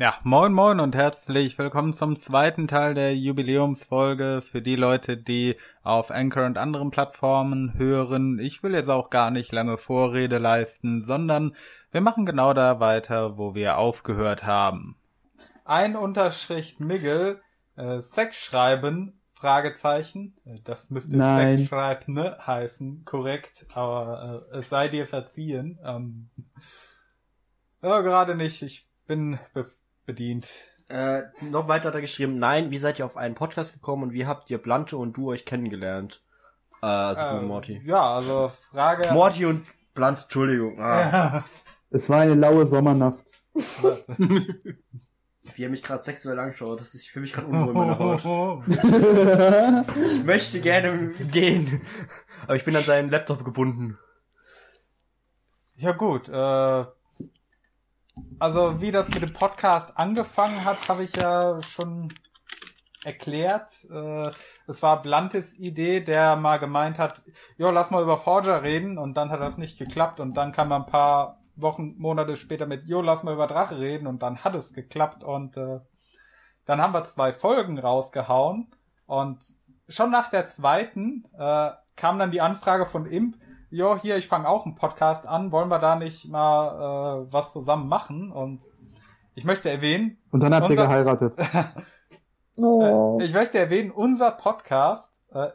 Ja, moin moin und herzlich willkommen zum zweiten Teil der Jubiläumsfolge für die Leute, die auf Anchor und anderen Plattformen hören. Ich will jetzt auch gar nicht lange Vorrede leisten, sondern wir machen genau da weiter, wo wir aufgehört haben. Ein Unterschrift Miggle, äh, Sex schreiben, Fragezeichen. Äh, das müsste Nein. Sex schreiben ne, heißen, korrekt, aber äh, es sei dir verziehen. Ähm, ja, gerade nicht. Ich bin bedient. Äh, noch weiter hat er geschrieben, nein, wie seid ihr auf einen Podcast gekommen und wie habt ihr Blante und du euch kennengelernt? Äh, also du Äh, und Morty. Ja, also Frage. Morty und Blunt, Entschuldigung. Ah, Es war eine laue Sommernacht. wie er mich gerade sexuell anschaut, das ist für mich gerade unwohl in meiner Haut. Ich möchte gerne gehen, aber ich bin an seinen Laptop gebunden. Ja gut, äh, also wie das mit dem Podcast angefangen hat, habe ich ja schon erklärt. Äh, es war Blantes Idee, der mal gemeint hat, jo, lass mal über Forger reden. Und dann hat das nicht geklappt. Und dann kam ein paar Wochen, Monate später mit, jo, lass mal über Drache reden. Und dann hat es geklappt. Und äh, dann haben wir zwei Folgen rausgehauen. Und schon nach der zweiten äh, kam dann die Anfrage von Imp, jo, hier, ich fange auch einen Podcast an, wollen wir da nicht mal äh, was zusammen machen? Und ich möchte erwähnen, Und dann habt ihr Unser- geheiratet. Oh. äh, ich möchte erwähnen, unser Podcast äh,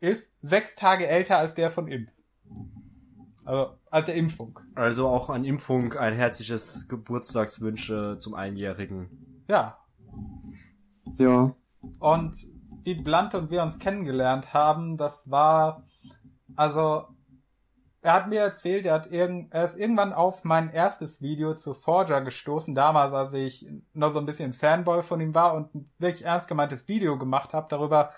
ist sechs Tage älter als der von Imp. Also als der Impfung. Also auch an Impfung ein herzliches Geburtstagswünsche zum Einjährigen. Ja. Ja. Und wie Blunt und wir uns kennengelernt haben, das war, also, er hat mir erzählt, er hat irgend, er ist irgendwann auf mein erstes Video zu Forger gestoßen, damals, als ich noch so ein bisschen Fanboy von ihm war und ein wirklich ernst gemeintes Video gemacht habe darüber,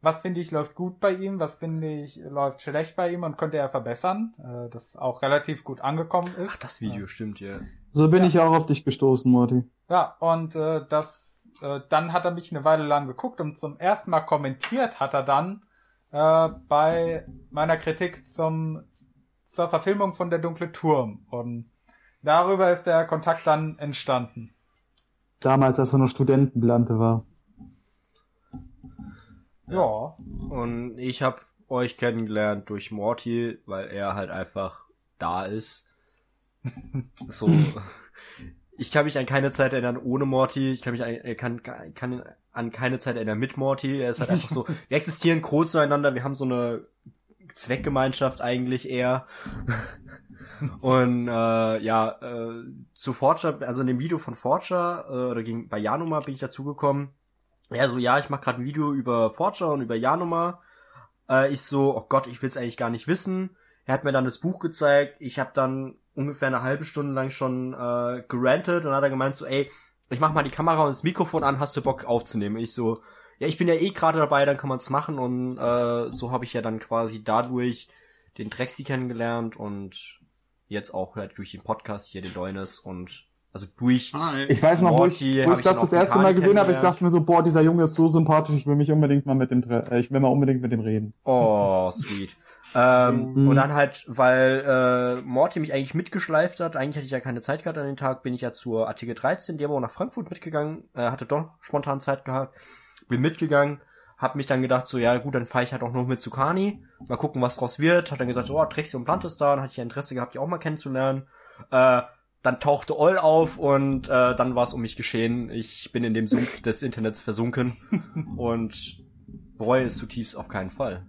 was finde ich läuft gut bei ihm, was finde ich läuft schlecht bei ihm und könnte er verbessern, äh, das auch relativ gut angekommen ist. Ach, das Video stimmt ja. So bin Ja. ich auch auf dich gestoßen, Morty. Ja, und äh, das, äh, dann hat er mich eine Weile lang geguckt und zum ersten Mal kommentiert hat er dann äh, bei meiner Kritik zum zur Verfilmung von Der dunkle Turm. Und darüber ist der Kontakt dann entstanden. Damals, als er noch Studentenblante war. Ja. Und ich habe euch kennengelernt durch Morty, weil er halt einfach da ist. So. Ich kann mich an keine Zeit erinnern ohne Morty. Ich kann mich an, äh, kann, kann an keine Zeit erinnern mit Morty. Er ist halt einfach so. Wir existieren kurz zueinander. Wir haben so eine Zweckgemeinschaft eigentlich eher. Und äh, ja, äh, zu Forger, also in dem Video von Forger, äh, oder ging, bei Januma bin ich dazugekommen. Er so, ja, ich mache gerade ein Video über Forger und über Januma. Äh, ich so, oh Gott, ich will's eigentlich gar nicht wissen. Er hat mir dann das Buch gezeigt. Ich habe dann ungefähr eine halbe Stunde lang schon äh, gerantet und hat er gemeint so, ey, ich mach mal die Kamera und das Mikrofon an, hast du Bock aufzunehmen? Ich so, ja, ich bin ja eh gerade dabei, dann kann man's machen und äh, so habe ich ja dann quasi dadurch den Drexi kennengelernt und jetzt auch halt durch den Podcast hier den Deunes und also durch Hi. Ich weiß noch, wo ich, Morty wo ich ich das das erste Mal gesehen habe, ich dachte mir so, boah, dieser Junge ist so sympathisch, ich will mich unbedingt mal mit dem, äh, ich will mal unbedingt mit dem reden. Oh, sweet. Ähm, Mhm. Und dann halt, weil äh, Morty mich eigentlich mitgeschleift hat, eigentlich hatte ich ja keine Zeit gehabt an den Tag, bin ich ja zur Artikel 13, die aber auch nach Frankfurt mitgegangen, äh, hatte doch spontan Zeit gehabt, bin mitgegangen, hab mich dann gedacht, so, ja gut, dann fahre ich halt auch noch mit zu Kani, mal gucken, was draus wird, hat dann gesagt, so, oh, Trexi und Plant ist da, dann hatte ich ja Interesse gehabt, die auch mal kennenzulernen, äh, dann tauchte Oll auf und äh, dann war es um mich geschehen. Ich bin in dem Sumpf des Internets versunken und bereue es zutiefst auf keinen Fall.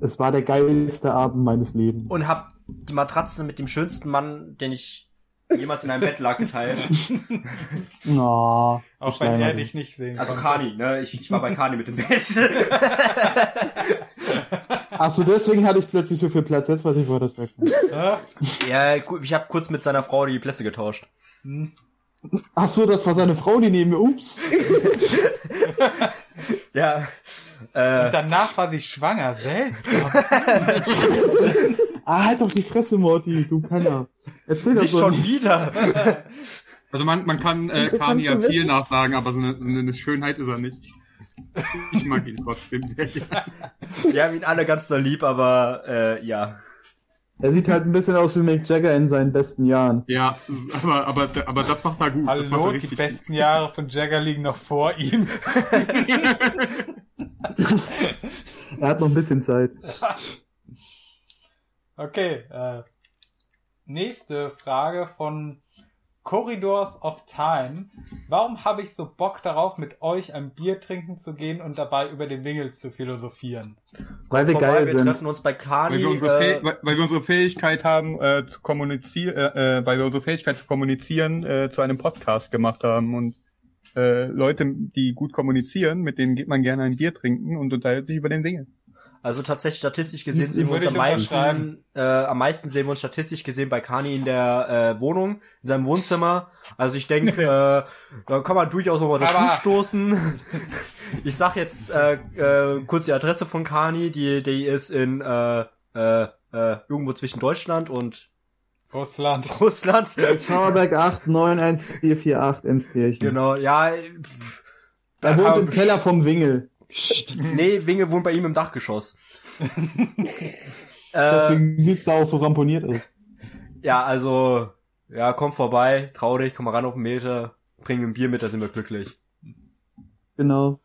Es war der geilste Abend meines Lebens. und hab die Matratze mit dem schönsten Mann, den ich jemals in einem Bett lag, geteilt. Oh, Auch ich wenn er dich nicht sehen Also konnte. Kani, ne? Ich, ich war bei Kani mit dem Bett. Ach so, deswegen hatte ich plötzlich so viel Platz. Jetzt weiß ich, wo das herkommt. Ja? ich habe kurz mit seiner Frau die Plätze getauscht. Hm. Ach so, das war seine Frau, die neben mir. Ups. Ja. Äh, Danach war sie schwanger, seltsam. Ah, halt doch die Fresse, Morty, du Penner. Erzähl das nicht doch schon nicht. wieder. Also man, man kann äh, Kani ja viel nachsagen, aber so eine, so eine Schönheit ist er nicht. Ich mag ihn trotzdem sehr gerne. Wir haben ihn alle ganz doll lieb, aber äh, ja. Er sieht halt ein bisschen aus wie Mick Jagger in seinen besten Jahren. Ja, aber, aber, aber das macht er gut. das macht Hallo, er die besten Jahre von Jagger liegen noch vor ihm. Er hat noch ein bisschen Zeit. Okay, äh, nächste Frage von Corridors of Time. Warum habe ich so Bock darauf, mit euch ein Bier trinken zu gehen und dabei über den Wingel zu philosophieren? Weil wir Vorbei, geil wir sind. treffen uns bei Weil Kani. wir, unsere Äh, weil, weil wir unsere Fähigkeit haben, äh, zu kommunizieren, äh, äh, weil wir unsere Fähigkeit zu kommunizieren, äh, zu einem Podcast gemacht haben. Und äh, Leute, die gut kommunizieren, mit denen geht man gerne ein Bier trinken und unterhält sich über den Dinge. Also tatsächlich statistisch gesehen Das sehen wir uns am meisten, äh, am meisten sehen wir uns statistisch gesehen bei Kani in der äh, Wohnung, in seinem Wohnzimmer. Also ich denke, äh, da kann man durchaus nochmal dazu Aber- stoßen. Ich sag jetzt äh, äh, kurz die Adresse von Kani, die, die ist in äh, äh, äh, irgendwo zwischen Deutschland und Russland. Russland. Schauerberg 8 91448 Emskirchen. genau, ja. Da wohnt im Keller vom Wingel. Nee, Winge wohnt bei ihm im Dachgeschoss. äh, Deswegen sieht's da auch so ramponiert aus. ja, also, ja, komm vorbei, trau dich, komm mal ran auf den Meter, bring ein Bier mit, da sind wir glücklich. Genau.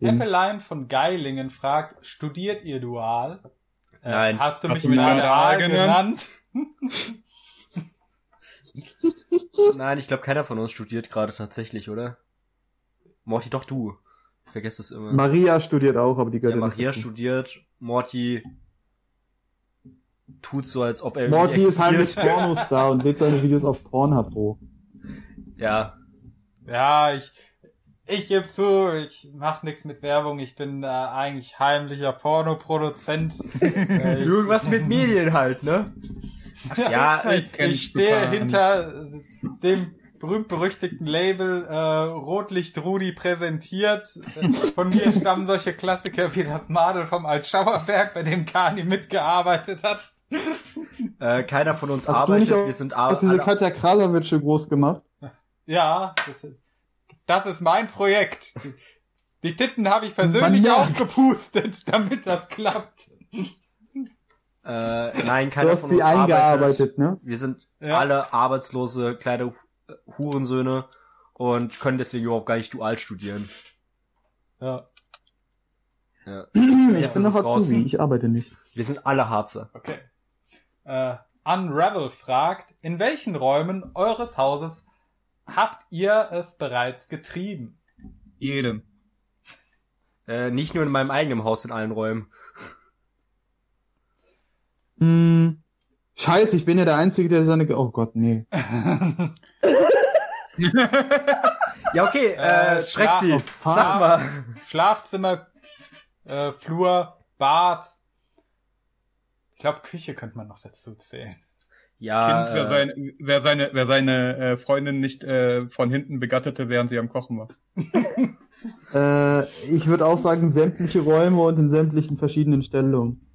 Peppelein von Geilingen fragt, studiert ihr dual? Äh, Nein. Hast du Hast mich du mich gerade gerade Aal Aal genannt? Nein, ich glaube, keiner von uns studiert gerade tatsächlich, oder? Morty, doch du. Ich vergesse es immer. Maria studiert auch, aber die gehört ja, Maria studiert, Morty tut so, als ob er Morty ist heimlich existiert. Pornostar und lädt seine Videos auf Pornhub hoch. Ja, Ja, ich, ich gebe zu, ich mach nichts mit Werbung, ich bin äh, eigentlich heimlicher Pornoproduzent. äh, irgendwas mit Medien halt, ne? Ja, ich, ich stehe hinter dem berühmt-berüchtigten Label äh, Rotlicht Rudi präsentiert. Von mir stammen solche Klassiker wie das Madel vom Altschauerberg, bei dem Kani mitgearbeitet hat. Äh, keiner von uns Hast du arbeitet, nicht auch, wir sind auch ar- diese Katja Krasavitsche groß gemacht? Ja, das ist, das ist mein Projekt. Die Titten habe ich persönlich Man aufgepustet, damit das klappt. äh, nein, Du keiner hast von sie uns arbeitet. eingearbeitet, ne? Wir sind Ja. alle arbeitslose kleine Hurensöhne und können deswegen überhaupt gar nicht dual studieren. Ja, Ja. Ich Jetzt bin ist noch. Azubi, ich arbeite nicht. Wir sind alle Harzer. okay. Äh, Unravel fragt, in welchen Räumen eures Hauses habt ihr es bereits getrieben? Jedem. Äh, nicht nur in meinem eigenen Haus in allen Räumen. Hm. Scheiße, ich bin ja der Einzige, der seine... Ge oh Gott, nee. Ja, okay, äh, Äh, Trexi, Schla- sag mal. Schlafzimmer, äh, Flur, Bad. Ich glaube, Küche könnte man noch dazu zählen. Ja, kind, wer, äh, seine, wer seine, wer seine äh, Freundin nicht äh, von hinten begattete, während sie am Kochen war. Äh, ich würde auch sagen, sämtliche Räume und in sämtlichen verschiedenen Stellungen.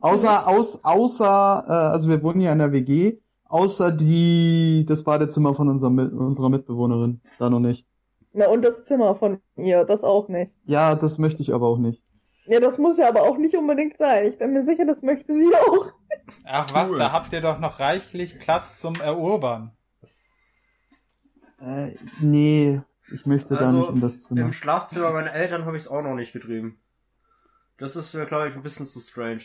Außer, aus, außer, äh, also wir wohnen ja in der WG, außer die, das Badezimmer von unserer, Mit- unserer Mitbewohnerin. Da noch nicht. Na, und das Zimmer von ihr, das auch nicht. Ja, das möchte ich aber auch nicht. Ja, das muss ja aber auch nicht unbedingt sein. Ich bin mir sicher, das möchte sie auch. Ach was, Cool. da habt ihr doch noch reichlich Platz zum Erobern. Äh, nee, ich möchte da Also, nicht in das Zimmer. im Schlafzimmer meiner Eltern habe ich es auch noch nicht getrieben. Das ist, glaube ich, ein bisschen zu strange.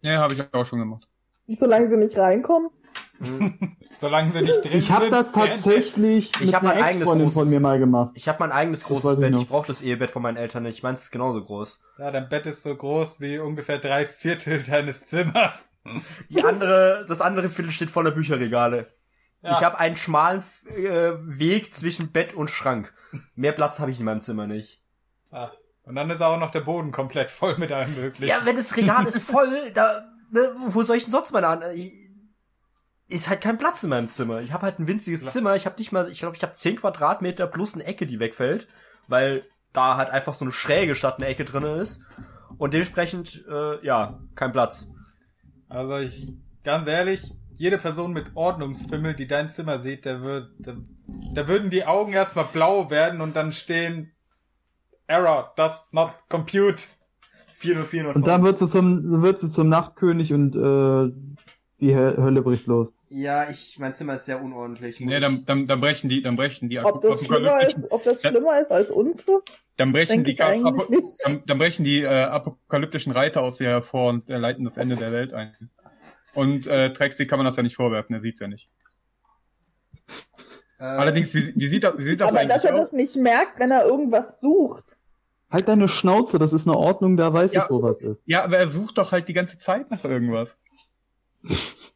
Ja, habe ich auch schon gemacht. Solange sie nicht reinkommen. Solange sie nicht drin Ich habe sind. das tatsächlich Ich mit hab einer mein eigenes Ex-Freundin großes- von mir mal gemacht. Ich habe mein eigenes großes ich Bett. noch. Ich brauche das Ehebett von meinen Eltern nicht. Meins ist genauso groß. Ja, dein Bett ist so groß wie ungefähr drei Viertel deines Zimmers. Die andere, das andere Viertel steht voller Bücherregale. Ja. Ich habe einen schmalen äh, Weg zwischen Bett und Schrank. Mehr Platz habe ich in meinem Zimmer nicht. Ah, Und dann ist auch noch der Boden komplett voll mit allem möglichen. Ja, wenn das Regal ist voll, da, ne, wo soll ich denn sonst meine an? Ist halt kein Platz in meinem Zimmer. Ich habe halt ein winziges Klar. Zimmer. Ich habe nicht mal, ich glaube, ich habe 10 Quadratmeter plus eine Ecke, die wegfällt, weil da halt einfach so eine Schräge statt eine Ecke drinne ist. Und dementsprechend, äh, ja, kein Platz. Also ich, ganz ehrlich, jede Person mit Ordnungsfimmel, die dein Zimmer sieht, der wird, da, da würden die Augen erstmal blau werden und dann stehen Error, does not compute. 404 Und dann wird sie zum, wird sie zum Nachtkönig und äh, die Hö- Hölle bricht los. Ja, ich, mein Zimmer ist sehr unordentlich. Nee, dann, dann, dann brechen die, dann brechen die Ob das schlimmer ist, ob das schlimmer ist als unsere, dann brechen die, Apo- dann, dann brechen die äh, apokalyptischen Reiter aus ihr hervor und äh, leiten das Ende der Welt ein. Und äh, Trexie kann man das ja nicht vorwerfen, er sieht's ja nicht. äh, Allerdings, wie, wie sieht das, wie sieht das Aber dass eigentlich er aus? das nicht merkt, wenn er irgendwas sucht. Halt deine Schnauze, das ist eine Ordnung, da weiß Ja. ich, wo was ist. Ja, aber er sucht doch halt die ganze Zeit nach irgendwas.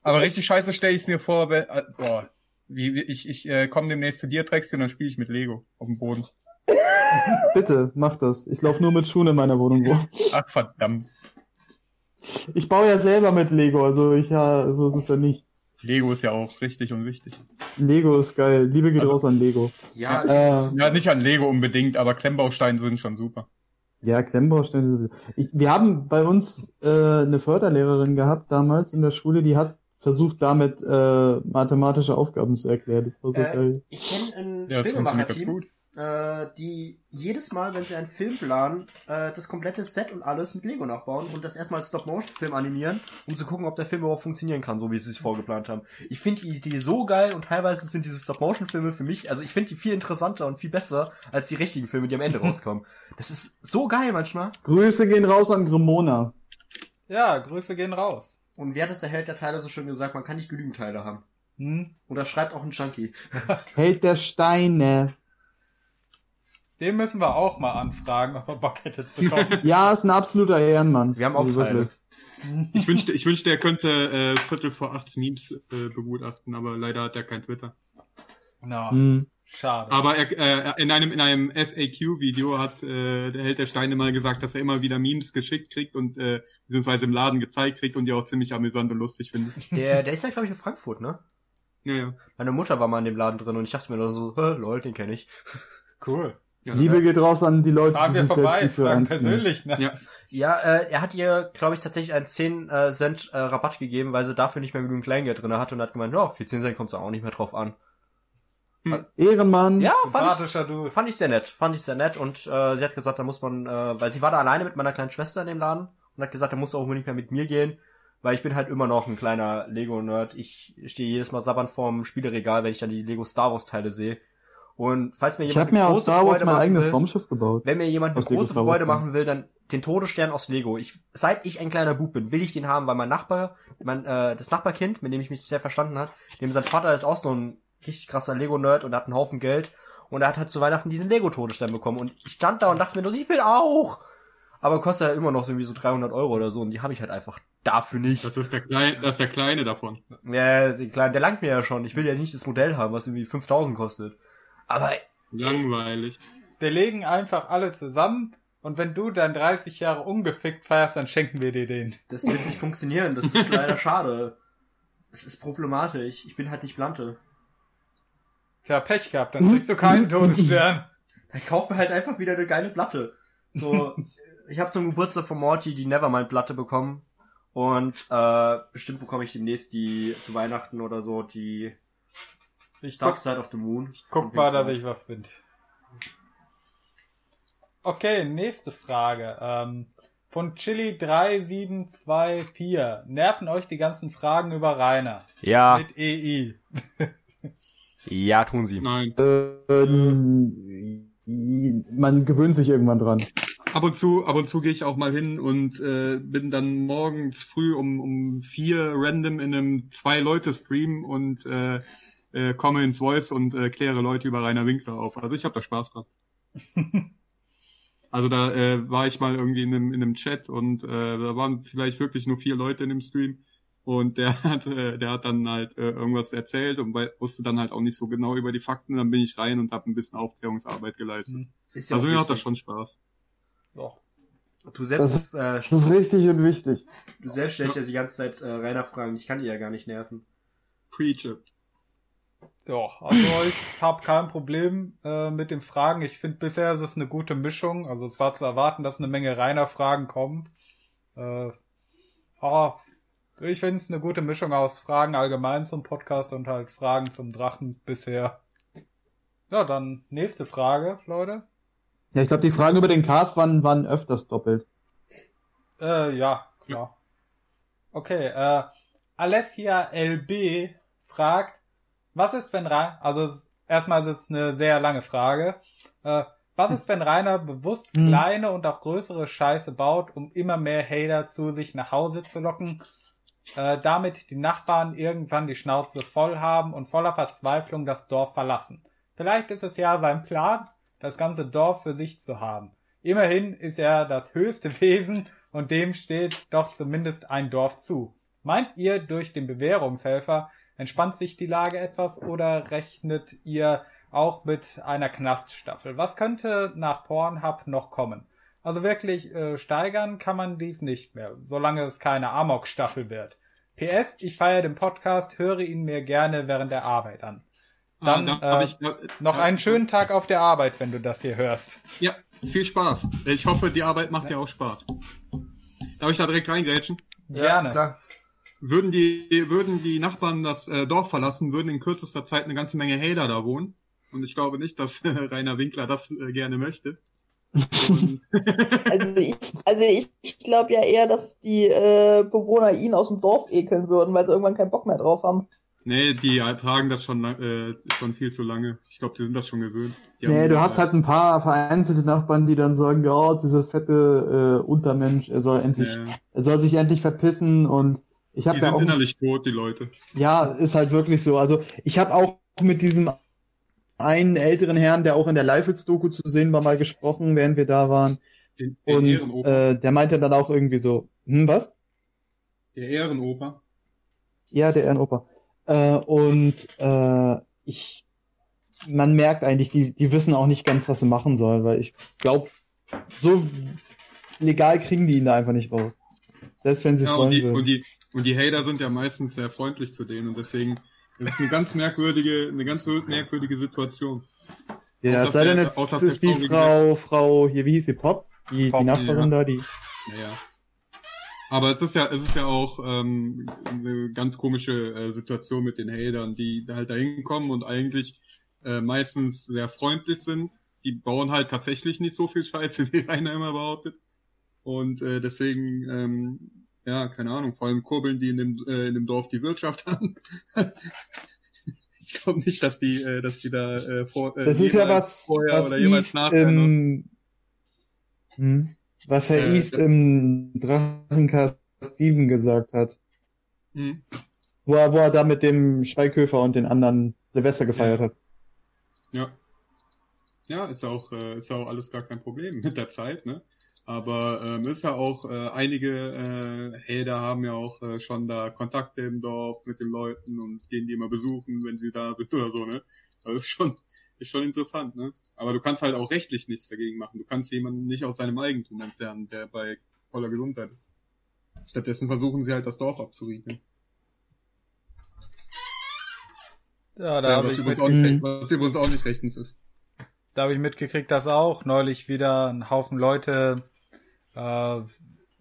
Aber richtig scheiße stelle ich es mir vor, wenn, äh, boah, wie, wie, ich, ich äh, komme demnächst zu dir, Trexie, und dann spiele ich mit Lego auf dem Boden. Bitte, mach das. Ich laufe nur mit Schuhen in meiner Wohnung rum. Ach verdammt. Ich baue ja selber mit Lego, also ich ja, so ist es ja nicht. Lego ist ja auch richtig und wichtig. Lego ist geil. Liebe geht Also- raus an Lego. ja, Äh, Ja, nicht an Lego unbedingt, aber Klemmbausteine sind schon super. ja, Klemmbausteine. Ich, wir haben bei uns äh, eine Förderlehrerin gehabt damals in der Schule, die hat versucht damit äh, mathematische Aufgaben zu erklären. Das war so Äh, geil. ich kenne ein Ja, Filmemacher-Team, äh, die jedes Mal, wenn sie einen Film planen, äh, das komplette Set und alles mit Lego nachbauen und das erstmal als Stop-Motion-Film animieren, um zu gucken, ob der Film überhaupt funktionieren kann, so wie sie sich vorgeplant haben. Ich finde die Idee so geil und teilweise sind diese Stop-Motion-Filme für mich, also ich finde die viel interessanter und viel besser als die richtigen Filme, die am Ende rauskommen. Das ist so geil manchmal. Grüße gehen raus an Grimona. Ja, Grüße gehen raus. Und wie hat es der Held der Teile so schön gesagt, man kann nicht genügend Teile haben. Hm? Und das schreibt auch ein Junkie. Held der Steine. Den müssen wir auch mal anfragen, ob er Bock hätte zu kommen. Ja, ist ein absoluter Ehrenmann. Wir haben auch Also Teile. Ich wünschte, ich wünschte, er könnte äh, Viertel vor acht Memes äh, begutachten, aber leider hat er kein Twitter. Na, Hm. Schade. Aber er, äh, in einem in einem FAQ-Video hat äh, der Held der Steine mal gesagt, dass er immer wieder Memes geschickt kriegt und äh, beziehungsweise im Laden gezeigt kriegt und die auch ziemlich amüsant und lustig findet. Der, der ist ja, glaube ich, in Frankfurt, ne? Ja, ja. Meine Mutter war mal in dem Laden drin und ich dachte mir nur so, Hä, lol, den kenne ich. cool. ja. Liebe geht raus an die Leute, Fahren die wir sich vorbei, selbst nicht für fragen persönlich. Ne? Ja. Ja, äh, er hat ihr, glaube ich, tatsächlich einen 10 äh, Cent äh, Rabatt gegeben, weil sie dafür nicht mehr genügend Kleingeld drin hatte und hat gemeint, ja, für 10 Cent kommt es auch nicht mehr drauf an. Ehrenmann. Ja, fand ich, Dude. fand ich sehr nett, fand ich sehr nett und äh, sie hat gesagt, da muss man, äh, weil sie war da alleine mit meiner kleinen Schwester in dem Laden und hat gesagt, da muss auch unbedingt mehr mit mir gehen, weil ich bin halt immer noch ein kleiner Lego-Nerd. Ich stehe jedes Mal sabbernd vorm Spieleregal, wenn ich dann die Lego Star Wars Teile sehe. Und falls mir Ich jemand habe mir eine aus Star Wars Freude mein eigenes will, Raumschiff gebaut. Wenn mir jemand eine große Freude machen will, dann den Todesstern aus Lego. Ich, seit ich ein kleiner Bub bin, will ich den haben, weil mein Nachbar, mein, äh, das Nachbarkind, mit dem ich mich sehr verstanden hat, dem sein Vater ist auch so ein richtig krasser Lego-Nerd und hat einen Haufen Geld. Und er hat halt zu Weihnachten diesen Lego-Todesstern bekommen. Und ich stand da und dachte mir nur, ich will auch! Aber kostet ja immer noch so irgendwie so 300 Euro oder so. Und die habe ich halt einfach dafür nicht. Das ist der kleine, das ist der kleine davon. Ja, den kleinen, der langt mir ja schon. Ich will ja nicht das Modell haben, was irgendwie 5000 kostet. Aber Langweilig. Wir legen einfach alle zusammen und wenn du dann 30 Jahre ungefickt feierst, dann schenken wir dir den. das wird nicht funktionieren. Das ist leider schade. Das ist problematisch. Ich bin halt nicht Blante. Tja, Pech gehabt, dann kriegst du keinen Todesstern. Dann kauf mir halt einfach wieder eine geile Platte. So, ich habe zum Geburtstag von Morty die Nevermind-Platte bekommen. Und äh, bestimmt bekomme ich demnächst die zu Weihnachten oder so, die Ich Dark guck, Side of the Moon. guck mal, dass ich was finde. Okay, nächste Frage. Ähm, von Chili3724. Nerven euch die ganzen Fragen über Rainer? Ja, Mit E EI. ja, tun sie. Nein. Ähm, man gewöhnt sich irgendwann dran. Ab und zu, ab und zu gehe ich auch mal hin und äh, bin dann morgens früh um, um vier random in einem Zwei-Leute-Stream und äh, äh, komme ins Voice und äh, kläre Leute über Rainer Winkler auf. Also ich habe da Spaß dran. also da äh, war ich mal irgendwie in einem, in einem Chat und äh, da waren vielleicht wirklich nur vier Leute in dem Stream und der hat, äh, der hat dann halt äh, irgendwas erzählt und wusste dann halt auch nicht so genau über die Fakten. Dann bin ich rein und habe ein bisschen Aufklärungsarbeit geleistet. Ist ja Also mir macht das schon Spaß. Doch. Du selbst, äh, Das ist richtig und wichtig. du selbst stellst ja die ganze Zeit äh, Rainer Fragen. Ich kann die ja gar nicht nerven. Preach it. Ja, also ich habe kein Problem äh, mit den Fragen. Ich finde bisher ist es eine gute Mischung. Also es war zu erwarten, dass eine Menge reiner Fragen kommen. Äh, aber ich finde es eine gute Mischung aus Fragen allgemein zum Podcast und halt Fragen zum Drachen bisher. Ja, dann nächste Frage, Leute. Ja, ich glaube, die Fragen über den Cast waren, waren öfters doppelt. Äh, ja, klar. Okay, äh, Alessia LB fragt, was ist, wenn Rainer, also erstmal ist es eine sehr lange Frage, äh, was ist, wenn Rainer bewusst Hm. kleine und auch größere Scheiße baut, um immer mehr Hater zu sich nach Hause zu locken, äh, damit die Nachbarn irgendwann die Schnauze voll haben und voller Verzweiflung das Dorf verlassen. Vielleicht ist es ja sein Plan, das ganze Dorf für sich zu haben. Immerhin ist er das höchste Wesen und dem steht doch zumindest ein Dorf zu. Meint ihr, durch den Bewährungshelfer entspannt sich die Lage etwas oder rechnet ihr auch mit einer Knaststaffel? Was könnte nach Pornhub noch kommen? Also wirklich äh, steigern kann man dies nicht mehr, solange es keine Amok-Staffel wird. PS, ich feiere den Podcast, höre ihn mir gerne während der Arbeit an. Dann, Ah, da äh, ich, da, Noch einen schönen Tag auf der Arbeit, wenn du das hier hörst. Ja, viel Spaß. Ich hoffe, die Arbeit macht dir auch Spaß. Darf ich da direkt reingrätschen? Gerne. klar. Würden die, würden die Nachbarn das äh, Dorf verlassen, würden in kürzester Zeit eine ganze Menge Hater da wohnen. Und ich glaube nicht, dass äh, Rainer Winkler das äh, gerne möchte. Also ich, also ich glaube ja eher, dass die äh, Bewohner ihn aus dem Dorf ekeln würden, weil sie irgendwann keinen Bock mehr drauf haben. nee, die ertragen das schon, äh, schon viel zu lange. Ich glaube, die sind das schon gewöhnt. Die Nee, du hast halt ein paar vereinzelte Nachbarn, die dann sagen, ja, dieser fette äh, Untermensch, er soll endlich, äh, er soll sich endlich verpissen und ich habe ja sind auch, innerlich tot, die Leute. ja, ist halt wirklich so. Also ich habe auch mit diesem einen älteren Herrn, der auch in der Leifels-Doku zu sehen war, mal gesprochen, während wir da waren. Den, den Und Ehrenoper. äh, der meinte dann auch irgendwie so, hm, was? Der Ehrenoper. Ja, der Ehrenoper. Äh, und äh, ich, man merkt eigentlich, die, die wissen auch nicht ganz, was sie machen sollen, weil ich glaube, so legal kriegen die ihn da einfach nicht raus. Selbst wenn sie es Ja, und wollen die, würden. und, die, und die Hater sind ja meistens sehr freundlich zu denen und deswegen ist es eine ganz merkwürdige, eine ganz merkwürdige Situation. ja, es sei das denn, es das ist die Frau, Frau, hier, wie hieß sie, Pop? Die, Pop, die Nachbarin ja. da, die. Naja. Aber es ist ja, es ist ja auch ähm, eine ganz komische äh, Situation mit den Hatern, die halt da hinkommen und eigentlich äh, meistens sehr freundlich sind. Die bauen halt tatsächlich nicht so viel Scheiße, wie Rainer immer behauptet. Und äh, deswegen, ähm, ja, keine Ahnung, vor allem kurbeln die in dem, äh, in dem Dorf die Wirtschaft an. ich glaube nicht, dass die, äh, dass die da äh, vor, äh, Das ist ja was, vorher was East im, hm, was Herr Äh, East im Drachencast 7 gesagt hat. Hm. Wo er, wo er da mit dem Schweighöfer und den anderen Silvester gefeiert hat. Ja. Ja, ist ja auch, äh, ist ja auch alles gar kein Problem mit der Zeit, ne? Aber ähm, ist ja auch, äh, einige äh, Hater haben ja auch äh, schon da Kontakte im Dorf mit den Leuten und gehen die immer besuchen, wenn sie da sind oder so, ne? Das ist schon, ist schon interessant, ne? Aber du kannst halt auch rechtlich nichts dagegen machen. Du kannst jemanden nicht aus seinem Eigentum entfernen, der bei voller Gesundheit ist. Stattdessen versuchen sie halt das Dorf abzuriegeln. Ja, da Ja, habe was, ich, übrigens mit, auch nicht, was übrigens auch nicht rechtens ist. da hab ich mitgekriegt, dass auch neulich wieder ein Haufen Leute äh,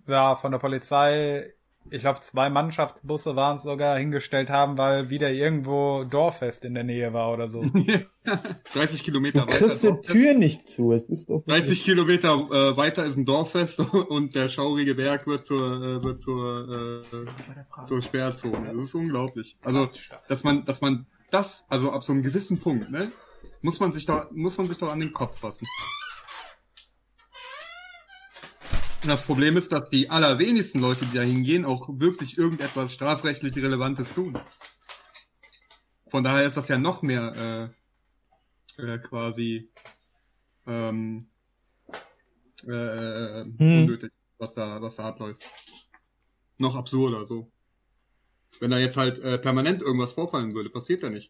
ja, von der Polizei, ich glaube zwei Mannschaftsbusse waren es sogar, hingestellt haben, weil wieder irgendwo Dorffest in der Nähe war oder so. 30 Kilometer Du kriegst die Dorffest. Tür nicht zu, es ist doch 30 Kilometer äh, weiter ist ein Dorffest und der schaurige Berg wird zur, äh, wird zur, äh, zur Sperrzone. Das ist unglaublich. Also, dass man, dass man das, also ab so einem gewissen Punkt, ne, muss man sich doch, muss man sich doch an den Kopf fassen. Und das Problem ist, dass die allerwenigsten Leute, die da hingehen, auch wirklich irgendetwas strafrechtlich Relevantes tun. Von daher ist das ja noch mehr äh, äh, quasi ähm, äh, Hm. unnötig, was da, was da abläuft. Noch absurder so. Wenn da jetzt halt äh, permanent irgendwas vorfallen würde, passiert ja nicht.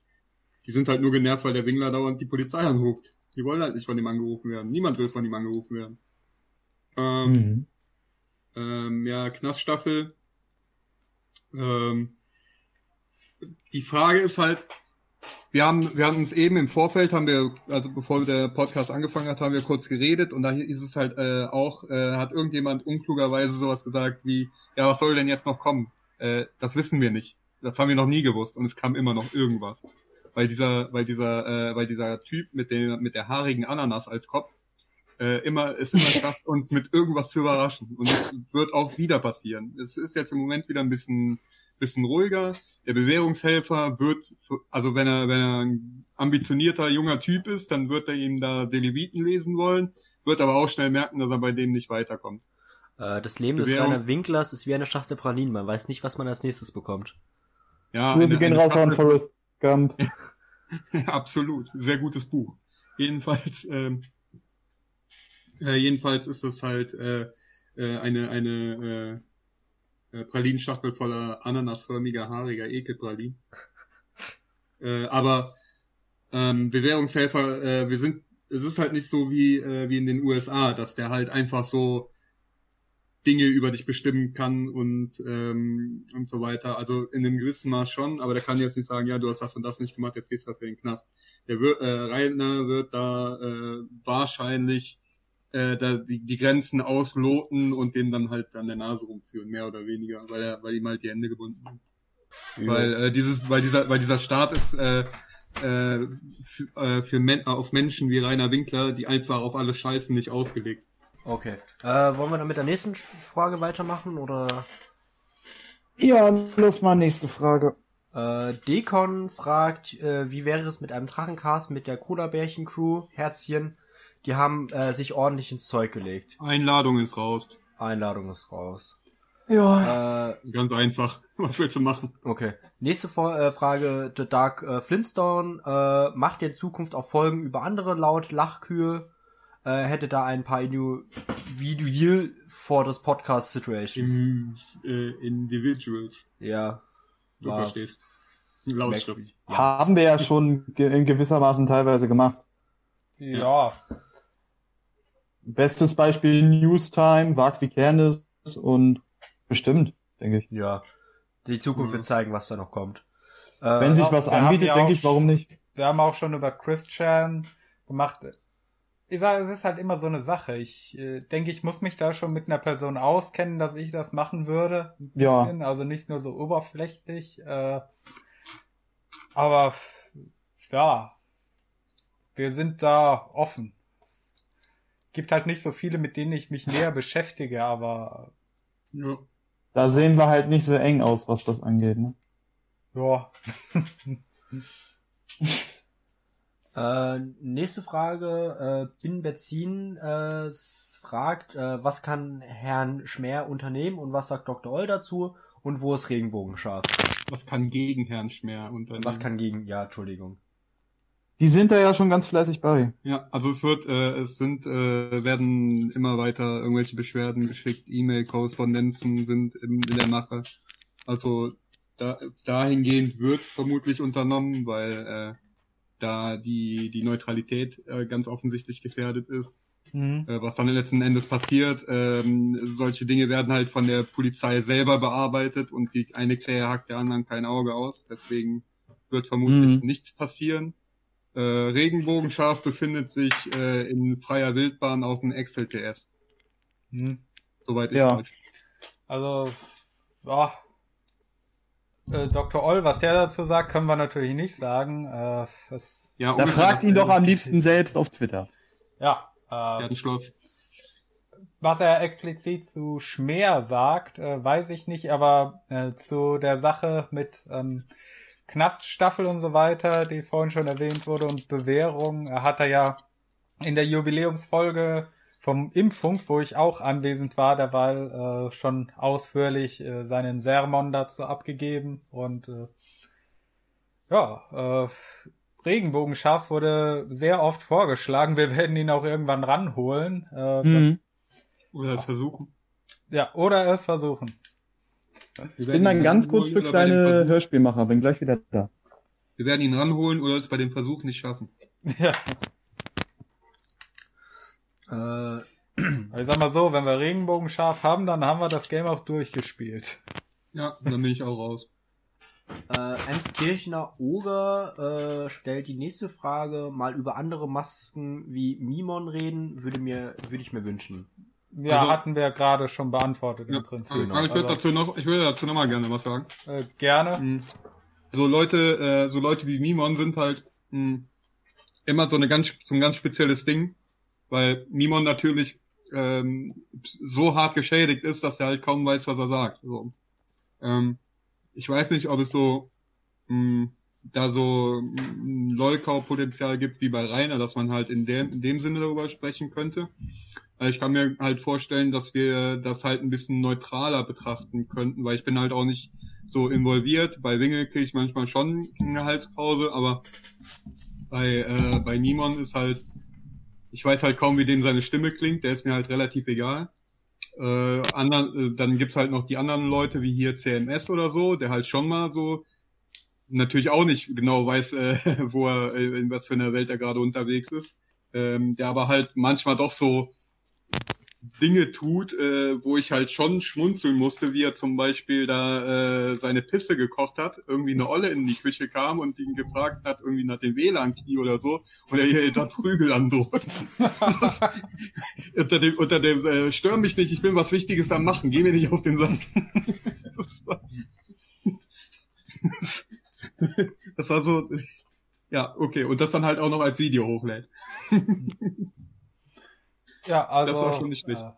Die sind halt nur genervt, weil der Wingler dauernd die Polizei anruft. Die wollen halt nicht von ihm angerufen werden. Niemand will von ihm angerufen werden. Ähm, Mhm. ähm, ja, Knaststaffel. Ähm, die Frage ist halt, wir haben, wir haben uns eben im Vorfeld, haben wir, also bevor der Podcast angefangen hat, haben wir kurz geredet und da ist es halt äh, auch, äh, hat irgendjemand unklugerweise sowas gesagt wie, ja, was soll denn jetzt noch kommen? Äh, das wissen wir nicht. Das haben wir noch nie gewusst und es kam immer noch irgendwas. Weil dieser, weil dieser, äh, weil dieser Typ mit der, mit der haarigen Ananas als Kopf, äh, immer, es immer schafft, uns mit irgendwas zu überraschen. Und es wird auch wieder passieren. Es ist jetzt im Moment wieder ein bisschen, bisschen ruhiger. Der Bewährungshelfer wird, also wenn er, wenn er ein ambitionierter junger Typ ist, dann wird er ihm da die Leviten lesen wollen, wird aber auch schnell merken, dass er bei dem nicht weiterkommt. Äh, das Leben des Rainer Winklers ist wie eine Schachtel Pralinen. Man weiß nicht, was man als nächstes bekommt. Ja, Grüße gehen raus an Forrest Gump. Absolut, sehr gutes Buch. Jedenfalls, ähm, äh, jedenfalls ist das halt äh, äh, eine eine äh, äh, Pralinschachtel voller ananasförmiger, haariger Ekelpralinen. äh, aber ähm, Bewährungshelfer, äh, wir sind, es ist halt nicht so wie äh, wie in den USA, dass der halt einfach so Dinge über dich bestimmen kann und ähm, und so weiter. Also in einem gewissen Maß schon, aber der kann jetzt nicht sagen, ja, du hast das und das nicht gemacht, jetzt gehst du dafür in den Knast. Der wird, äh, Reiner wird da äh, wahrscheinlich äh, da die, die Grenzen ausloten und den dann halt an der Nase rumführen, mehr oder weniger, weil er, weil ihm halt die Hände gebunden sind. Weil äh, dieses, weil dieser, weil dieser Staat ist äh, äh, für, äh, für Men auf Menschen wie Rainer Winkler, die einfach auf alle Scheißen nicht ausgelegt. Okay. Äh, wollen wir dann mit der nächsten Frage weitermachen oder? Ja, los mal nächste Frage. Äh, Dekon fragt, äh, wie wäre es mit einem Drachencast mit der Cola-Bärchen-Crew, Herzchen? Die haben äh, sich ordentlich ins Zeug gelegt. Einladung ist raus. Einladung ist raus. Ja. Äh, Ganz einfach. Was willst du machen? okay. Nächste Vor äh, Frage, The Dark äh, Flintstone. Äh, macht ihr in Zukunft auch Folgen über andere laut Lachkühe? Äh, hätte da ein paar Individual for this Podcast Situation. Im, äh, Individuals. Ja. Du War verstehst. Lautschrift. Ja. Haben wir ja schon ge in gewissermaßen teilweise gemacht. Ja, Bestes Beispiel Newstime, Wagt wie Kernes und bestimmt, denke ich. ja. Die Zukunft Mhm. wird zeigen, was da noch kommt. Äh, Wenn sich auch- was anbietet, denke auch- ich, warum nicht? wir haben auch schon über Christian gemacht. Ich sage, es ist halt immer so eine Sache. Ich äh, denke, ich muss mich da schon mit einer Person auskennen, dass ich das machen würde. Ja. Also nicht nur so oberflächlich. Äh, aber ja, wir sind da offen. Gibt halt nicht so viele, mit denen ich mich näher beschäftige, aber Ja. Da sehen wir halt nicht so eng aus, was das angeht. Ne? ja. Äh, nächste Frage, äh, Bin Benzin äh, fragt, äh, was kann Herrn Schmer unternehmen und was sagt Dr. Oll dazu und wo ist Regenbogenschaf? Was kann gegen Herrn Schmer Und unternehmen? was kann gegen, ja, Entschuldigung. Die sind da ja schon ganz fleißig bei. Ja, also es wird, äh, es sind, äh, werden immer weiter irgendwelche Beschwerden geschickt, E-Mail-Korrespondenzen sind in, in der Mache. Also da, dahingehend wird vermutlich unternommen, weil äh, da die, die Neutralität äh, ganz offensichtlich gefährdet ist. Mhm. Äh, was dann letzten Endes passiert, ähm, solche Dinge werden halt von der Polizei selber bearbeitet und die eine Krähe hackt der anderen kein Auge aus. Deswegen wird vermutlich Mhm. nichts passieren. Äh, Regenbogenschaf befindet sich äh, in freier Wildbahn auf dem Excel TS, Mhm. soweit ich Ja. weiß. Also, ja. Äh, Dr. Oll, was der dazu sagt, können wir natürlich nicht sagen. Äh, das, Ja, Da fragt ihn doch am liebsten selbst auf Twitter. ja. Der hat Äh, ein Schloss. was er explizit zu Schmer sagt, äh, weiß ich nicht, aber äh, zu der Sache mit ähm, Knaststaffel und so weiter, die vorhin schon erwähnt wurde, und Bewährung, äh, hat er ja in der Jubiläumsfolge vom Impfung, wo ich auch anwesend war, derweil äh, schon ausführlich äh, seinen Sermon dazu abgegeben und äh, ja, äh, Regenbogenschaf wurde sehr oft vorgeschlagen. Wir werden ihn auch irgendwann ranholen. Äh, Hm. Oder das versuchen. Ja, oder es versuchen. Ich bin dann ganz kurz für kleine Hörspielmacher, bin gleich wieder da. Wir werden ihn ranholen oder es bei dem Versuch nicht schaffen. Ja. Äh, Ich sag mal so, wenn wir Regenbogenschaf haben, dann haben wir das Game auch durchgespielt. Ja, dann bin ich auch raus. äh, Emskirchener Oger äh, stellt die nächste Frage, mal über andere Masken wie Mimon reden, würde mir, würde ich mir wünschen. Ja, Also- hatten wir gerade schon beantwortet Ja, im Prinzip. aber ich würde Also, dazu noch, ich würde dazu noch mal gerne was sagen. äh, gerne. Mhm. So Leute, äh, so Leute wie Mimon sind halt mh, immer so eine ganz, so ein ganz spezielles Ding. weil Mimon natürlich ähm, so hart geschädigt ist, dass er halt kaum weiß, was er sagt. So. Ähm, ich weiß nicht, ob es so mh, da so ein Lolkau-Potenzial gibt wie bei Rainer, dass man halt in dem, in dem Sinne darüber sprechen könnte. Also ich kann mir halt vorstellen, dass wir das halt ein bisschen neutraler betrachten könnten, weil ich bin halt auch nicht so involviert. Bei Wingel kriege ich manchmal schon eine Halspause, aber bei, äh, bei Nimon ist halt, ich weiß halt kaum, wie dem seine Stimme klingt, der ist mir halt relativ egal. Äh, anderen, äh, dann gibt's halt noch die anderen Leute, wie hier CMS oder so, der halt schon mal so natürlich auch nicht genau weiß, äh, wo er, äh, in was für einer Welt er gerade unterwegs ist. Ähm, der aber halt manchmal doch so Dinge tut, äh, wo ich halt schon schmunzeln musste, wie er zum Beispiel da äh, seine Pisse gekocht hat, irgendwie eine Olle in die Küche kam und ihn gefragt hat, irgendwie nach dem WLAN-Key oder so, und er ihr da Prügel androht. unter dem, unter dem äh, stör mich nicht, ich will was Wichtiges am machen, geh mir nicht auf den Sack. das war so, ja, okay, und das dann halt auch noch als Video hochlädt. Ja, also, Das war schon nicht schlecht. Äh,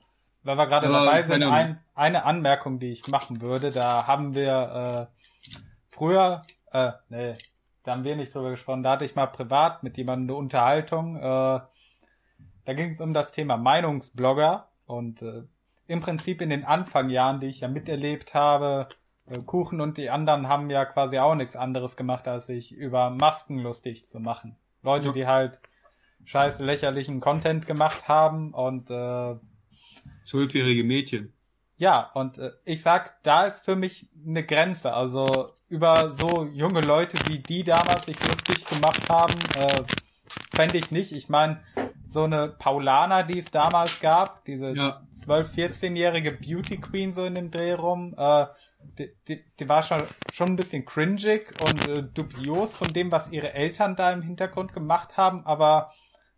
weil wir gerade Aber dabei sind, ein, eine Anmerkung, die ich machen würde, da haben wir äh, früher, äh, nee, da haben wir nicht drüber gesprochen, da hatte ich mal privat mit jemandem eine Unterhaltung, äh, da ging es um das Thema Meinungsblogger und äh, im Prinzip in den Anfangjahren, die ich ja miterlebt habe, äh, Kuchen und die anderen haben ja quasi auch nichts anderes gemacht, als sich über Masken lustig zu machen. Leute, Ja. die halt scheiß lächerlichen Content gemacht haben und äh, Zwölfjährige Mädchen. ja, und äh, ich sag, da ist für mich eine Grenze. Also über so junge Leute, wie die damals sich lustig gemacht haben, äh, fände ich nicht. Ich meine, so eine Paulana, die es damals gab, diese Ja. 12-, 14-jährige Beauty Queen so in dem Dreh rum, äh, die, die, die war schon, schon ein bisschen cringig und äh, dubios von dem, was ihre Eltern da im Hintergrund gemacht haben, aber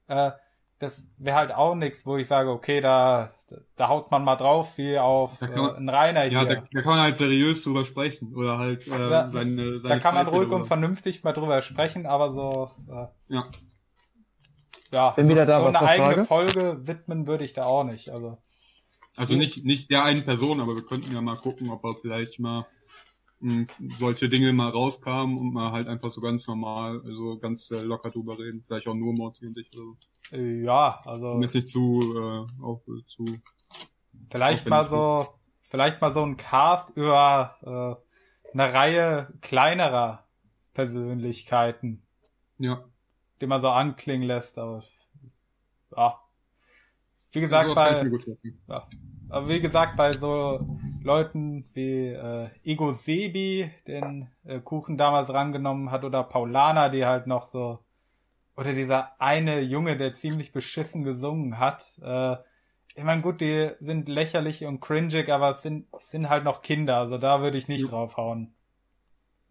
äh, das wäre halt auch nichts, wo ich sage, okay, da, da haut man mal drauf, wie auf Da äh, man- einen Rainer hier. Ja, da, da kann man halt seriös drüber sprechen oder halt äh, Ja, seine, seine da kann man Zweifel ruhig drüber. und vernünftig mal drüber sprechen, aber so, äh, Ja. ja, Bin so, wieder da, so was eine eigene Frage? Folge widmen würde ich da auch nicht. Also Also nicht, nicht der einen Person, aber wir könnten ja mal gucken, ob er vielleicht mal solche Dinge mal rauskamen und mal halt einfach so ganz normal, also ganz äh, locker drüber reden. Vielleicht auch nur Morty und ich oder so. ja, also Um jetzt nicht zu, äh, auch zu. vielleicht mal so, vielleicht mal so ein Cast über äh, eine Reihe kleinerer Persönlichkeiten, Ja. die man so anklingen lässt. Aber ja, wie gesagt, ich bei vorstellen. Aber wie gesagt, bei so Leuten wie äh, Ego Sebi, den äh, Kuchen damals rangenommen hat, oder Paulana, die halt noch so, oder dieser eine Junge, der ziemlich beschissen gesungen hat. Äh, ich meine, gut, die sind lächerlich und cringig, aber es sind, es sind halt noch Kinder, also da würde ich nicht Ja. draufhauen.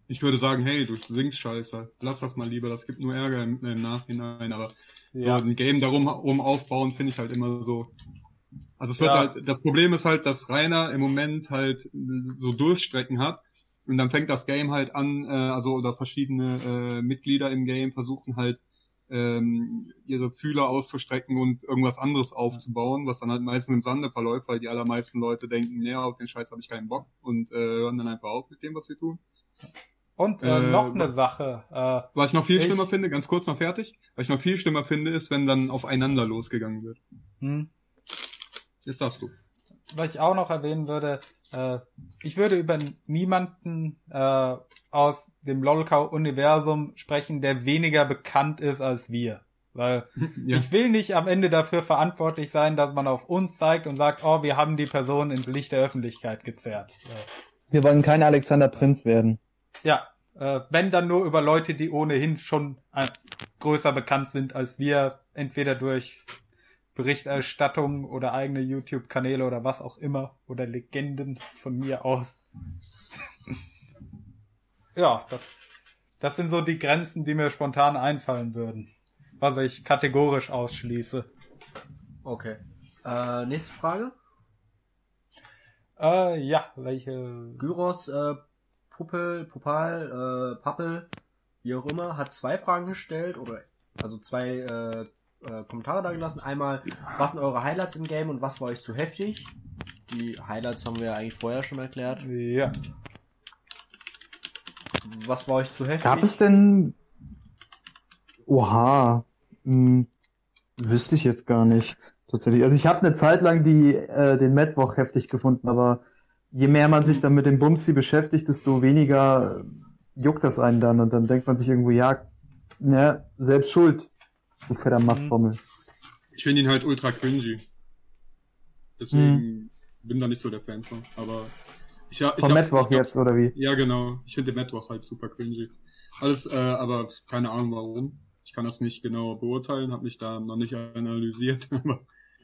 Ich würde sagen, hey, du singst scheiße. Lass das mal lieber, das gibt nur Ärger im, im Nachhinein, aber Ja, so ein Game darum rum aufbauen, finde ich halt immer so. Also es wird Ja. halt, das Problem ist halt, dass Rainer im Moment halt so Durchstrecken hat und dann fängt das Game halt an, äh, also oder verschiedene äh, Mitglieder im Game versuchen halt ähm, ihre Fühler auszustrecken und irgendwas anderes aufzubauen, was dann halt meistens im Sande verläuft, weil die allermeisten Leute denken, nee, auf den Scheiß habe ich keinen Bock und äh, hören dann einfach auf mit dem, was sie tun. und äh, äh, noch eine was- Sache. Äh, Was ich noch viel Ich- schlimmer finde, ganz kurz noch fertig, was ich noch viel schlimmer finde, ist, wenn dann aufeinander losgegangen wird. hm. Jetzt darfst du. was ich auch noch erwähnen würde, äh, ich würde über niemanden äh, aus dem Lolcow-Universum sprechen, der weniger bekannt ist als wir. Weil Ja. ich will nicht am Ende dafür verantwortlich sein, dass man auf uns zeigt und sagt, oh, wir haben die Person ins Licht der Öffentlichkeit gezerrt. Wir wollen kein Alexander Prinz werden. ja, äh, wenn dann nur über Leute, die ohnehin schon äh, größer bekannt sind als wir, entweder durch Berichterstattung oder eigene YouTube-Kanäle oder was auch immer oder Legenden von mir aus. ja, das, das sind so die Grenzen, die mir spontan einfallen würden, was ich kategorisch ausschließe. Okay. Äh, nächste Frage. Äh, ja, welche? Gyros, äh, Puppel, Pupal, äh, Pappel, wie auch immer, hat zwei Fragen gestellt oder also zwei äh, äh, Kommentare da gelassen. Einmal, was sind eure Highlights im Game und was war euch zu heftig? Die Highlights haben wir ja eigentlich vorher schon erklärt. Ja. Was war euch zu heftig? Gab es denn. Oha. Hm, wüsste ich jetzt gar nicht. Tatsächlich. Also ich habe eine Zeit lang die, äh, den Mittwoch heftig gefunden, aber je mehr man sich dann mit dem Bumsi beschäftigt, desto weniger juckt das einen dann und dann denkt man sich irgendwo, ja, ne, selbst schuld. Du fetter Mastbommel. Ich finde ihn halt ultra cringy. Deswegen bin da nicht so der Fan von. Aber ich, ha- ich Vom hab- Mittwoch jetzt, oder wie? Ja, genau. Ich finde den Mittwoch halt super cringy. Alles, äh, aber keine Ahnung warum. Ich kann das nicht genau beurteilen, habe mich da noch nicht analysiert. Aber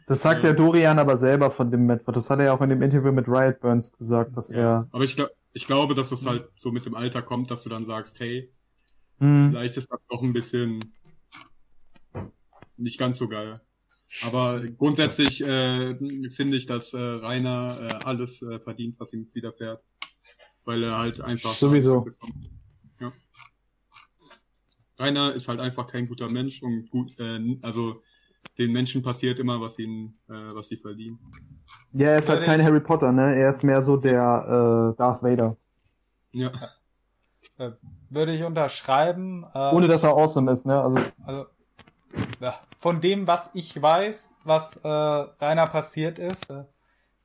Das sagt Ja. der Dorian aber selber von dem Mittwoch. Das hat er ja auch in dem Interview mit Riot Burns gesagt, dass er. Aber ich, glaub, ich glaube, dass es halt so mit dem Alter kommt, dass du dann sagst, hey, Hm, vielleicht ist das doch ein bisschen nicht ganz so geil. Aber grundsätzlich äh, finde ich, dass äh, Rainer äh, alles äh, verdient, was ihm widerfährt. Weil er halt einfach... Sowieso. Ja. Rainer ist halt einfach kein guter Mensch und gut, äh, also den Menschen passiert immer, was ihnen, äh, was sie verdienen. ja, er ist halt kein Harry Potter, ne? Er ist mehr so der äh, Darth Vader. Ja. Äh, würde ich unterschreiben. Äh, Ohne dass er awesome ist, ne? Also also, von dem, was ich weiß, was äh, Rainer passiert ist, äh,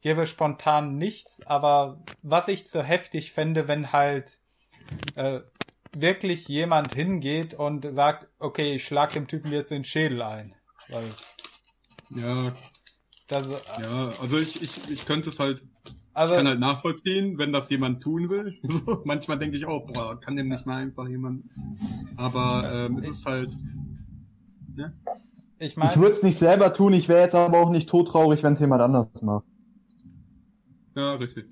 gebe spontan nichts, aber was ich so heftig fände, wenn halt äh, wirklich jemand hingeht und sagt, okay, ich schlag dem Typen jetzt den Schädel ein. Weil Ja, das, äh, ja, also ich, ich, ich könnte es halt, also, ich kann halt nachvollziehen, wenn das jemand tun will. Manchmal denke ich auch, boah, kann dem nicht mal einfach jemand. Aber ähm, es ist halt, ich meine, ich würde es nicht selber tun, ich wäre jetzt aber auch nicht todtraurig, wenn es jemand anders macht. ja, richtig.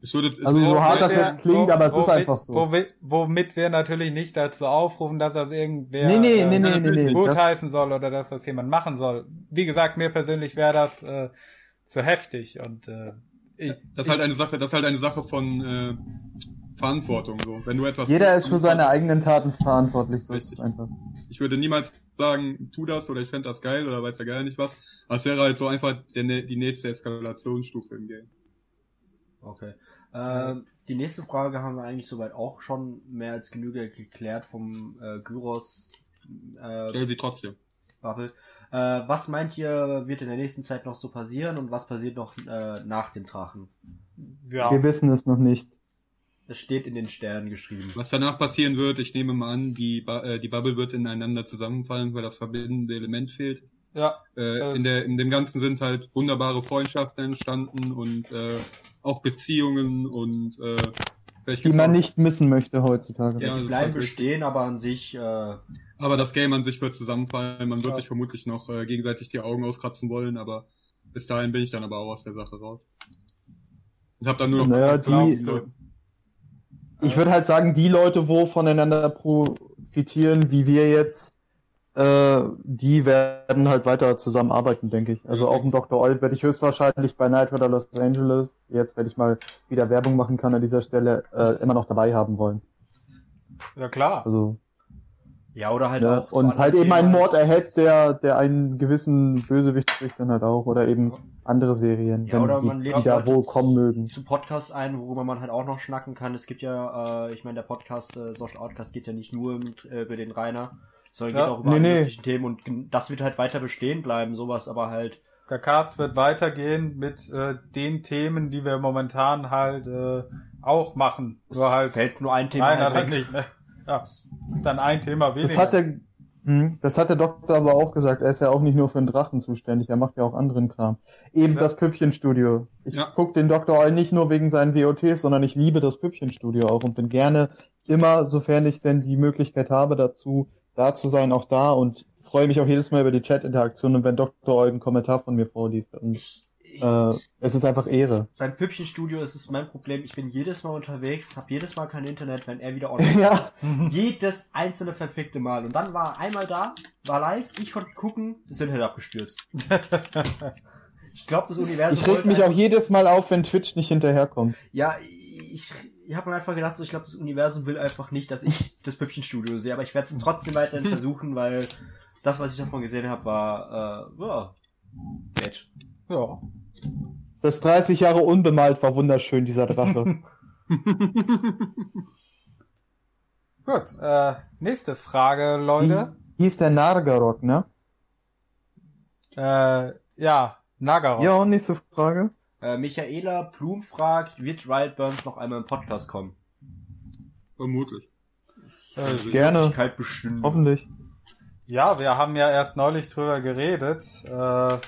Ich würde, Also so hart das jetzt klingt, aber es ist womit- einfach so. Womit, womit wir natürlich nicht dazu aufrufen, dass das irgendwer Nee, nee, äh, nee, nee, nee, nee. gut Das, heißen soll oder dass das jemand machen soll. Wie gesagt, mir persönlich wäre das äh, zu heftig und äh, ich, Das ist halt eine Sache, das ist halt eine Sache von äh, Verantwortung. So, wenn du etwas jeder ist für seine eigenen Taten verantwortlich, so ist es einfach. Ich würde niemals sagen, tu das oder ich fände das geil oder weiß ja gar nicht was. Es wäre halt so einfach der, die nächste Eskalationsstufe im Game. Okay. Ähm, die nächste Frage haben wir eigentlich soweit auch schon mehr als genügend geklärt vom äh, Gyros äh, Stell sie trotzdem. Bubble. Äh, was meint ihr, wird in der nächsten Zeit noch so passieren und was passiert noch äh, nach dem Drachen? ja, Wir wissen es noch nicht. Es steht in den Sternen geschrieben. Was danach passieren wird, ich nehme mal an, die, äh, die Bubble wird ineinander zusammenfallen, weil das verbindende Element fehlt. ja, Äh, in, der, in dem Ganzen sind halt wunderbare Freundschaften entstanden und äh, auch Beziehungen und äh, Die man auch- nicht missen möchte heutzutage. Ja, die bleiben halt bestehen, aber an sich, äh, Aber das Game an sich wird zusammenfallen. Man wird Ja. sich vermutlich noch äh, gegenseitig die Augen auskratzen wollen, aber bis dahin bin ich dann aber auch aus der Sache raus. Und hab dann nur noch Naja, die-? Ich würde halt sagen, die Leute, wo voneinander profitieren, wie wir jetzt, äh, die werden halt weiter zusammenarbeiten, denke ich. Also auch ein Dr. Old werde ich höchstwahrscheinlich bei Night Rider Los Angeles, jetzt wenn ich mal wieder Werbung machen kann an dieser Stelle, äh, immer noch dabei haben wollen. ja klar. Also ja, oder halt ja, auch. und halt eben einen Themen. Mord erhält, der, der einen gewissen Bösewicht kriegt dann halt auch. Oder eben andere Serien, Ja, wenn oder die, man lädt die da Leute wohl kommen mögen. zu Podcasts ein, worüber man halt auch noch schnacken kann. Es gibt ja, äh, ich meine, der Podcast, äh, Social Outcast geht ja nicht nur mit, äh, über den Rainer, sondern Ja. geht auch über Nee, alle nee. möglichen Themen und das wird halt weiter bestehen bleiben, sowas aber halt. Der Cast wird weitergehen mit äh, den Themen, die wir momentan halt äh, auch machen. Nur halt fällt nur ein Thema Rainer halt nicht. Ne? Ja, ist dann ein Thema weniger. Das hat der, hm, das hat der Doktor aber auch gesagt. Er ist ja auch nicht nur für den Drachen zuständig. Er macht ja auch anderen Kram. Eben Ja. das Püppchenstudio. Ich Ja. guck den Doktor Oil nicht nur wegen seinen WOTs, sondern ich liebe das Püppchenstudio auch und bin gerne immer, sofern ich denn die Möglichkeit habe, dazu da zu sein, auch da und freue mich auch jedes Mal über die Chat-Interaktion und wenn Dr. Oil einen Kommentar von mir vorliest. Und Ich, äh, es ist einfach Ehre. beim Püppchenstudio ist es mein Problem, ich bin jedes Mal unterwegs, habe jedes Mal kein Internet, wenn er wieder online ja, Jedes einzelne verfickte Mal. Und dann war er einmal da, war live, ich konnte gucken, das Internet abgestürzt. ich glaube, das Universum. ich reg mich auch jedes Mal auf, wenn Twitch nicht hinterherkommt. Ja, ich, ich habe mir einfach gedacht, so, ich glaube, das Universum will einfach nicht, dass ich das Püppchenstudio sehe, aber ich werde es trotzdem weiterhin versuchen, weil das, was ich davon gesehen habe, war äh, ja, nett. Ja. Das 30 Jahre unbemalt war wunderschön, dieser Drache. Gut, äh, nächste Frage, Leute. Hieß der Nargarok, ne? Äh, ja, Nagaroth. Ja, und nächste Frage. Äh, Michaela Blum fragt, wird Riot Burns noch einmal im Podcast kommen? Vermutlich. Äh, Gerne. Hoffentlich. Ja, wir haben ja erst neulich drüber geredet, äh,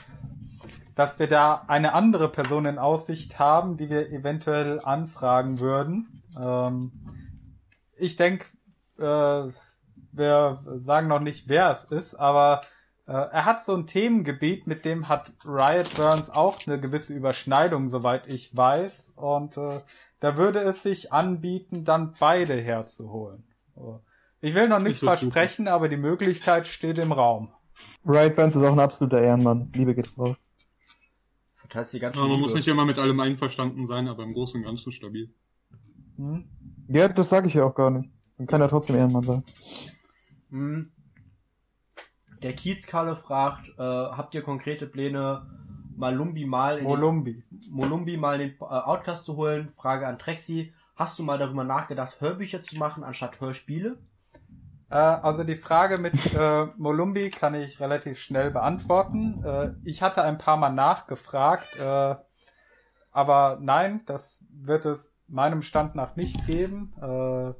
dass wir da eine andere Person in Aussicht haben, die wir eventuell anfragen würden. Ähm, ich denke, äh, wir sagen noch nicht, wer es ist, aber äh, er hat so ein Themengebiet, mit dem hat Riot Burns auch eine gewisse Überschneidung, soweit ich weiß. Und äh, da würde es sich anbieten, dann beide herzuholen. Ich will noch nichts wird super. versprechen, aber die Möglichkeit steht im Raum. Wright Burns ist auch ein absoluter Ehrenmann. Liebe geht raus. Verteilst die ganz Ja, man muss Liebe. nicht immer mit allem einverstanden sein, aber im Großen und Ganzen stabil. Hm? Ja, das sage ich ja auch gar nicht. Dann kann er trotzdem Ehrenmann sein. Hm. Der Kiezkalle fragt, äh, habt ihr konkrete Pläne, Malumbi mal in den, Molumbi. Molumbi mal in den äh, Outcast zu holen? Frage an Trexi. Hast du mal darüber nachgedacht, Hörbücher zu machen anstatt Hörspiele? Äh, also die Frage mit äh, Molumbi kann ich relativ schnell beantworten. Äh, ich hatte ein paar Mal nachgefragt, äh, aber nein, das wird es meinem Stand nach nicht geben. Äh,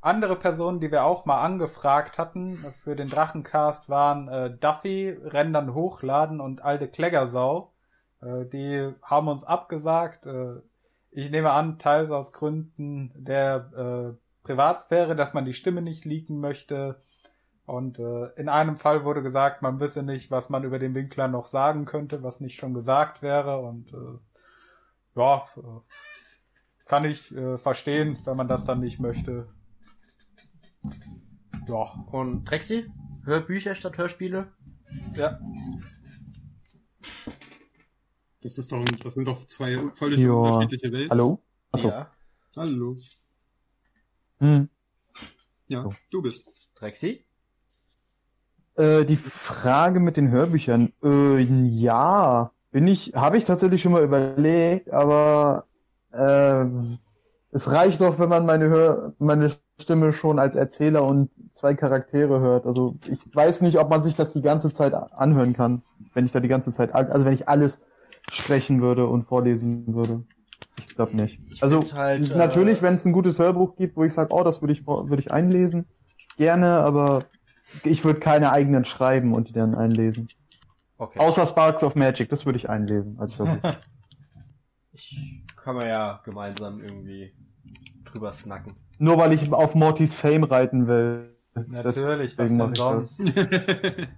andere Personen, die wir auch mal angefragt hatten für den Drachencast, waren äh, Duffy, Rendern Hochladen und Alte Kläggersau. Äh, die haben uns abgesagt. Äh, ich nehme an, teils aus Gründen der äh, Privatsphäre, dass man die Stimme nicht leaken möchte. Und äh, in einem Fall wurde gesagt, man wisse nicht, was man über den Winkler noch sagen könnte, was nicht schon gesagt wäre. Und äh, ja, äh, kann ich äh, verstehen, wenn man das dann nicht möchte. Ja, Und Trexi? Hörbücher statt Hörspiele? ja. Das ist doch, das sind doch zwei völlig Ja. unterschiedliche Welten. Hallo? Achso. Ja. Hallo. Hm. Ja, So. du bist. Trexi? Äh, die Frage mit den Hörbüchern. Äh, ja, bin ich, habe ich tatsächlich schon mal überlegt, aber äh, es reicht doch, wenn man meine Hör meine Stimme schon als Erzähler und zwei Charaktere hört. Also ich weiß nicht, ob man sich das die ganze Zeit anhören kann, wenn ich da die ganze Zeit, also wenn ich alles sprechen würde und vorlesen würde. Ich glaube nicht. Ich Also halt, äh, natürlich, wenn es ein gutes Hörbuch gibt, wo ich sage, oh, das würde ich würde ich einlesen, gerne, aber ich würde keine eigenen schreiben und die dann einlesen. Okay. Außer Sparks of Magic, das würde ich einlesen als Hörbuch. Ich kann man ja gemeinsam irgendwie drüber snacken. Nur weil ich auf Mortys Fame reiten will. Natürlich, was Deswegen mach denn sonst?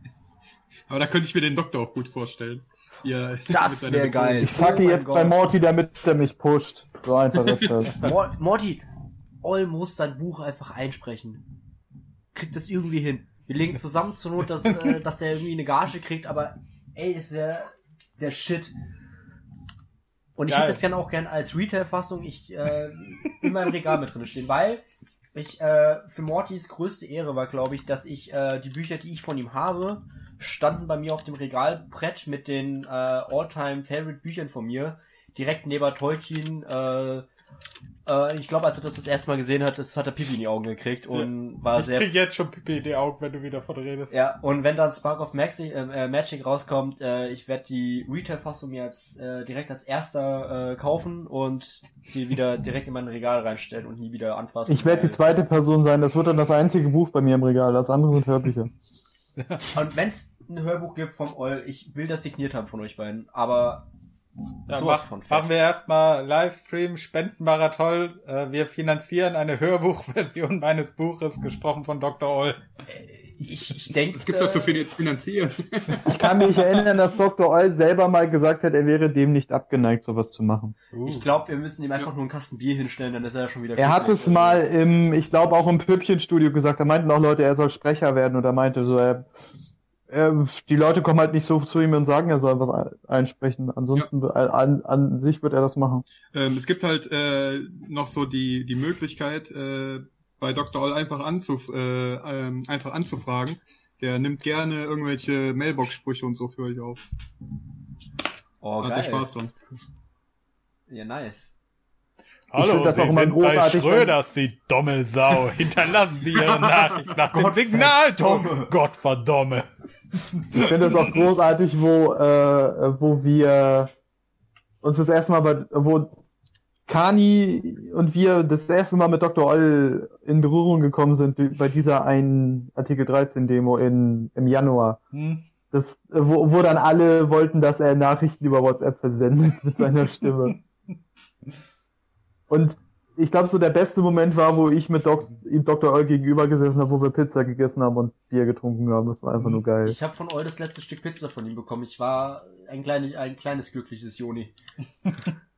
Aber da könnte ich mir den Doktor auch gut vorstellen. Ja, Das mit seiner wär Betonung. geil. Ich sacke Oh jetzt Gott. bei Morty, damit er mich pusht. So einfach ist das. Mor Morty, All muss dein Buch einfach einsprechen. Kriegt das irgendwie hin. Wir legen zusammen zur Not, dass, äh, dass er irgendwie eine Gage kriegt, aber ey, ist der, der Shit. Und ich Geil. hätte das gerne auch gern als Retail-Fassung ich, äh, in meinem Regal mit drin stehen, weil ich äh, für Mortys größte Ehre war, glaube ich, dass ich äh, die Bücher, die ich von ihm habe, standen bei mir auf dem Regalbrett mit den äh, All-Time-Favorite-Büchern von mir, direkt neben Tolkien. Äh, äh, ich glaube, als er das das erste Mal gesehen hat, das hat er Pipi in die Augen gekriegt und war Ich sehr krieg jetzt schon Pipi in die Augen, wenn du wieder von redest. ja, und wenn dann Spark of Maxi, äh, äh, Magic rauskommt, äh, ich werde die Retail-Fassung mir jetzt äh, direkt als erster äh, kaufen und sie wieder direkt in mein Regal reinstellen und nie wieder anfassen. Ich werde die zweite Person sein, das wird dann das einzige Buch bei mir im Regal, das andere sind Hörbücher. Und wenn es ein Hörbuch gibt vom Oll, ich will das signiert haben von euch beiden, aber Ja, sowas mach, von fett. machen wir erstmal Livestream, Spendenmarathon. Äh, wir finanzieren eine Hörbuchversion meines Buches, gesprochen von Dr. Oll. Ich, ich denke, Was gibt's da zu fin- finanzieren? Ich kann mich erinnern, dass Dr. Oll selber mal gesagt hat, er wäre dem nicht abgeneigt, sowas zu machen. Uh. ich glaube, wir müssen ihm einfach nur einen Kasten Bier hinstellen, dann ist er ja schon wieder Er hat es mal im, ich glaube auch im Püppchenstudio gesagt, da meinten auch Leute, er soll Sprecher werden und er meinte so, er, er, die Leute kommen halt nicht so zu ihm und sagen, er soll was ein- einsprechen. Ansonsten, äh, an, an sich wird er das machen. ähm, es gibt halt äh, noch so die, die Möglichkeit, äh, bei Dr. Oll einfach, anzuf äh, ähm, einfach anzufragen. Der nimmt gerne irgendwelche Mailbox-Sprüche und so für euch auf. Oh, Hat der Spaß dran. Ja, nice. Ich find das Sie auch immer sind großartig, Bei Schröders, Sie dumme Sau. Hinterlassen Sie Ihre Nachricht nach dem Signalton. Gott verdomme. Ich finde das auch großartig, wo, äh, wo wir uns das erste Mal bei, wo Kani und wir das erste Mal mit Dr. Oll in Berührung gekommen sind bei dieser einen Artikel 13 Demo in, im Januar. Hm? Das, äh, wo, wo dann alle wollten, dass er Nachrichten über WhatsApp versendet mit seiner Stimme. Und ich glaube, so der beste Moment war, wo ich mit Dok ihm Dr. Oll gegenüber gesessen habe, wo wir Pizza gegessen haben und Bier getrunken haben. Das war einfach nur geil. Ich habe von Oll das letzte Stück Pizza von ihm bekommen. Ich war ein, kleine, ein kleines glückliches Joni.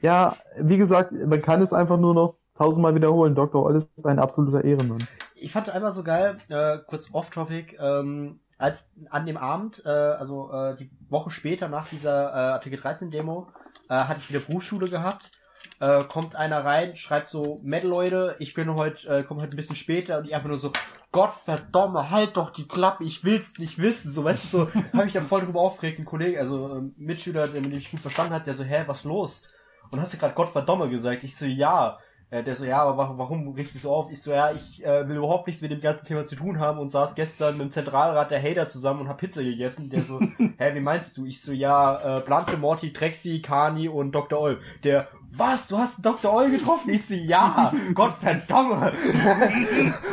Ja, wie gesagt, man kann es einfach nur noch tausendmal wiederholen. Dr. Oll ist ein absoluter Ehrenmann. Ich fand einmal so geil, äh, kurz off-topic, ähm, als an dem Abend, äh, also äh, die Woche später nach dieser äh, Artikel 13 Demo, äh, hatte ich wieder Berufsschule gehabt. Äh, kommt einer rein, schreibt so, Metal Leute, ich bin heute, äh, komme heute ein bisschen später und ich einfach nur so, Gott verdomme, halt doch die Klappe, ich will's nicht wissen. So, weißt du, so, habe ich da voll drüber aufgeregt, ein Kollege, also äh, Mitschüler, der mich gut verstanden hat, der so, hä, was los? Und hast du gerade Gott verdomme gesagt? Ich so, ja. Äh, der so, ja, aber warum, regst du dich so auf? Ich so, ja, ich äh, will überhaupt nichts mit dem ganzen Thema zu tun haben und saß gestern mit dem Zentralrat der Hater zusammen und hab Pizza gegessen. Der so, hä, wie meinst du? Ich so, ja, äh, Blanke, Morty, Trexi, Kani und Dr. Oll. Der, was, du hast Dr. Oll getroffen? Ich so, ja, Gott verdomme.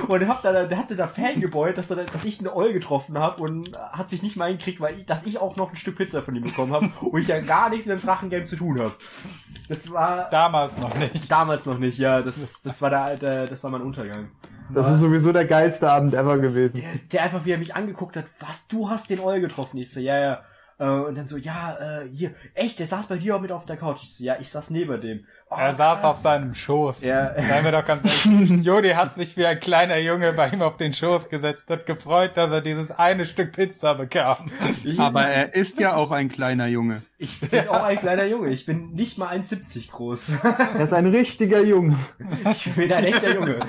und hab da, der hatte da Fan gebeut, dass, er, dass ich eine Oll getroffen habe und hat sich nicht mal hingekriegt, weil ich, dass ich auch noch ein Stück Pizza von ihm bekommen habe und ich ja gar nichts mit dem Drachengame zu tun habe. Das war Damals noch nicht. damals noch nicht, ja. Das, das war der alte, das war mein Untergang. Das ist sowieso der geilste Abend ever gewesen. Der, der einfach, wie er mich angeguckt hat, was, du hast den Eul getroffen? Ich so, ja, ja. Äh, Und dann so, ja, äh, hier, echt, der saß bei dir auch mit auf der Couch. Ich so, ja, ich saß neben dem. Oh, Er saß krass. auf seinem Schoß. Ja. Seien wir doch ganz ehrlich. Jodi hat sich wie ein kleiner Junge bei ihm auf den Schoß gesetzt, hat gefreut, dass er dieses eine Stück Pizza bekam. Aber er ist ja auch ein kleiner Junge. ich bin auch ein kleiner Junge. Ich bin nicht mal 1,70 groß. Er ist ein richtiger Junge. Ich bin ein echter Junge.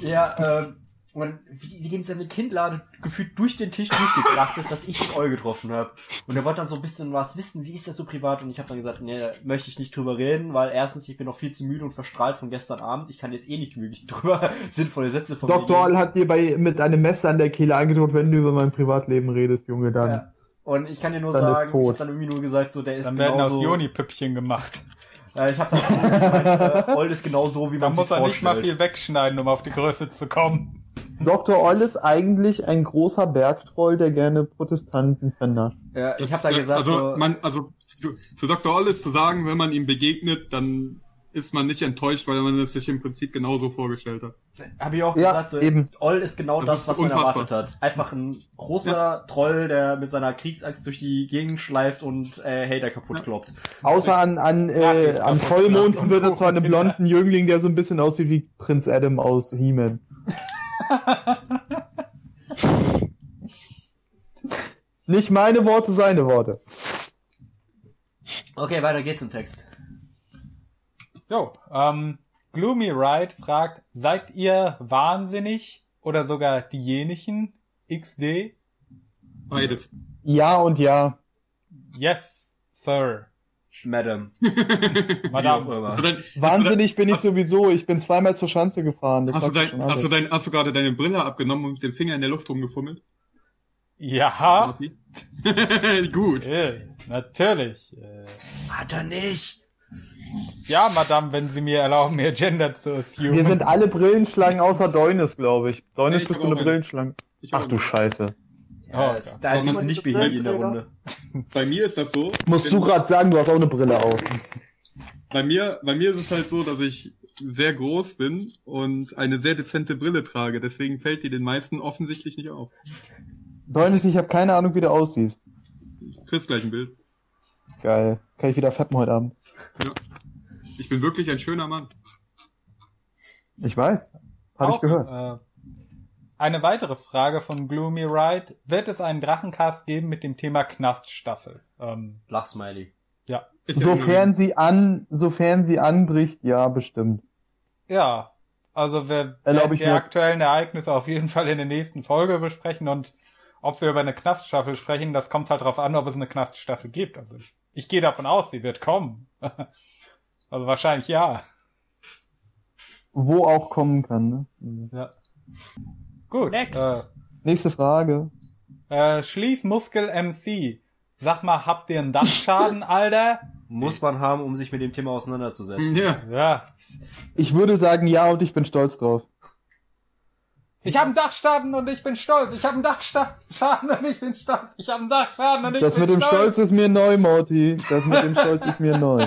Ja, ähm, und wie, wie dem seine Kinnlade gefühlt durch den Tisch durchgebracht ist, dass ich den Eul getroffen habe. Und er wollte dann so ein bisschen was wissen, wie ist das so privat? Und ich habe dann gesagt, nee, möchte ich nicht drüber reden, weil erstens, ich bin noch viel zu müde und verstrahlt von gestern Abend. Ich kann jetzt eh nicht wirklich drüber sinnvolle Sätze von mir Dr. Oll hat dir bei, mit einem Messer an der Kehle angedroht, wenn du über mein Privatleben redest, Junge, dann. Ja. Und ich kann dir nur Dann sagen, ich habe dann irgendwie nur gesagt, so der ist Dann werden aus genauso. Joni-Püppchen gemacht. Äh, ich habe dann gemeint, äh, Old ist genau so, wie Da man muss sich er nicht mal vorstellt. viel wegschneiden, um auf die Größe zu kommen. Dr. Oll ist eigentlich ein großer Bergtroll, der gerne Protestanten vernascht. Ja, ich habe da gesagt, also, so, man, also zu, zu Dr. Oll ist zu sagen, wenn man ihm begegnet, dann ist man nicht enttäuscht, weil man es sich im Prinzip genauso vorgestellt hat. habe ich auch Ja, gesagt, so, eben. Oll ist genau Das das, ist was man unfassbar. erwartet hat. Einfach ein großer Troll, der mit seiner Kriegsaxt durch die Gegend schleift und äh, Hater kaputt kloppt. Außer an, an, äh, an Vollmond wird er zu einem blonden Jüngling, der so ein bisschen aussieht wie Prinz Adam aus He-Man. Nicht meine Worte, seine Worte. Okay, weiter geht's im Text. Jo, ähm, Gloomy Ride fragt, seid ihr wahnsinnig oder sogar diejenigen? XD? Beides. Ja und ja. Yes, Sir. Madam. Madame. Hast dein, Wahnsinnig bin ich sowieso. Ich bin zweimal zur Schanze gefahren. Das hast, du dein, hast, du dein, hast du gerade deine Brille abgenommen und mit dem Finger in der Luft rumgefummelt? Ja? Gut. äh, natürlich. Äh, Hat er nicht. ja, Madame, wenn Sie mir erlauben, mir Gender zu assumen. Wir sind alle Brillenschlangen außer Deunis, glaube ich. Deunis Ich bist du eine. Brillenschlange. Ach du Scheiße. Ja, Oh, da ist Aber man nicht behindert in der Runde. Bei mir ist das so. Musst du gerade sagen, du hast auch eine Brille auf. Bei mir, bei mir ist es halt so, dass ich sehr groß bin und eine sehr dezente Brille trage. Deswegen fällt die den meisten offensichtlich nicht auf. Deunis, ich habe keine Ahnung, wie du aussiehst. Du kriegst gleich ein Bild. Geil. Kann ich wieder fetten heute Abend? Ja. Ich bin wirklich ein schöner Mann. Ich weiß. Habe ich gehört. Äh, eine weitere Frage von Gloomy Ride. Wird es einen Drachencast geben mit dem Thema Knaststaffel? Ähm, Lachsmiley. ja. Sofern sie an, sofern sie anbricht, ja, bestimmt. Ja. Also wir werden ich die mir. aktuellen Ereignisse auf jeden Fall in der nächsten Folge besprechen und ob wir über eine Knaststaffel sprechen, das kommt halt drauf an, ob es eine Knaststaffel gibt. Also ich, ich gehe davon aus, sie wird kommen. also wahrscheinlich ja. Wo auch kommen kann. Ne? ja. Gut. Next. Äh, Nächste Frage. äh, Schließmuskel MC. Sag mal, habt ihr einen Dachschaden, Alter? Muss man haben, um sich mit dem Thema auseinanderzusetzen. Ja. Ja. Ich würde sagen ja und ich bin stolz drauf. Ich habe einen Dachschaden und ich bin stolz. Ich habe einen Dachschaden und ich bin stolz. Ich habe einen Dachschaden und ich Das bin mit dem stolz. Stolz ist mir neu, Morty. Das mit dem Stolz ist mir neu.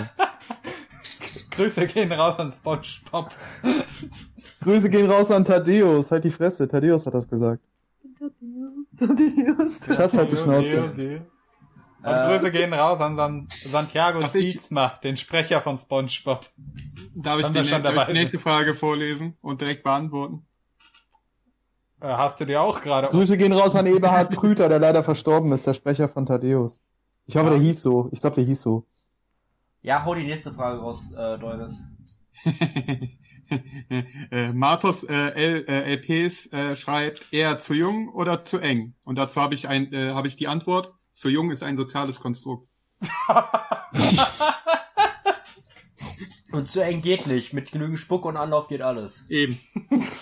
Grüße gehen raus an SpongeBob. Grüße gehen raus an Thaddeus. Halt die Fresse. Thaddeus hat das gesagt. Schatz, halt die Schnauze. Und Äh, Grüße gehen raus an San Santiago ich- Tietzma, den Sprecher von SpongeBob. Darf ich Wenn die nächste Frage vorlesen und direkt beantworten? Äh, hast du dir auch gerade... Grüße gehen raus an Eberhard Krüter, der leider verstorben ist, der Sprecher von Thaddeus. Ich hoffe, der hieß so. Ich glaube, der hieß so. Ja, hau die nächste Frage raus, äh, Deunis. äh, Martos äh, L, äh, LPs äh, schreibt eher zu jung oder zu eng. Und dazu habe ich ein, äh, habe ich die Antwort: Zu jung ist ein soziales Konstrukt. Und zu eng geht nicht. Mit genügend Spuck und Anlauf geht alles. Eben.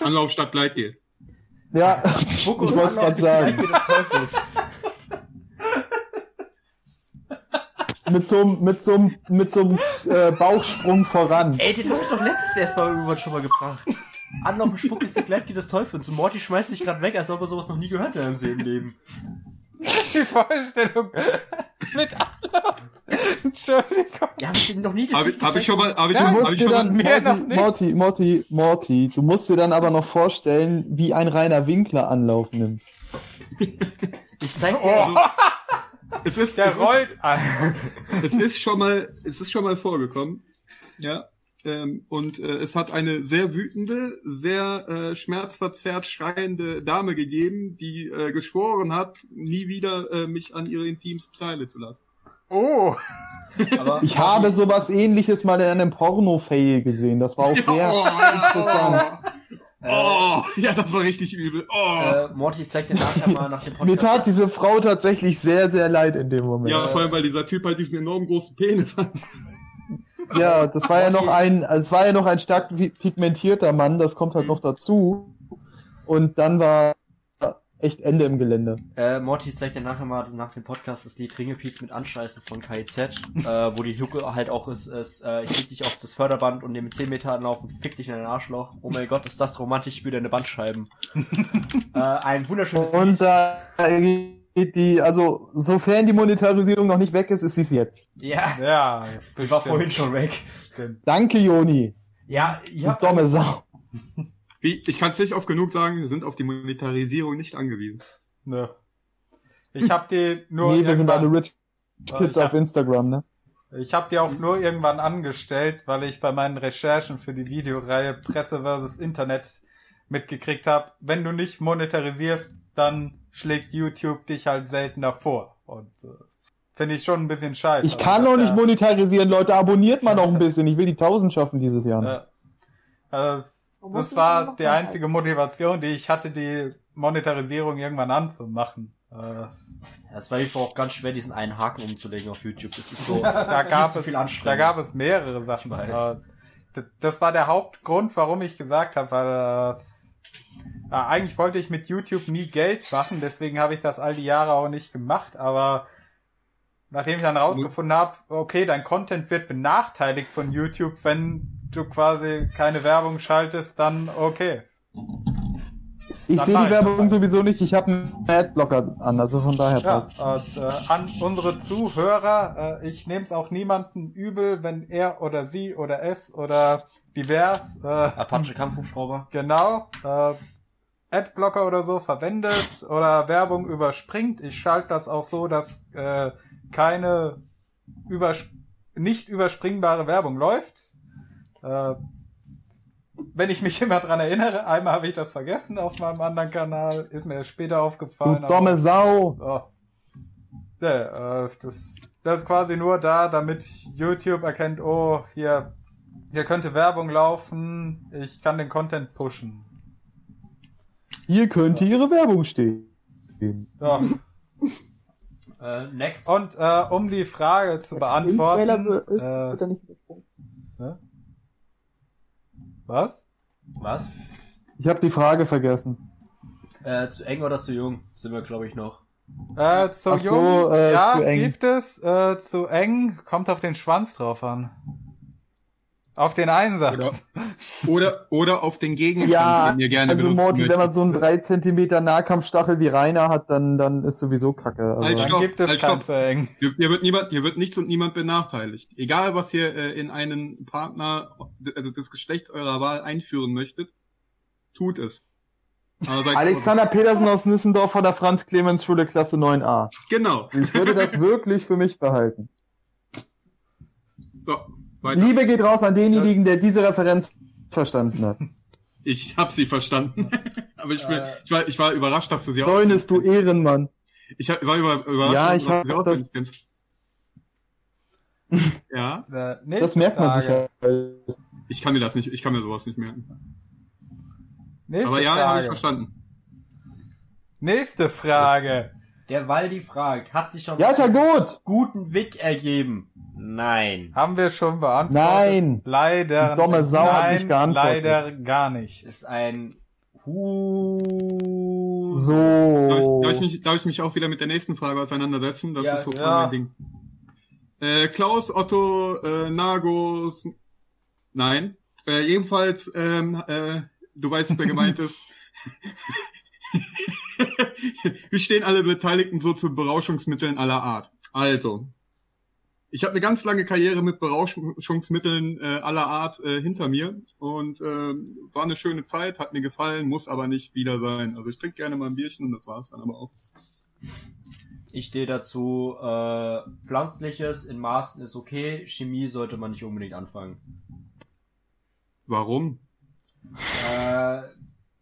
Anlauf statt Gleitgel. Ja, Spuck ich wollte es gerade sagen. Gleiche des Teufels. Mit so einem mit so einem- mit so einem äh, Bauchsprung voran. Ey, den hab ich doch letztes erst mal irgendwann schon mal gebracht. Anlauf und Spuck ist die Gleitgel des Teufels. Und Morty schmeißt sich gerade weg, als ob er sowas noch nie gehört hat in seinem Leben. Die Vorstellung mit Anlauf. Entschuldigung. Ja, hab ich den noch nie das Habe ich, hab ich schon mal, habe ich Ja, schon, Du hab musst ich dir schon dann, mal, Mehr Morty. Morty, Morty, Morty, du musst dir dann aber noch vorstellen, wie ein reiner Winkler Anlauf nimmt. Ich zeig dir. Oh, es ist, der es ist, rollt an. es ist schon mal, es ist schon mal vorgekommen. Ja. Ähm, und äh, es hat eine sehr wütende, sehr äh, schmerzverzerrt schreiende Dame gegeben, die äh, geschworen hat, nie wieder äh, mich an ihre intimsten Teile zu lassen. Oh. Aber Ich habe sowas ähnliches mal in einem Porno-Fail gesehen. Das war auch sehr oh, ja, interessant. äh, Oh, ja, das war richtig übel. Oh. äh, Morty, ich zeig dir nachher mal nach dem Podcast. Mir tat diese Frau tatsächlich sehr, sehr leid in dem Moment. ja, vor allem, weil dieser Typ halt diesen enorm großen Penis hat. Ja, das war ja noch ein, also es war ja noch ein stark pi- pigmentierter Mann, das kommt halt noch dazu. Und dann war echt Ende im Gelände. Äh, Morty zeigt dir nachher mal nach dem Podcast das Lied Ringepiez mit Anscheißen von KIZ, äh, wo die Hucke halt auch ist, ist äh, ich leg dich auf das Förderband und nehme 10 Meter anlauf und fick dich in dein Arschloch. Oh mein Gott, ist das romantisch, spür deine Bandscheiben. äh, ein wunderschönes Und Lied. da geht die, also sofern die Monetarisierung noch nicht weg ist, ist sie es jetzt. Ja, Ja, ich war vorhin schon weg. Bestimmt. Danke, Joni. Ja, Du habt dumme Sau. Wie, ich kann es nicht oft genug sagen, wir sind auf die Monetarisierung nicht angewiesen. Nö. Ich hab die nur Nee, wir sind alle irgendwann, Rich Kids ich auf hab- Instagram, ne? ich hab die auch nur irgendwann angestellt, weil ich bei meinen Recherchen für die Videoreihe Presse versus Internet mitgekriegt habe, wenn du nicht monetarisierst, dann schlägt YouTube dich halt seltener vor. Und äh, finde ich schon ein bisschen scheiße. Ich kann noch nicht monetarisieren, Leute. Abonniert mal noch ein bisschen. Ich will die 1000 schaffen dieses Jahr. noch. Ja. Also, das war die einzige Motivation, die ich hatte, die Monetarisierung irgendwann anzumachen. Äh, Es war jedenfalls auch ganz schwer, diesen einen Haken umzulegen auf YouTube. Das ist so. da gab es, viel da Anstrengung. gab es mehrere Sachen. Ich weiß. Äh, das war der Hauptgrund, warum ich gesagt habe, weil äh, äh, eigentlich wollte ich mit YouTube nie Geld machen, deswegen habe ich das all die Jahre auch nicht gemacht, aber nachdem ich dann rausgefunden habe, okay, dein Content wird benachteiligt von YouTube, wenn du quasi keine Werbung schaltest, dann okay. Ich sehe die Werbung sowieso nicht. Ich habe einen Adblocker an, also von daher Ja, passt. und, äh, an unsere Zuhörer, äh, ich nehme es auch niemanden übel, wenn er oder sie oder es oder divers äh, Apache Kampfhubschrauber. genau äh, Adblocker oder so verwendet oder Werbung überspringt. Ich schalte das auch so, dass äh, keine übers nicht überspringbare Werbung läuft. Äh, wenn ich mich immer dran erinnere, einmal habe ich das vergessen auf meinem anderen Kanal, ist mir erst später Du aufgefallen. aber- dumme Sau. Oh. Ja, äh, das, das ist quasi nur da, damit YouTube erkennt, oh, hier Hier könnte Werbung laufen. Ich kann den Content pushen. Hier könnte ihre Werbung stehen. Ja. Äh, next. Und äh, um die Frage zu beantworten. Ist, Äh, nicht übersprungen. Was? Was? Ich habe die Frage vergessen. Äh, zu eng oder zu jung sind wir, glaube ich, noch. Äh, zu Ach so, jung, äh, ja, zu eng. gibt es. Äh, zu eng, kommt auf den Schwanz drauf an. Auf den Einsatz. Oder, oder, oder auf den Gegenstand, Ja, den ihr gerne Also Morty, wenn man so einen 3 Zentimeter Nahkampfstachel wie Rainer hat, dann, dann ist sowieso Kacke. Also, Halt, Dann stopp, gibt es halt, stopp. eng. Hier, hier wird niemand, hier wird nichts und niemand benachteiligt. Egal, was ihr äh, in einen Partner, also des Geschlechts eurer Wahl einführen möchtet, tut es. Seid Alexander Petersen aus Nissendorf von der Franz-Clemens-Schule Klasse 9a. Genau. Ich würde das wirklich für mich behalten. So, weiter. Liebe geht raus an denjenigen, der diese Referenz verstanden hat. Ich habe sie verstanden. Aber ich, bin, Äh. ich, war, ich war überrascht, dass du sie Deunis, du Ehrenmann. Ich hab, war über, überrascht, Ja, dass ich du hab sie das- auswendig kennst. Ja, Äh, Das merkt man sich Frage. halt. ich kann mir das nicht, ich kann mir sowas nicht merken. Nächste Aber ja, habe ich verstanden. Nächste Frage. Der Waldi fragt, hat sich schon Ja, ist ja gut. guten Weg ergeben? Nein. Haben wir schon beantwortet? Nein. Leider. Die dumme Sau hat Nein, nicht geantwortet. Leider gar nicht. Ist ein Hu. So. Darf ich, darf, ich mich, darf ich mich auch wieder mit der nächsten Frage auseinandersetzen? Das Ja, ist so ja. mein Ding. Äh, Klaus, Otto, äh, Nagos, nein. Äh, jedenfalls, ähm, äh, du weißt, wer gemeint ist. Wie stehen alle Beteiligten so zu Berauschungsmitteln aller Art? Also, ich habe eine ganz lange Karriere mit Berauschungsmitteln äh, aller Art äh, hinter mir und ähm, war eine schöne Zeit, hat mir gefallen, muss aber nicht wieder sein. Also ich trinke gerne mal ein Bierchen und das war's dann aber auch. Ich stehe dazu, äh, pflanzliches in Maßen ist okay, Chemie sollte man nicht unbedingt anfangen. Warum? Äh,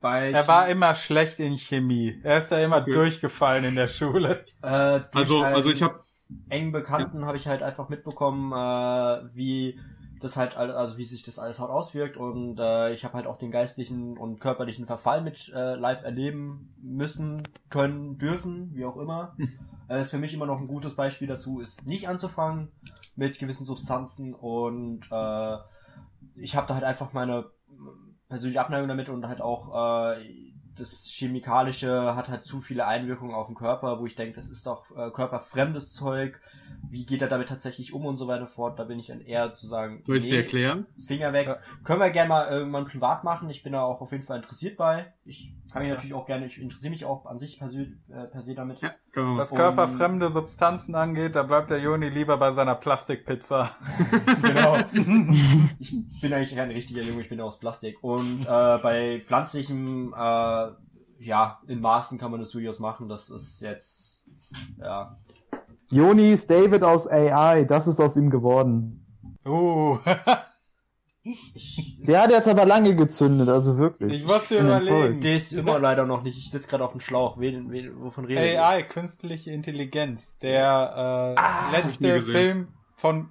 bei Er war immer schlecht in Chemie. Er ist da immer Okay. durchgefallen in der Schule. äh, durch Also, einen also ich habe engen Bekannten habe ich halt einfach mitbekommen, äh, wie das halt, also wie sich das alles halt auswirkt und äh, ich habe halt auch den geistlichen und körperlichen Verfall mit äh, live erleben müssen, können, dürfen, wie auch immer. Äh, ist für mich immer noch ein gutes Beispiel dazu, ist nicht anzufangen mit gewissen Substanzen und äh, ich habe da halt einfach meine persönliche Abneigung damit und halt auch äh, das Chemikalische hat halt zu viele Einwirkungen auf den Körper, wo ich denke, das ist doch äh, körperfremdes Zeug. Wie geht er damit tatsächlich um und so weiter fort? Da bin ich dann eher zu sagen, soll ich dir erklären? Finger weg. Ja. Können wir gerne mal irgendwann privat machen. Ich bin da auch auf jeden Fall interessiert bei. Ich kann mich natürlich auch gerne, ich interessiere mich auch an sich per se, äh, per se damit. Ja. Was körperfremde Substanzen angeht, da bleibt der Joni lieber bei seiner Plastikpizza. Genau. ich bin eigentlich kein richtiger Junge, ich bin aus Plastik. Und äh, bei pflanzlichem, äh, ja, in Maßen kann man das durchaus machen. Das ist jetzt, ja. Jonis David aus AI, das ist aus ihm geworden. Uh, Ich, Der hat jetzt aber lange gezündet, also wirklich. ich musste bin überlegen. der ist immer leider noch nicht. Ich sitze gerade auf dem Schlauch. Wen, wen, wovon rede ich? AI, künstliche Intelligenz. Der äh, nie letzte. Film von,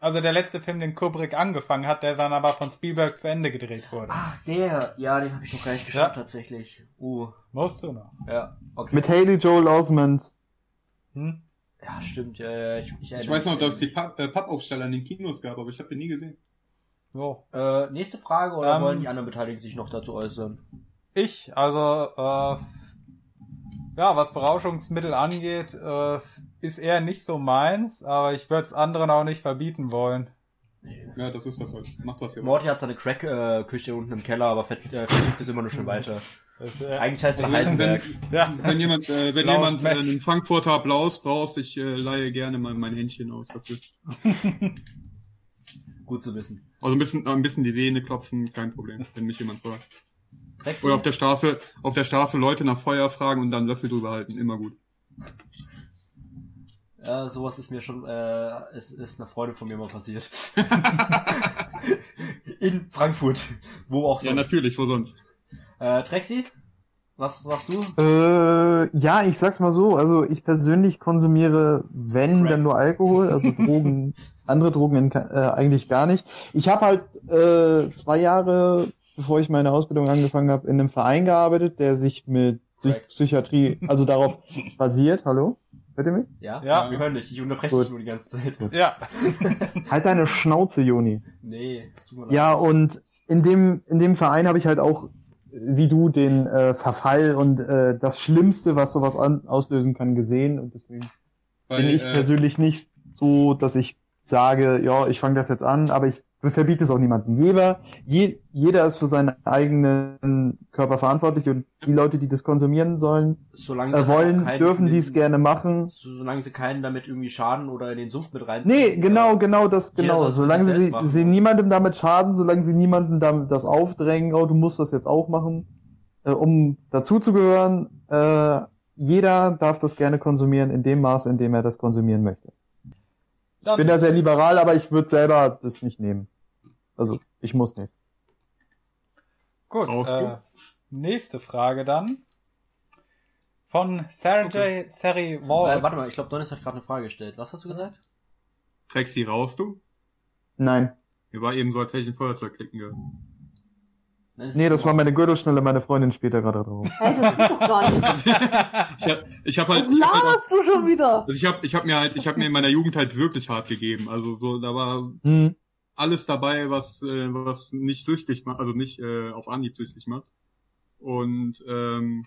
also der letzte Film, den Kubrick angefangen hat, der dann aber von Spielberg zu Ende gedreht wurde. Ach, der. Ja, den habe ich noch gar nicht geschaut, Ja. tatsächlich. Uh, Musst du noch. ja, okay. Mit Haley Joel Osment. Hm? Ja, stimmt. Ja, ja, ich, ich, Ich weiß noch, dass es die Papp- äh, Pappaufsteller in den Kinos gab, aber ich habe den nie gesehen. So. Äh, nächste Frage oder Ähm, wollen die anderen Beteiligten sich noch dazu äußern? Ich, also, äh, ja, was Berauschungsmittel angeht, äh, ist eher nicht so meins, aber ich würde es anderen auch nicht verbieten wollen. Ja, das ist das halt. Macht was ihr. Morty hat seine Crack-Küche unten im Keller, aber vert- äh, es immer nur schon weiter. Das, äh, Eigentlich heißt er Also, Heisenberg. ja. Wenn jemand, äh, wenn Blaues jemand äh, einen Frankfurter Blaus braucht, ich äh, leihe gerne mal mein Händchen aus dafür. Gut zu wissen. Also ein bisschen, ein bisschen die Vene klopfen, kein Problem, wenn mich jemand fragt. Drexel? Oder auf der Straße, auf der Straße Leute nach Feuer fragen und dann Löffel drüber halten, immer gut. Ja, sowas ist mir schon, äh, ist, ist einer Freundin von mir mal passiert. In Frankfurt. Wo auch sonst. Ja, natürlich, wo sonst? Äh, Trexi? Was sagst du? Äh, ja, ich sag's mal so. Also ich persönlich konsumiere, wenn, Crack. dann nur Alkohol, also Drogen, andere Drogen in, äh, eigentlich gar nicht. Ich habe halt äh, zwei Jahre, bevor ich meine Ausbildung angefangen habe, in einem Verein gearbeitet, der sich mit Crack. Psychiatrie, also darauf basiert. Hallo? Hört ihr mich? Ja? Ja. Wir hören dich. Ich unterbreche Gut. dich nur die ganze Zeit. Ja. Halt deine Schnauze, Joni. Nee, das tut mir leid. Ja, und in dem, in dem Verein habe ich halt auch, wie du, den äh, Verfall und äh, das Schlimmste, was sowas an, auslösen kann, gesehen. Und deswegen Weil, bin ich äh, persönlich nicht so, dass ich sage, ja, ich fange das jetzt an, aber ich verbiete es auch niemandem. Jeder, je, jeder ist für seinen eigenen Körper verantwortlich und die Leute, die das konsumieren sollen, äh, wollen, dürfen dies gerne machen. Solange sie keinen damit irgendwie schaden oder in den Sumpf mit rein. Nee, genau, genau das, genau. Solange sie, machen. sie niemandem damit schaden, solange sie niemandem damit das aufdrängen, oh, du musst das jetzt auch machen, äh, um dazuzugehören. Äh, jeder darf das gerne konsumieren in dem Maße, in dem er das konsumieren möchte. Ich bin da sehr liberal, aber ich würde selber das nicht nehmen. Also, ich muss nicht. Gut, äh, nächste Frage dann. Von Sarah J. Seri Äh, Wall. warte mal, ich glaube, Donis hat gerade eine Frage gestellt. Was hast du gesagt? Trexi, rauchst du? Nein. Mir war eben so, als hätte ich ein Feuerzeug klicken gehört. Nein, Nee, das war meine Gürtelschnelle, meine Freundin später gerade drauf. Hey, das geht doch gar nicht. Ich hab, ich hab halt, Was ich hab halt auch, laberst du schon wieder? also ich hab, ich hab mir halt, ich hab mir in meiner Jugend halt wirklich hart gegeben. Also so, da war Hm. alles dabei, was, äh, was nicht süchtig macht, also nicht äh, auf Anhieb süchtig macht. Und ähm,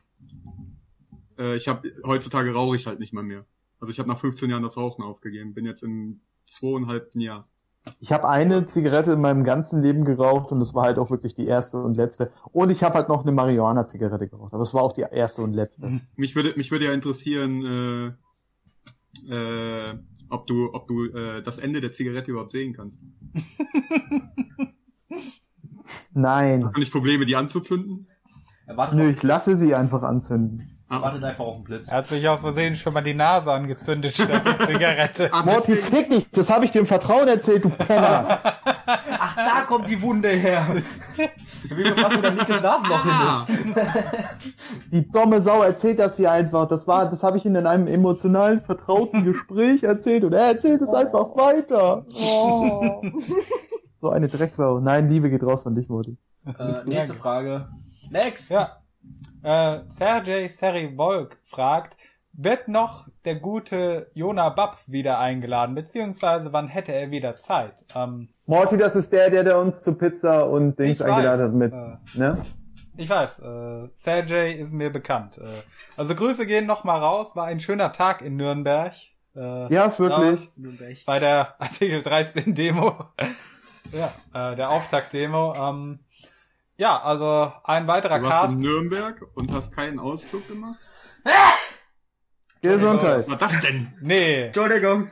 äh, ich habe heutzutage rauche ich halt nicht mal mehr. Also ich habe nach 15 Jahren das Rauchen aufgegeben, bin jetzt im zweieinhalbten Jahr. Ich habe eine Zigarette in meinem ganzen Leben geraucht und es war halt auch wirklich die erste und letzte. Und ich habe halt noch eine Marihuana-Zigarette geraucht, aber es war auch die erste und letzte. Mich würde, mich würde ja interessieren, äh, äh, ob du, ob du äh, das Ende der Zigarette überhaupt sehen kannst. Nein. Kann ich Probleme, die anzuzünden? Nö, ich lasse sie einfach anzünden. Er Ah, wartet einfach auf den Blitz. Er hat sich aus Versehen schon mal die Nase angezündet statt die Zigarette. ah, Morty, fick dich, das habe ich dir im Vertrauen erzählt, du Penner. Ach, da kommt die Wunde her. Ich will gefragt, wo dein linkes Nasenloch Ah. hin ist. Die dumme Sau erzählt das hier einfach. Das war, das habe ich ihm in einem emotionalen, vertrauten Gespräch erzählt und er erzählt es einfach weiter. Oh. So eine Drecksau. Nein, Liebe geht raus an dich, Morty. Äh, nächste Frage. Next. Ja. Äh, Sergej Seri Volk fragt, wird noch der gute Jona Bab wieder eingeladen, beziehungsweise wann hätte er wieder Zeit? Ähm, Morty, das ist der, der, der uns zu Pizza und Dings eingeladen hat mit, Äh. ne? ich weiß, äh, Sergej ist mir bekannt. Äh, also Grüße gehen noch mal raus, war ein schöner Tag in Nürnberg. Äh, Ja, ist wirklich. Bei der Artikel 13 Demo. ja, äh, der Auftaktdemo. Ähm, ja, also ein weiterer Du warst Cast. in Nürnberg und hast keinen Ausflug gemacht? Gesundheit. Was war das denn? Nee, Entschuldigung.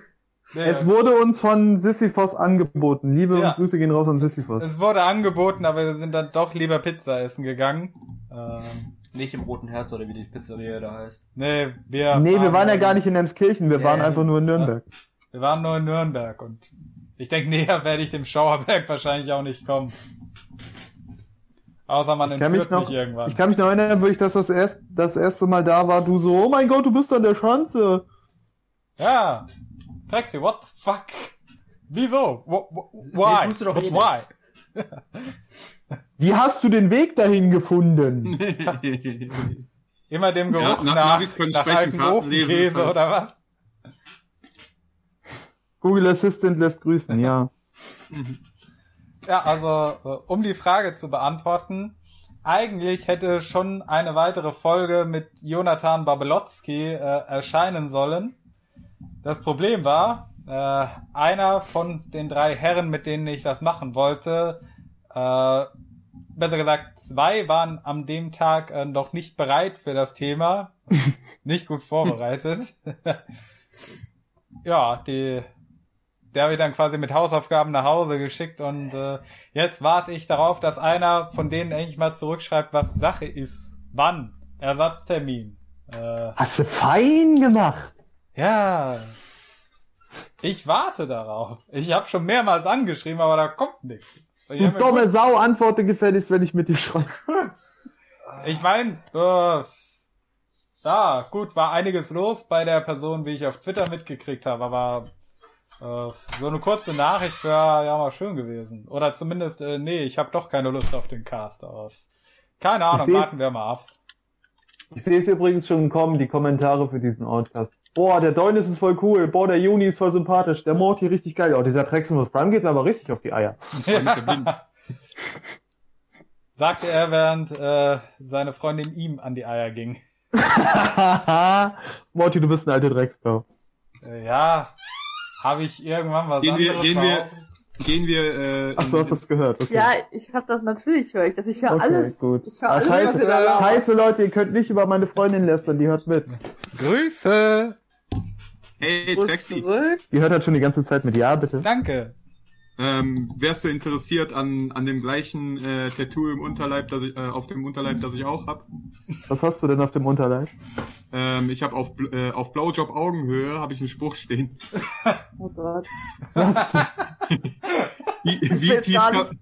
nee. Es wurde uns von Sisyphos angeboten. Liebe Ja. und Grüße gehen raus an Sisyphos. Es wurde angeboten, aber wir sind dann doch lieber Pizza essen gegangen. Ähm, Nicht im Roten Herz oder wie die Pizzeria da heißt. nee, wir Nee, wir waren ja gar nicht in Emskirchen, wir Ja, waren einfach nur in Nürnberg. Wir waren nur in Nürnberg und ich denke, näher werde ich dem Schauerberg wahrscheinlich auch nicht kommen. Außer man Ich kann mich noch, mich irgendwann. ich kann mich noch erinnern, wo ich das das, erst, das erste Mal da war, du so, oh mein Gott, du bist an der Schanze. ja. Trexi, what the fuck? Wieso? Why? tust du doch eh why? Wie hast du den Weg dahin gefunden? Immer dem Ja, Geruch Na- nach, können nach sprechen, alten Ofenkäse halt- oder was? Google Assistant lässt grüßen, ja. Ja, also äh, um die Frage zu beantworten, eigentlich hätte schon eine weitere Folge mit Jonathan Babelotzki äh, erscheinen sollen. Das Problem war, äh, einer von den drei Herren, mit denen ich das machen wollte, äh, besser gesagt, zwei waren an dem Tag äh, noch nicht bereit für das Thema, nicht gut vorbereitet. ja, die, der habe ich dann quasi mit Hausaufgaben nach Hause geschickt und äh, jetzt warte ich darauf, dass einer von denen endlich mal zurückschreibt, was Sache ist. Wann? Ersatztermin. Äh, Hast du fein gemacht. ja. Ich warte darauf. Ich habe schon mehrmals angeschrieben, aber da kommt nichts. Du mir dumme Sau, antworte gefälligst, wenn ich mit dir schreibe. Ich meine, äh, ja, gut, war einiges los bei der Person, wie ich auf Twitter mitgekriegt habe, aber äh, so eine kurze Nachricht wäre ja mal schön gewesen. Oder zumindest, äh, nee, ich habe doch keine Lust auf den Cast aus. Keine Ahnung, warten wir mal ab. Ich sehe es übrigens schon kommen, die Kommentare für diesen Outcast. Boah, der Deunis ist voll cool. Boah, der Juni ist voll sympathisch. Der Morty richtig geil. Oh, dieser Treximus Prime geht mir aber richtig auf die Eier. Sagte er, während äh, seine Freundin ihm an die Eier ging. Morty, du bist ein alter Drecksau. Äh, ja, habe ich irgendwann was Gehen wir- gehen wir-? Gehen wir, äh, Ach, du hast das gehört. Okay. Ja, ich hab das natürlich, höre ich das. Ich höre okay, alles. gut. Ich höre Ah, alles, was scheiße, ihr da labert. scheiße, Leute, ihr könnt nicht über meine Freundin lästern, die hört mit. Grüße! hey, Taxi. Die hört halt schon die ganze Zeit mit. Ja, bitte. Danke. Ähm, wärst du interessiert an, an dem gleichen äh, Tattoo im Unterleib, das ich, äh, auf dem Unterleib, das ich auch hab? Was hast du denn auf dem Unterleib? Ähm, ich habe auf, Bl- äh, auf Blowjob Augenhöhe habe ich einen Spruch stehen. Oh Gott. Was? Wie, wie, tief kann,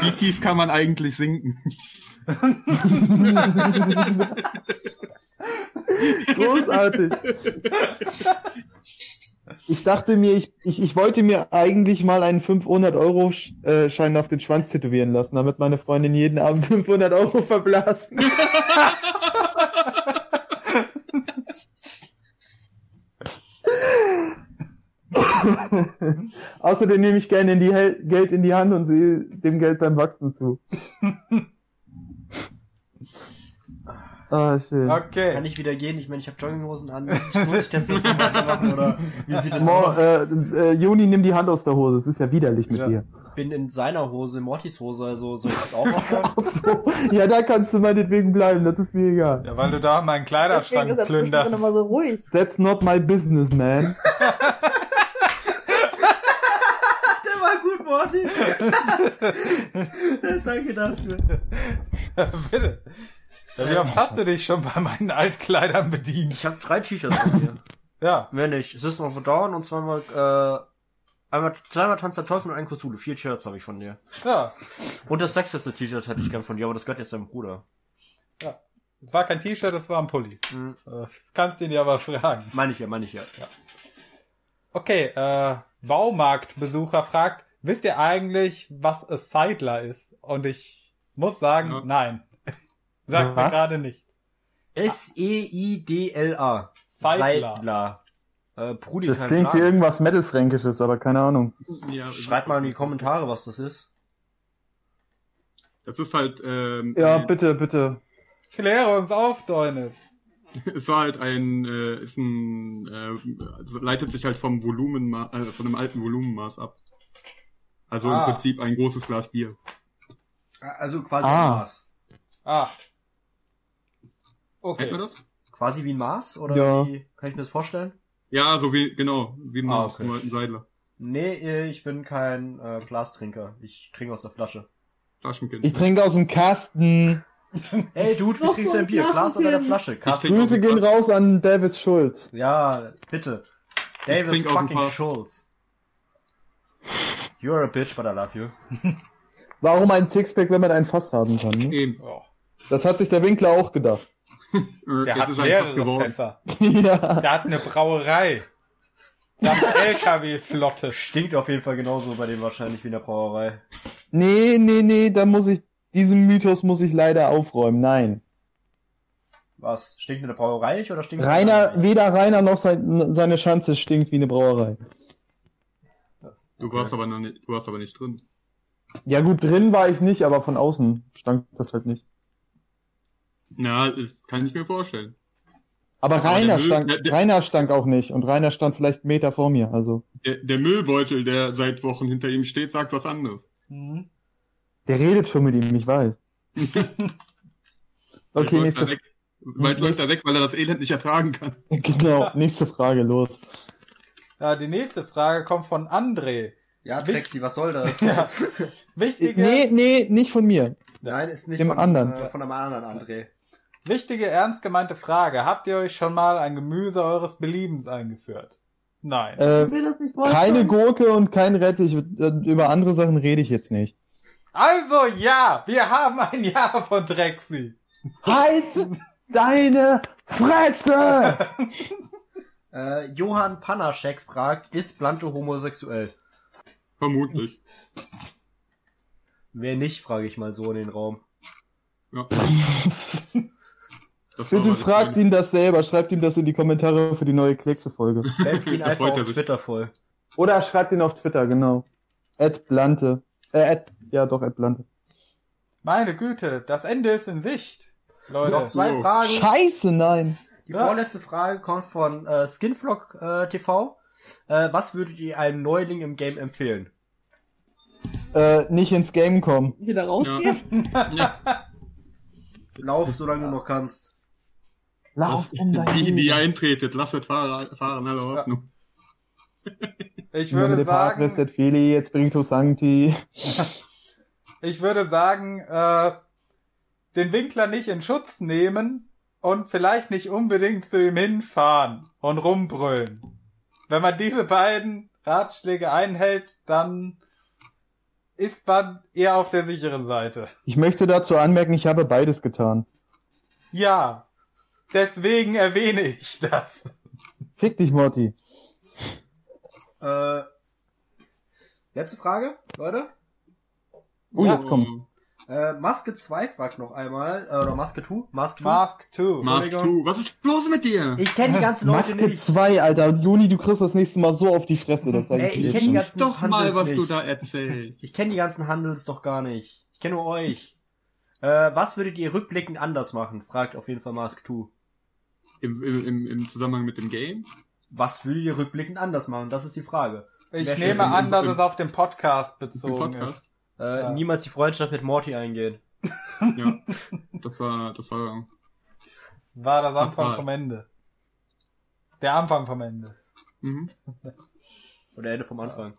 wie tief kann man eigentlich sinken? Großartig. Ich dachte mir, ich, ich, ich wollte mir eigentlich mal einen 500-Euro-Schein auf den Schwanz tätowieren lassen, damit meine Freundin jeden Abend 500 Euro verblasen. Außerdem nehme ich gerne in Geld in die Hand und sehe dem Geld beim Wachsen zu. Ah, schön. Okay. Kann ich wieder gehen? Ich meine, ich habe Jogginghosen an. Muss ich, das nicht machen oder wie sieht das Mo, aus? äh, äh, Juni, nimm die Hand aus der Hose. Es ist ja widerlich mit Ja. dir. bin in seiner Hose, Mortys Hose, also soll ich das auch machen? Ach so. Ja, da kannst du meinetwegen bleiben. Das ist mir egal. Ja, weil du da meinen Deswegen Kleiderschrank ist er zwischendrin plünderst. immer so ruhig. That's not my business, man. Der war gut, Morty. Danke dafür. Bitte. Ja, wie oft hast du dich schon bei meinen Altkleidern bedient? Ich habe drei T-Shirts von dir. Ja. Mehr nicht. System of a Dawn und zweimal, äh, einmal, zweimal Tanz der Teufel und ein Cthulhu. Vier Shirts habe ich von dir. Ja. Und das sechste T-Shirt hätte ich gern von dir, aber das gehört jetzt deinem Bruder. Es war kein T-Shirt, es war ein Pulli. Mhm. Äh, kannst ihn ja aber fragen. Meine ich ja, meine ich ja. Okay, äh, Baumarktbesucher fragt, wisst ihr eigentlich, was a Seidler ist? Und ich muss sagen, Ja. nein. Sagt mir gerade nicht. E S-E-I-D-L-A. Seidler. Seidler. Äh, Das klingt wie irgendwas Mittelfränkisches, aber keine Ahnung. Ja, Schreibt mal in die Kommentare, was das ist. Das ist halt, ähm, Ja, ein, bitte, bitte. Kläre uns auf, Deunis. es war halt ein, äh, ist ein, äh, also leitet sich halt vom Volumenmaß, äh, von einem alten Volumenmaß ab. Also Ah. im Prinzip ein großes Glas Bier. Also quasi Ah. Maß. Ah. Kennt Okay. man das? Quasi wie ein Maß? Oder Ja. wie kann ich mir das vorstellen? Ja, so wie, genau, wie ein Ah, Maß, okay. nur halt ein Seidler. Nee, äh, ich bin kein äh, Glastrinker. Ich trinke aus der Flasche. Flaschenkind. Ich trinke aus dem Kasten. Ey, Dude, wie trinkst du ein Bier? Glas oder der Flaschenkind. Flasche? Kasten. Grüße gehen raus an Davis Schulz. Ja, bitte. Davis fucking. Schulz. You're a bitch, but I love you. Warum ein Sixpack, wenn man ein Fass haben kann? Ne? Eben. Oh, Das hat sich der Winkler auch gedacht. Äh, der jetzt hat er mehrere. Fässer. ja. Der hat eine Brauerei. Der hat eine LKW-Flotte. Stinkt auf jeden Fall genauso bei dem wahrscheinlich wie in der Brauerei. Nee, nee, nee, da muss ich, diesen Mythos muss ich leider aufräumen. Nein. Was? Stinkt in der Brauerei nicht oder stinkt Rainer, weder Rainer noch sein, seine Schanze stinkt wie eine Brauerei. Du warst aber nicht, du warst aber nicht drin. Ja gut, drin war ich nicht, aber von außen stank das halt nicht. Na, das kann ich mir vorstellen. Aber Aber Rainer stank, der- der- Rainer stank auch nicht und Rainer stand vielleicht einen Meter vor mir, also. Der, der Müllbeutel, der seit Wochen hinter ihm steht, sagt was anderes. Mhm. Der redet schon mit ihm, ich weiß. Okay, nächste, er weg, Bald läuft er weg, weil er das Elend nicht ertragen kann. genau, nächste Frage, los. Ja, die nächste Frage kommt von André. Ja, Trexi, was soll das? Ja. Wichtige, Nee, nee, nicht von mir. Nein, ist nicht Dem von, anderen. Äh, von einem anderen André. Wichtige, ernst gemeinte Frage. Habt ihr euch schon mal ein Gemüse eures Beliebens eingeführt? Nein. Äh, Ich will das nicht wollen. keine Gurke und kein Rettich. Äh, Über andere Sachen rede ich jetzt nicht. Also ja, wir haben ein Ja von Drexi. Halt deine Fresse! Äh, Johann Panaschek fragt, ist Blante homosexuell? Vermutlich. Wer nicht, frage ich mal so in den Raum. Ja. Das Bitte fragt ihn das selber, schreibt ihm das in die Kommentare für die neue Kleckse-Folge. Ihn einfach auf. Twitter voll. Oder schreibt ihn auf Twitter, genau. Ed Blante. Äh, Ed, ja doch, Ed Blante. Meine Güte, das Ende ist in Sicht. Leute. Noch zwei Oh. Fragen. Scheiße, nein! Die Ja. vorletzte Frage kommt von äh, Skinflock äh, TV. Äh, was würdet ihr einem Neuling im Game empfehlen? Äh, nicht ins Game kommen. Wieder rausgehen? Ja, Lauf, solange du noch kannst. Lauf um dein die, die eintretet, lasset fahren, fahren alle Hoffnung. Ich Nome würde sagen, et Fili, et Spiritus Sancti. ich würde sagen, äh, den Winkler nicht in Schutz nehmen und vielleicht nicht unbedingt zu ihm hinfahren und rumbrüllen. Wenn man diese beiden Ratschläge einhält, dann ist man eher auf der sicheren Seite. Ich möchte dazu anmerken, ich habe beides getan. Ja, deswegen erwähne ich das. Fick dich, Morty. Äh, letzte Frage, Leute. Oh, Ja. jetzt kommt's. Äh, Maske 2 fragt noch einmal, äh, oder Maske 2? Maske 2? Mask 2. Mask Entschuldigung. 2, was ist los mit dir? Ich kenne die ganzen Leute Maske nicht. 2, Alter. Juni, du kriegst das nächste Mal so auf die Fresse. Das sag Ey, ich ich dir kenn die ganzen- doch mal, Handels was du nicht. da erzählst. Ich kenne die ganzen Handels doch gar nicht. Ich kenne nur euch. Äh, was würdet ihr rückblickend anders machen? Fragt auf jeden Fall Mask 2. Im, im, im, Im Zusammenhang mit dem Game? Was würdet ihr rückblickend anders machen? Das ist die Frage. Ich Wer nehme an, im- dass es auf den Podcast bezogen Podcast? ist. Äh, Ja. Niemals die Freundschaft mit Morty eingehen. Ja. Das war, das war, War das Anfang vom Ende. Der Anfang vom Ende. mhm. Oder Ende vom Anfang.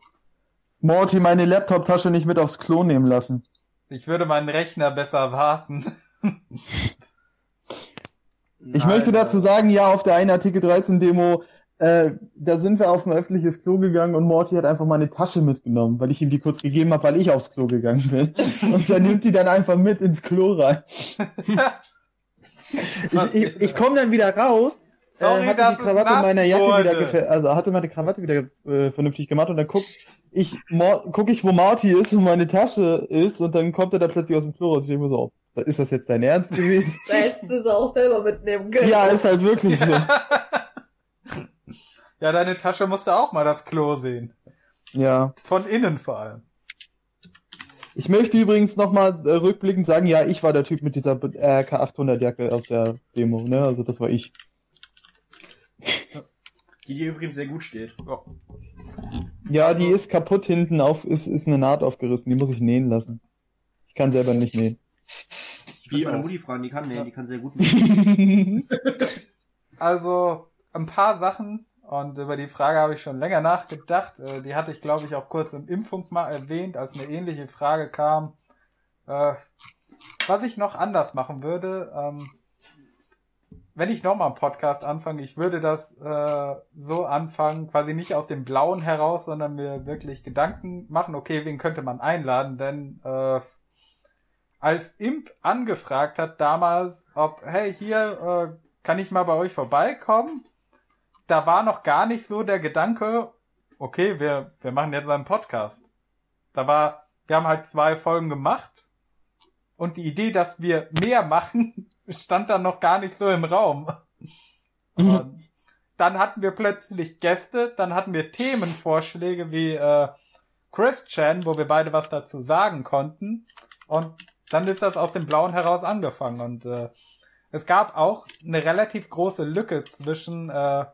Morty, meine Laptop-Tasche nicht mit aufs Klo nehmen lassen. Ich würde meinen Rechner besser warten. Ich möchte dazu sagen, ja, auf der einen Artikel 13 Demo, äh, da sind wir auf ein öffentliches Klo gegangen und Morty hat einfach meine Tasche mitgenommen, weil ich ihm die kurz gegeben habe, weil ich aufs Klo gegangen bin. Und er nimmt die dann einfach mit ins Klo rein. ich ich, ich komme dann wieder raus, Sorry, äh, hatte dass die Krawatte meiner Jacke wurde. wieder also hatte meine Krawatte wieder äh, vernünftig gemacht und dann guck ich, guck ich, wo Marty ist und meine Tasche ist und dann kommt er da plötzlich aus dem Klo raus. Ich denke mir so, ist das jetzt dein Ernst gewesen? Da hättest du sie auch selber mitnehmen können. ja, ist halt wirklich so. Ja, deine Tasche musste auch mal das Klo sehen. Ja. Von innen vor allem. Ich möchte übrigens nochmal äh, rückblickend sagen, ja, ich war der Typ mit dieser äh, K800-Jacke auf der Demo, ne? Also das war ich. Die dir übrigens sehr gut steht. Ja. Ja, die ist kaputt hinten auf, ist, ist eine Naht aufgerissen, die muss ich nähen lassen. Ich kann selber nicht nähen. Ich Die meine auch. Mutti fragen, die kann nähen, die kann sehr gut nähen. Also, ein paar Sachen. Und über die Frage habe ich schon länger nachgedacht. Äh, Die hatte ich, glaube ich, auch kurz im Impfung mal erwähnt, als eine ähnliche Frage kam. Äh, Was ich noch anders machen würde, ähm, wenn ich nochmal einen Podcast anfange, ich würde das äh, so anfangen, quasi nicht aus dem Blauen heraus, sondern mir wirklich Gedanken machen, okay, wen könnte man einladen, denn äh, als Imp angefragt hat damals, ob, hey, hier, äh, kann ich mal bei euch vorbeikommen? Da war noch gar nicht so der Gedanke, okay, wir, wir machen jetzt einen Podcast. Da war, wir haben halt zwei Folgen gemacht und die Idee, dass wir mehr machen, stand dann noch gar nicht so im Raum. Und dann hatten wir plötzlich Gäste, dann hatten wir Themenvorschläge wie äh, Christian, wo wir beide was dazu sagen konnten. Und dann ist das aus dem Blauen heraus angefangen. Und äh, es gab auch eine relativ große Lücke zwischen äh,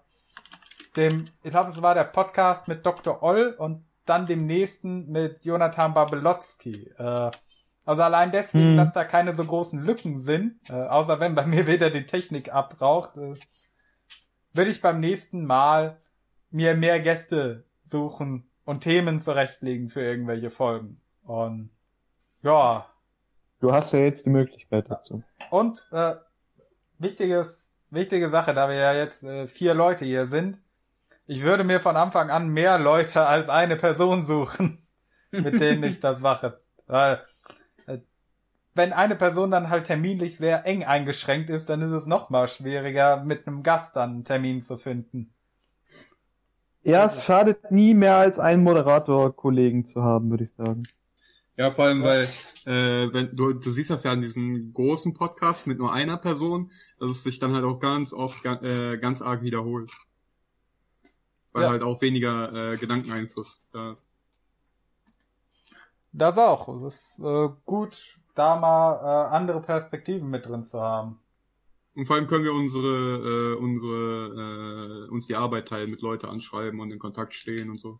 dem, ich glaube, es war der Podcast mit Dr. Oll und dann dem nächsten mit Jonathan Babelotzki. Äh, also allein deswegen, Hm. dass da keine so großen Lücken sind, äh, außer wenn bei mir wieder die Technik abbraucht, äh, würde ich beim nächsten Mal mir mehr Gäste suchen und Themen zurechtlegen für irgendwelche Folgen. Und ja, Du hast ja jetzt die Möglichkeit dazu. und äh, wichtiges, wichtige Sache, da wir ja jetzt äh, vier Leute hier sind, ich würde mir von Anfang an mehr Leute als eine Person suchen, mit denen ich das mache. Weil äh, wenn eine Person dann halt terminlich sehr eng eingeschränkt ist, dann ist es noch mal schwieriger, mit einem Gast dann einen Termin zu finden. Ja, es schadet nie mehr als einen Moderator-Kollegen zu haben, würde ich sagen. Ja, vor allem, weil äh, wenn du, du siehst das ja an diesen großen Podcasts mit nur einer Person, dass es sich dann halt auch ganz oft äh, ganz arg wiederholt. Weil Ja. halt auch weniger äh, Gedankeneinfluss da ist. Das auch. Es ist äh, gut, da mal äh, andere Perspektiven mit drin zu haben. Und vor allem können wir unsere, äh, unsere, äh, uns die Arbeit teilen, mit Leute anschreiben und in Kontakt stehen und so.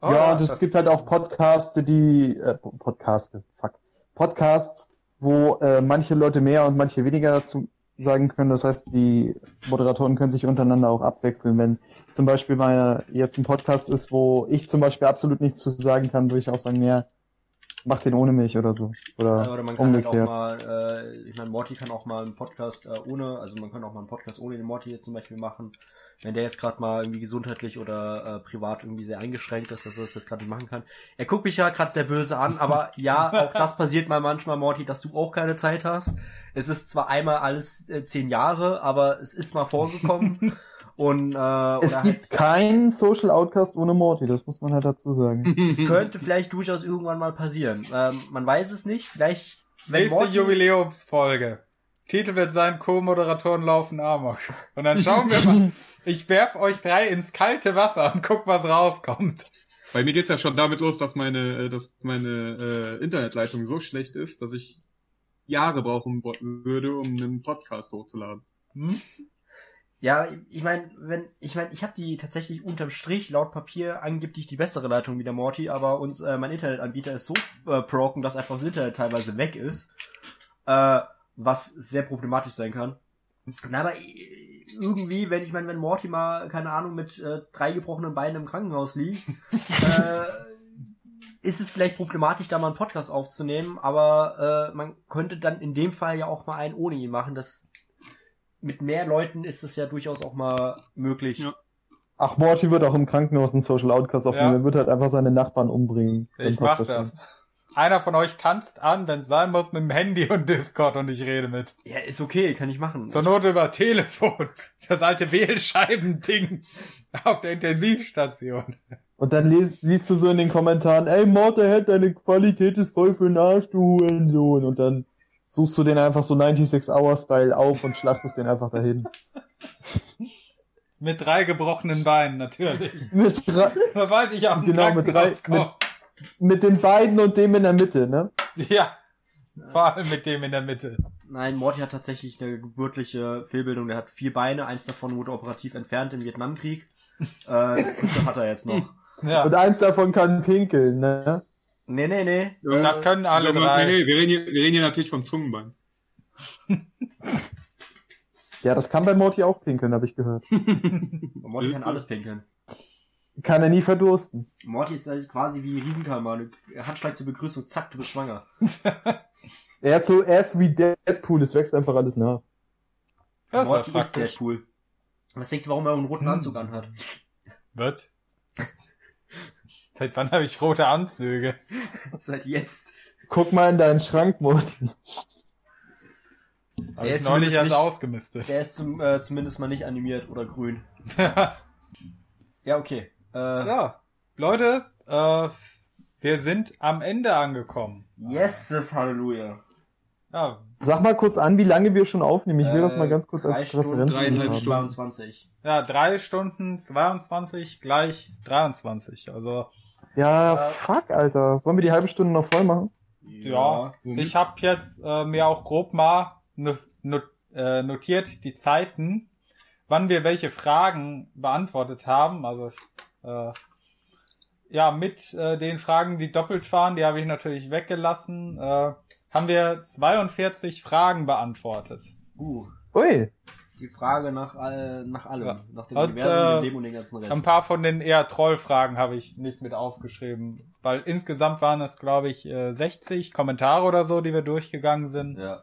Oh, ja, und es gibt halt auch Podcasts, die äh, Podcaste, fuck. Podcasts, wo äh, manche Leute mehr und manche weniger dazu sagen können. Das heißt, die Moderatoren können sich untereinander auch abwechseln. Wenn zum Beispiel mal jetzt ein Podcast ist, wo ich zum Beispiel absolut nichts zu sagen kann, würde ich auch sagen, ja, mach den ohne mich oder so. Oder, Ja, oder man kann halt auch umgekehrt. mal, äh, ich meine, Morty kann auch mal einen Podcast äh, ohne, also man kann auch mal einen Podcast ohne den Morty jetzt zum Beispiel machen. Wenn der jetzt gerade mal irgendwie gesundheitlich oder äh, privat irgendwie sehr eingeschränkt ist, dass er das jetzt gerade nicht machen kann. Er guckt mich ja gerade sehr böse an, aber ja, auch das passiert mal manchmal, Morty, dass du auch keine Zeit hast. Es ist zwar einmal alles äh, zehn Jahre, aber es ist mal vorgekommen. Und äh, Es oder gibt halt, keinen Social Outcast ohne Morty, das muss man halt dazu sagen. es könnte vielleicht durchaus irgendwann mal passieren. Ähm, man weiß es nicht. Vielleicht, wenn Nächste Morty, Jubiläumsfolge. Titel wird sein, Co-Moderatoren laufen Amok. Und dann schauen wir mal. Ich werf euch drei ins kalte Wasser und guck, was rauskommt. Bei mir geht's ja schon damit los, dass meine, äh, dass meine äh, Internetleitung so schlecht ist, dass ich Jahre brauchen würde, um einen Podcast hochzuladen. Hm? Ja, ich meine, wenn ich meine, ich habe die tatsächlich unterm Strich laut Papier angeblich die bessere Leitung wie der Morty, aber uns äh, mein Internetanbieter ist so äh, broken, dass einfach das Internet teilweise weg ist, äh, was sehr problematisch sein kann. Na, aber irgendwie, wenn ich meine, wenn Morty mal keine Ahnung mit äh, drei gebrochenen Beinen im Krankenhaus liegt, äh, ist es vielleicht problematisch, da mal einen Podcast aufzunehmen, aber äh, man könnte dann in dem Fall ja auch mal einen ohne ihn machen. Das mit mehr Leuten ist es ja durchaus auch mal möglich. Ja. Ach, Morty wird auch im Krankenhaus einen Social Outcast aufnehmen. Ja. Er wird halt einfach seine Nachbarn umbringen. Ich mach das. Einer von euch tanzt an, wenn es sein muss, mit dem Handy und Discord und ich rede mit. Ja, ist okay, kann ich machen. Zur Not über Telefon. Das alte Wählscheibending auf der Intensivstation. Und dann liest, liest du so in den Kommentaren, ey Motorhead, deine Qualität ist voll für den Arsch, du Hurensohn. Und dann suchst du den einfach so 96-Hour-Style auf und schlachtest den einfach dahin. Mit drei gebrochenen Beinen, natürlich. Mit, drei- Sobald ich auf den Genau, mit drei- komme. Mit den beiden und dem in der Mitte, ne? Ja. Vor allem mit dem in der Mitte. Nein, Morty hat tatsächlich eine geburtliche Fehlbildung. Der hat vier Beine, eins davon wurde operativ entfernt im Vietnamkrieg. Äh, das hat er jetzt noch. Ja. Und eins davon kann pinkeln, ne? Nee, nee, nee. Das können alle drei. Nee, nee, wir reden, hier, wir reden hier natürlich vom Zungenbein. Ja, das kann bei Morty auch pinkeln, habe ich gehört. Morty kann alles pinkeln. Kann er nie verdursten. Morty ist halt quasi wie Riesenkalmar. Handschlag zur Begrüßung, zack, du bist schwanger. Er ist so, er ist wie Deadpool, es wächst einfach alles nach. Das Morty ist. Deadpool. Was denkst du, warum er einen roten Hm. Anzug anhat? Was? Seit wann habe ich rote Anzüge? Seit jetzt. Guck mal in deinen Schrank, Morty. Der ist neulich erst nicht- ausgemistet. Der ist zum, äh, zumindest mal nicht animiert oder grün. Ja, okay. Äh, ja, Leute, äh, wir sind am Ende angekommen. Yeses, Halleluja. Ja, Sag mal kurz an, wie lange wir schon aufnehmen. Ich will Äh, das mal ganz kurz als Stunden, Referenz dreieinhalb haben. Stunden. 22. ja drei Stunden 22 gleich 23. Also Ja, Äh, fuck, Alter. Wollen wir die halbe Stunde noch voll machen? ja, ich habe jetzt äh, mir auch grob mal äh, notiert die Zeiten, wann wir welche Fragen beantwortet haben. Also äh, ja, mit äh, den Fragen, die doppelt waren, die habe ich natürlich weggelassen, äh, haben wir 42 Fragen beantwortet. Uh, Ui. die Frage nach, all, nach allem. Ja. Nach dem Und, Universum, äh, dem Leben und den ganzen Rest. Ein paar von den eher Trollfragen habe ich nicht mit aufgeschrieben, weil insgesamt waren es, glaube ich, äh, 60 Kommentare oder so, die wir durchgegangen sind. ja.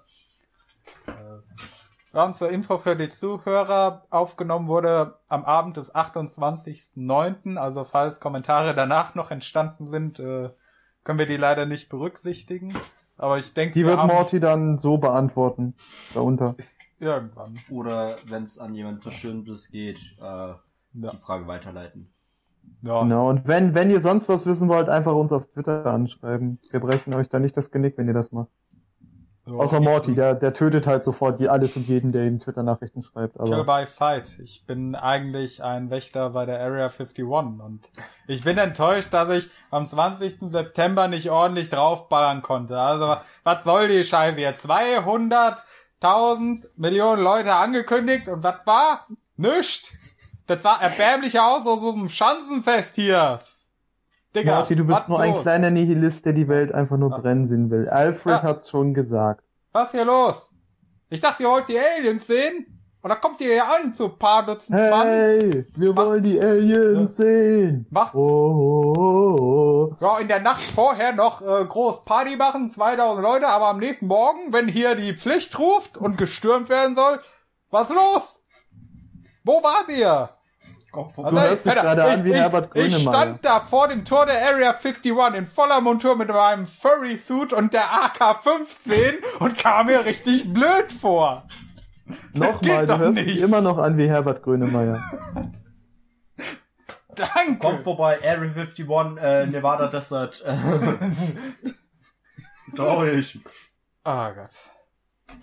Ja, und zur Info für die Zuhörer aufgenommen wurde am Abend des 28.09., also falls Kommentare danach noch entstanden sind, äh, können wir die leider nicht berücksichtigen. Aber ich denke, Die wir wird haben Morty dann so beantworten. Darunter. irgendwann. Oder wenn es an jemand Bestimmtes geht, äh, Ja. die Frage weiterleiten. Ja. Genau. Und wenn, wenn ihr sonst was wissen wollt, einfach uns auf Twitter anschreiben. Wir brechen euch da nicht das Genick, wenn ihr das macht. Ja. Außer Morty, der, der tötet halt sofort je- alles und jeden, der ihm Twitter-Nachrichten schreibt. Kill Aber by Sight. Ich bin eigentlich ein Wächter bei der Area 51 und ich bin enttäuscht, dass ich am 20. September nicht ordentlich draufballern konnte. Also, was soll die Scheiße jetzt? 200.000 Millionen Leute angekündigt und was war? Nischt. Das sah erbärmlich aus aus so einem Schanzenfest hier. Digga, Morty, du bist nur ein los? kleiner Nihilist, der die Welt einfach nur Ah. brennen sehen will. Alfred Ja. hat's schon gesagt. Was hier los? Ich dachte, ihr wollt die Aliens sehen? Und da kommt ihr hier an zu ein paar Dutzend Mann. Hey, wir Mach- wollen die Aliens sehen. Macht Oh, oh, oh, oh. Ja, in der Nacht vorher noch äh, groß Party machen, 2000 Leute, aber am nächsten Morgen, wenn hier die Pflicht ruft und gestürmt werden soll, was los? Wo wart ihr? Kopf Also, hörst dich gerade an wie ich, Herbert ich, ich Grönemeyer. stand da vor dem Tor der Area 51 in voller Montur mit meinem Furry-Suit und der AK-15 und kam mir richtig blöd vor. Nochmal, du hörst nicht. dich immer noch an wie Herbert Grönemeyer. Danke. Kommt vorbei, Area 51, äh, Nevada Desert. Traurig. Oh Gott.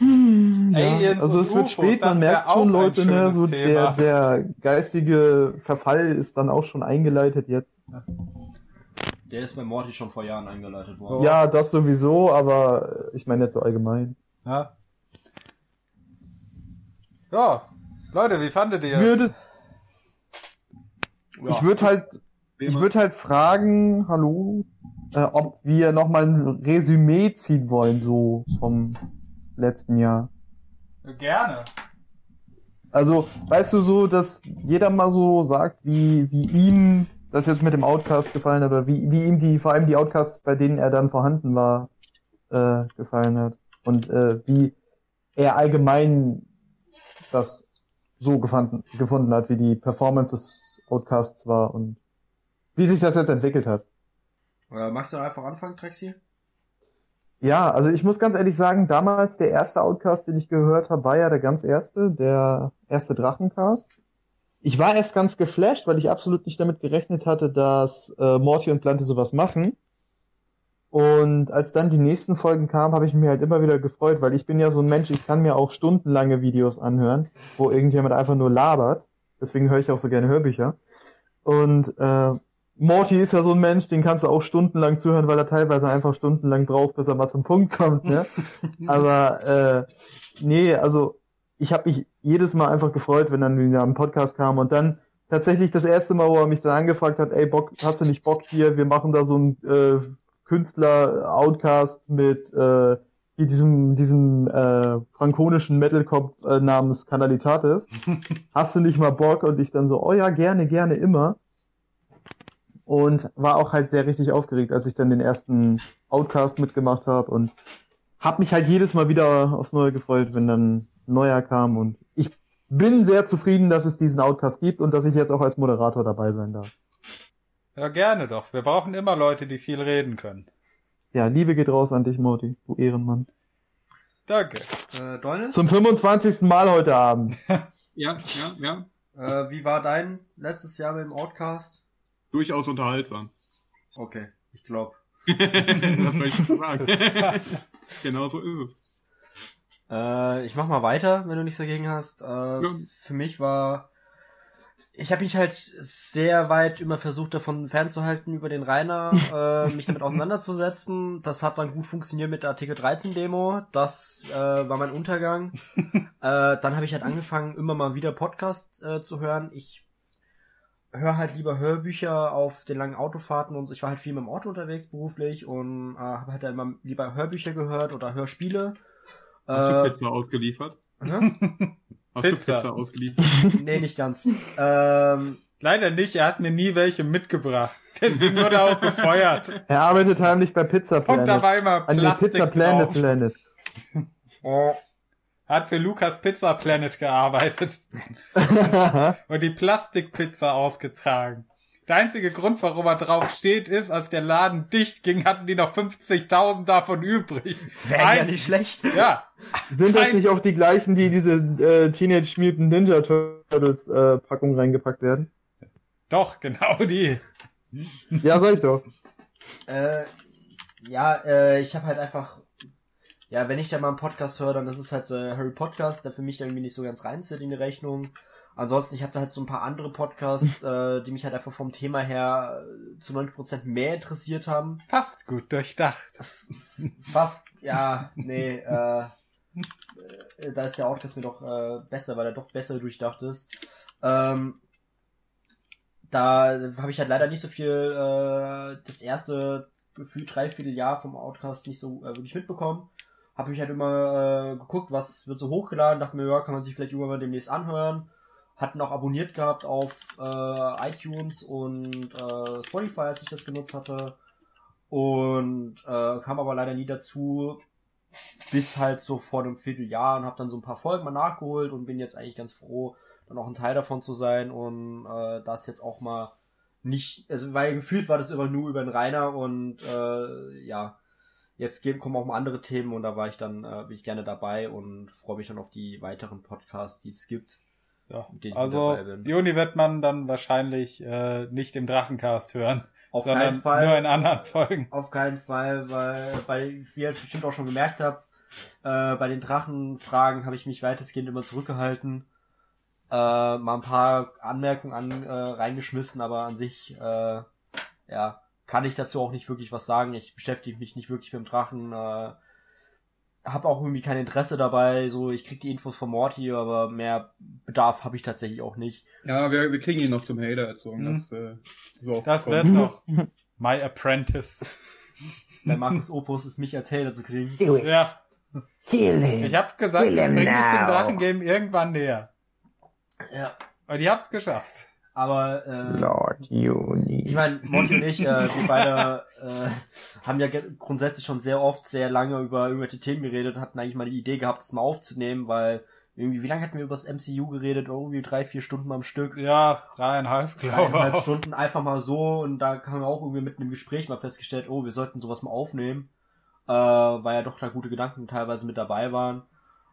Ja, Aliens also es wird spät, man merkt schon, Leute, ne, so der, der geistige Verfall ist dann auch schon eingeleitet jetzt. Der ist bei Morty schon vor Jahren eingeleitet Oh. worden. Ja, das sowieso, aber ich meine jetzt so allgemein. Ja. ja, Leute, wie fandet ihr? Ich würde, Ja. ich würde halt, ich würde halt fragen, hallo, äh, ob wir nochmal ein Resümee ziehen wollen, so vom letzten Jahr. Gerne. Also, weißt du so, dass jeder mal so sagt, wie, wie ihm das jetzt mit dem Outcast gefallen hat, oder wie, wie ihm die, vor allem die Outcasts, bei denen er dann vorhanden war, äh, gefallen hat. Und äh, wie er allgemein das so gefunden, gefunden hat, wie die Performance des Outcasts war und wie sich das jetzt entwickelt hat. Äh, magst du einfach anfangen, Trexi? Ja, also ich muss ganz ehrlich sagen, damals der erste Outcast, den ich gehört habe, war ja der ganz erste, der erste Drachencast. Ich war erst ganz geflasht, weil ich absolut nicht damit gerechnet hatte, dass äh, Morty und Plante sowas machen. Und als dann die nächsten Folgen kamen, habe ich mich halt immer wieder gefreut, weil ich bin ja so ein Mensch, ich kann mir auch stundenlange Videos anhören, wo irgendjemand einfach nur labert. Deswegen höre ich auch so gerne Hörbücher. Und äh, Morty ist ja so ein Mensch, den kannst du auch stundenlang zuhören, weil er teilweise einfach stundenlang braucht, bis er mal zum Punkt kommt. Ne? Aber äh, nee, also ich habe mich jedes Mal einfach gefreut, wenn dann wieder ein Podcast kam und dann tatsächlich das erste Mal, wo er mich dann angefragt hat, ey Bock, hast du nicht Bock hier? Wir machen da so ein äh, Künstler-Outcast mit äh, diesem diesem äh, frankonischen Metalcop äh, namens Canalitatis. hast du nicht mal Bock? Und ich dann so, oh ja, gerne, gerne, immer und war auch halt sehr richtig aufgeregt, als ich dann den ersten Outcast mitgemacht habe und habe mich halt jedes Mal wieder aufs Neue gefreut, wenn dann ein neuer kam und ich bin sehr zufrieden, dass es diesen Outcast gibt und dass ich jetzt auch als Moderator dabei sein darf. Ja, gerne doch. Wir brauchen immer Leute, die viel reden können. Ja, Liebe geht raus an dich, Morty, du Ehrenmann. Danke. Äh, Deunis? Zum 25. Mal heute Abend. Ja, ja, ja. Äh, wie war dein letztes Jahr mit dem Outcast? Durchaus unterhaltsam. Okay, ich glaube. Was soll ich dazu sagen? genau so ist es. Äh, ich mach mal weiter, wenn du nichts dagegen hast. Äh, Für mich war, ich habe mich halt sehr weit immer versucht, davon fernzuhalten, über den Rainer äh, mich damit auseinanderzusetzen. Das hat dann gut funktioniert mit der Artikel 13 Demo. Das äh, war mein Untergang. äh, dann habe ich halt angefangen, immer mal wieder Podcast äh, zu hören. Ich höre halt lieber Hörbücher auf den langen Autofahrten und so. ich war halt viel mit dem Auto unterwegs beruflich und äh, habe halt dann immer lieber Hörbücher gehört oder Hörspiele. Hast Äh, du Pizza ausgeliefert? Hä? Hast du Pizza. Pizza ausgeliefert? nee, nicht ganz. ähm, Leider nicht, er hat mir nie welche mitgebracht. Deswegen wurde er auch gefeuert. Er arbeitet heimlich bei Pizza Und da Planet. war immer An der Plastik Pizza Planet drauf. Planet. oh, hat für Lukas Pizza Planet gearbeitet und die Plastikpizza ausgetragen. Der einzige Grund, warum er drauf steht, ist, als der Laden dicht ging, hatten die noch 50.000 davon übrig. Wäre ja nicht schlecht. Ja, Sind das Ein- nicht auch die gleichen, die in diese äh, Teenage Mutant Ninja Turtles äh, Packung reingepackt werden? doch, genau die. Ja, sag ich doch. Äh, ja, äh, ich habe halt einfach, ja, wenn ich da mal einen Podcast höre, dann ist es halt äh, Harry Podcast, der für mich irgendwie nicht so ganz reinzählt in die Rechnung. Ansonsten, ich habe da halt so ein paar andere Podcasts, äh, die mich halt einfach vom Thema her äh, zu 90% mehr interessiert haben. Fast gut durchdacht. Fast, ja, nee, äh, äh, da ist der Outcast mir doch äh, besser, weil er doch besser durchdacht ist. Ähm, da habe ich halt leider nicht so viel äh, das erste Gefühl dreiviertel Jahr vom Outcast nicht so äh, wirklich mitbekommen. Habe mich halt immer äh, geguckt, was wird so hochgeladen, dachte mir, ja, kann man sich vielleicht irgendwann demnächst anhören. Hatten auch abonniert gehabt auf äh, iTunes und äh, Spotify, als ich das genutzt hatte. Und äh, kam aber leider nie dazu, bis halt so vor einem Vierteljahr und habe dann so ein paar Folgen mal nachgeholt und bin jetzt eigentlich ganz froh, dann auch ein Teil davon zu sein und äh, das jetzt auch mal nicht, also weil gefühlt war das immer nur über den Rainer und äh, ja, jetzt kommen auch mal andere Themen und da war ich dann, äh, bin ich gerne dabei und freue mich dann auf die weiteren Podcasts, die es gibt. Ja. Also. Juni wird man dann wahrscheinlich äh, nicht im Drachencast hören, Auf sondern keinen Fall. nur in anderen Folgen. Auf keinen Fall, weil, weil wie ihr bestimmt auch schon gemerkt habt, äh, bei den Drachenfragen habe ich mich weitestgehend immer zurückgehalten. Äh, mal ein paar Anmerkungen an, äh, reingeschmissen, aber an sich, äh, ja, kann ich dazu auch nicht wirklich was sagen. Ich beschäftige mich nicht wirklich mit dem Drachen. Äh, habe auch irgendwie kein Interesse dabei. So, ich krieg die Infos von Morty, aber mehr Bedarf habe ich tatsächlich auch nicht. Ja, wir, wir kriegen ihn noch zum Hater erzogen. Hm. Das, äh, so Das wird noch My Apprentice. Bei Markus Opus ist mich als Hater zu kriegen. Ja, ich habe gesagt, ich Kill him bring dich dem. Drachengame irgendwann näher. Ja. Und ich hab's geschafft. Aber äh, Lord Juni. Ich meine, Monty und ich, äh, wir beide äh, haben ja grundsätzlich schon sehr oft sehr lange über irgendwelche Themen geredet und hatten eigentlich mal die Idee gehabt, das mal aufzunehmen, weil irgendwie, wie lange hatten wir über das MCU geredet? Irgendwie drei, vier Stunden am Stück. Ja, dreieinhalb, glaube Dreieinhalb ich. Stunden einfach mal so und da haben wir auch irgendwie mitten im Gespräch mal festgestellt, oh, wir sollten sowas mal aufnehmen, äh, weil ja doch da gute Gedanken teilweise mit dabei waren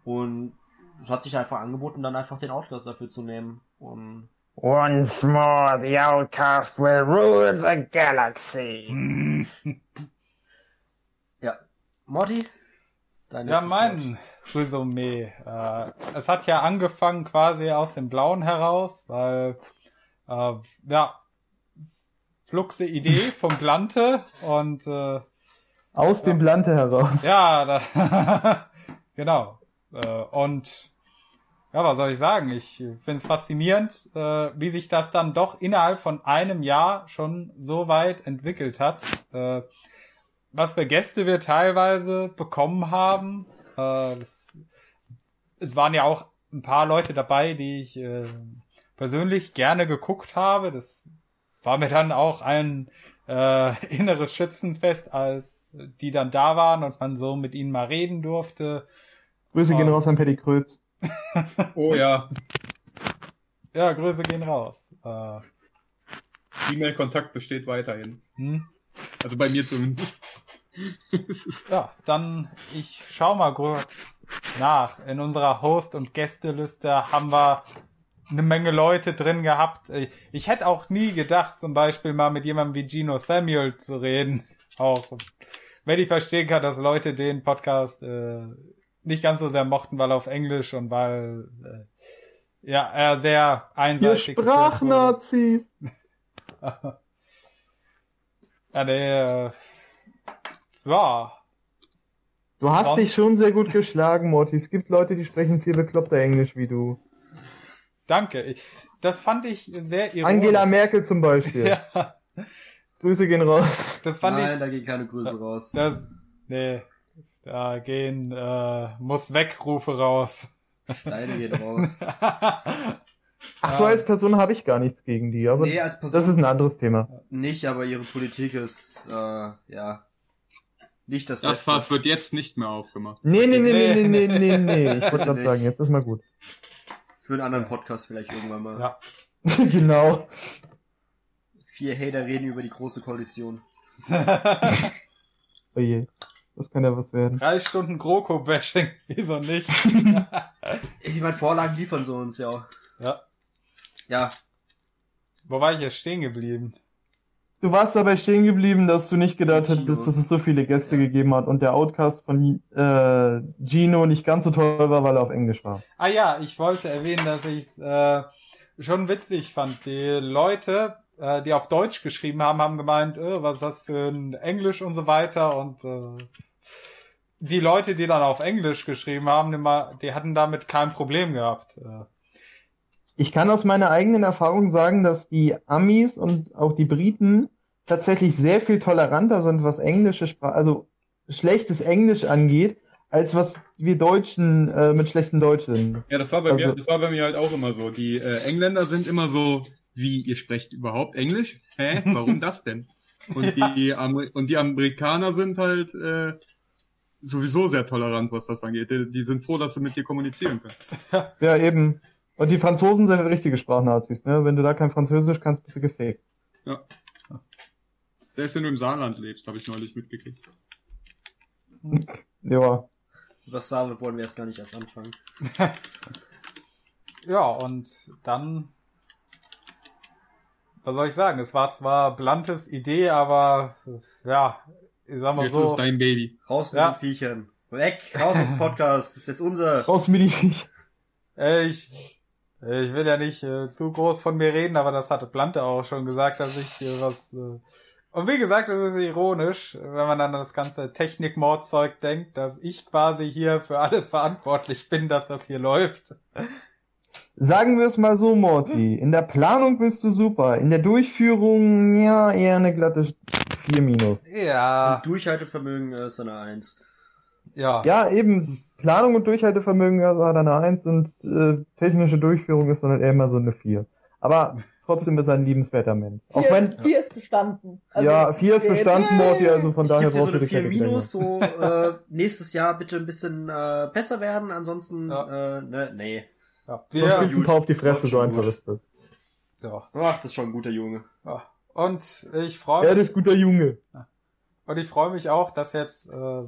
und es hat sich einfach angeboten, dann einfach den Outcast dafür zu nehmen und Once more, the outcast will rule the galaxy. ja. Morty? Dein Ja, mein Resümee. Äh, es hat ja angefangen quasi aus dem Blauen heraus, weil, äh, ja, fluxe Idee vom Glante und, äh, Aus dem Blante heraus. ja, da, genau. Äh, und, ja, was soll ich sagen? Ich finde es faszinierend, äh, wie sich das dann doch innerhalb von einem Jahr schon so weit entwickelt hat. Äh, was für Gäste wir teilweise bekommen haben. Äh, das, es waren ja auch ein paar Leute dabei, die ich äh, persönlich gerne geguckt habe. Das war mir dann auch ein äh, inneres Schützenfest, als die dann da waren und man so mit ihnen mal reden durfte. Grüße gehen raus an Paddy Krötz. Oh ja, Ja, Grüße gehen raus. Äh, E-Mail-Kontakt besteht weiterhin. hm? Also bei mir zumindest. Ja, dann ich schau mal kurz nach. In unserer Host- und Gästeliste haben wir eine Menge Leute drin gehabt. Ich- hätte auch nie gedacht, zum Beispiel mal mit jemandem wie Gino Samuel zu reden. Auch wenn ich verstehen kann, dass Leute den Podcast äh, nicht ganz so sehr mochten, weil auf Englisch und weil äh, ja er sehr Ihr einseitig wurde. Sprachnazis! Ja, der, äh, ja, Du hast Sonst- dich schon sehr gut geschlagen, Morty. Es gibt Leute, die sprechen viel bekloppter Englisch wie du. danke. Ich, das fand ich sehr ironisch. Angela Merkel zum Beispiel. Ja, Grüße gehen raus. das fand Nein, ich, da gehen keine Grüße raus. das, nee, da gehen, äh, muss Wegrufe raus. Deine gehen raus. Ach so, als Person habe ich gar nichts gegen die, aber Nee, als Person das ist ein anderes Thema. nicht, aber ihre Politik ist, äh, ja, nicht das, Das. Fass wird jetzt nicht mehr aufgemacht. Nee, nee, nee, nee, Nee. nee, nee, nee, nee. Ich wollte gerade Nee. sagen, jetzt ist mal gut. Für einen anderen Podcast vielleicht irgendwann mal. Ja. genau. Vier Hater reden über die große Koalition. Oh je. Das kann ja was werden. Drei Stunden GroKo-Bashing, wieso nicht? Ich meine, Vorlagen liefern sie uns ja. Ja. Ja, Wo war ich jetzt stehen geblieben? Du warst dabei stehen geblieben, dass du nicht gedacht Gino. hättest, dass es so viele Gäste gegeben hat und der Outcast von äh, Gino nicht ganz so toll war, weil er auf Englisch war. Ah ja, ich wollte erwähnen, dass ich äh, schon witzig fand. Die Leute, äh, die auf Deutsch geschrieben haben, haben gemeint, äh, was ist das für ein Englisch und so weiter. Und äh, die Leute, die dann auf Englisch geschrieben haben, die, mal, die hatten damit kein Problem gehabt. Äh, Ich kann aus meiner eigenen Erfahrung sagen, dass die Amis und auch die Briten tatsächlich sehr viel toleranter sind, was englische Sprache, also schlechtes Englisch angeht, als was wir Deutschen äh, mit schlechtem Deutsch sind. Ja, das war bei Also- mir, das war bei mir halt auch immer so. Die äh, Engländer sind immer so, wie ihr sprecht überhaupt Englisch? Hä? Warum das denn? Und die Amer und die Amerikaner sind halt äh, sowieso sehr tolerant, was das angeht. Die, die sind froh, dass sie mit dir kommunizieren können. Ja, eben. Und die Franzosen sind halt richtige Sprachnazis, ne? Wenn du da kein Französisch kannst, bist du gefaked. Selbst wenn du im Saarland lebst, habe ich neulich mitgekriegt. Ja. über Saarland wollen wir erst gar nicht erst anfangen. ja, und dann, was soll ich sagen? Es war zwar Blantes Idee, aber ja, ich sag mal Jetzt so. ist dein Baby. Raus mit Ja. den Viechern. Weg, raus aus dem Podcast. Das ist jetzt unser. Raus mit die Äh, ich, äh, ich will ja nicht äh, zu groß von mir reden, aber das hatte Plante auch schon gesagt, dass ich äh, was. Äh, und wie gesagt, es ist ironisch, wenn man an das ganze Technikmordzeug denkt, dass ich quasi hier für alles verantwortlich bin, dass das hier läuft. Sagen wir es mal so, Morty. In der Planung bist du super. In der Durchführung, ja, eher eine glatte 4 minus. Ja, Und Durchhaltevermögen äh, ist eine Eins. ja. Ja, eben. Planung und Durchhaltevermögen ist halt eine 1 und äh, technische Durchführung ist dann halt eher immer so eine 4. Aber trotzdem ist er ein liebenswerter Mensch. Auch Vier, wenn, ist, vier ist bestanden. Also, ja, 4 ist bestanden, Morty, also von ich daher gebe dir so brauchst du dich 4 keine Gedanken Minus, so äh, nächstes Jahr bitte ein bisschen äh, besser werden, ansonsten, Ja. äh, ne, nee. ja. Wir, gibt's ein paar auf die Fresse, so einfach ist das. ja. Ach, das ist schon ein guter Junge. ja. Und ich freue Er mich. ist guter Junge. Und ich freue mich auch, dass jetzt äh,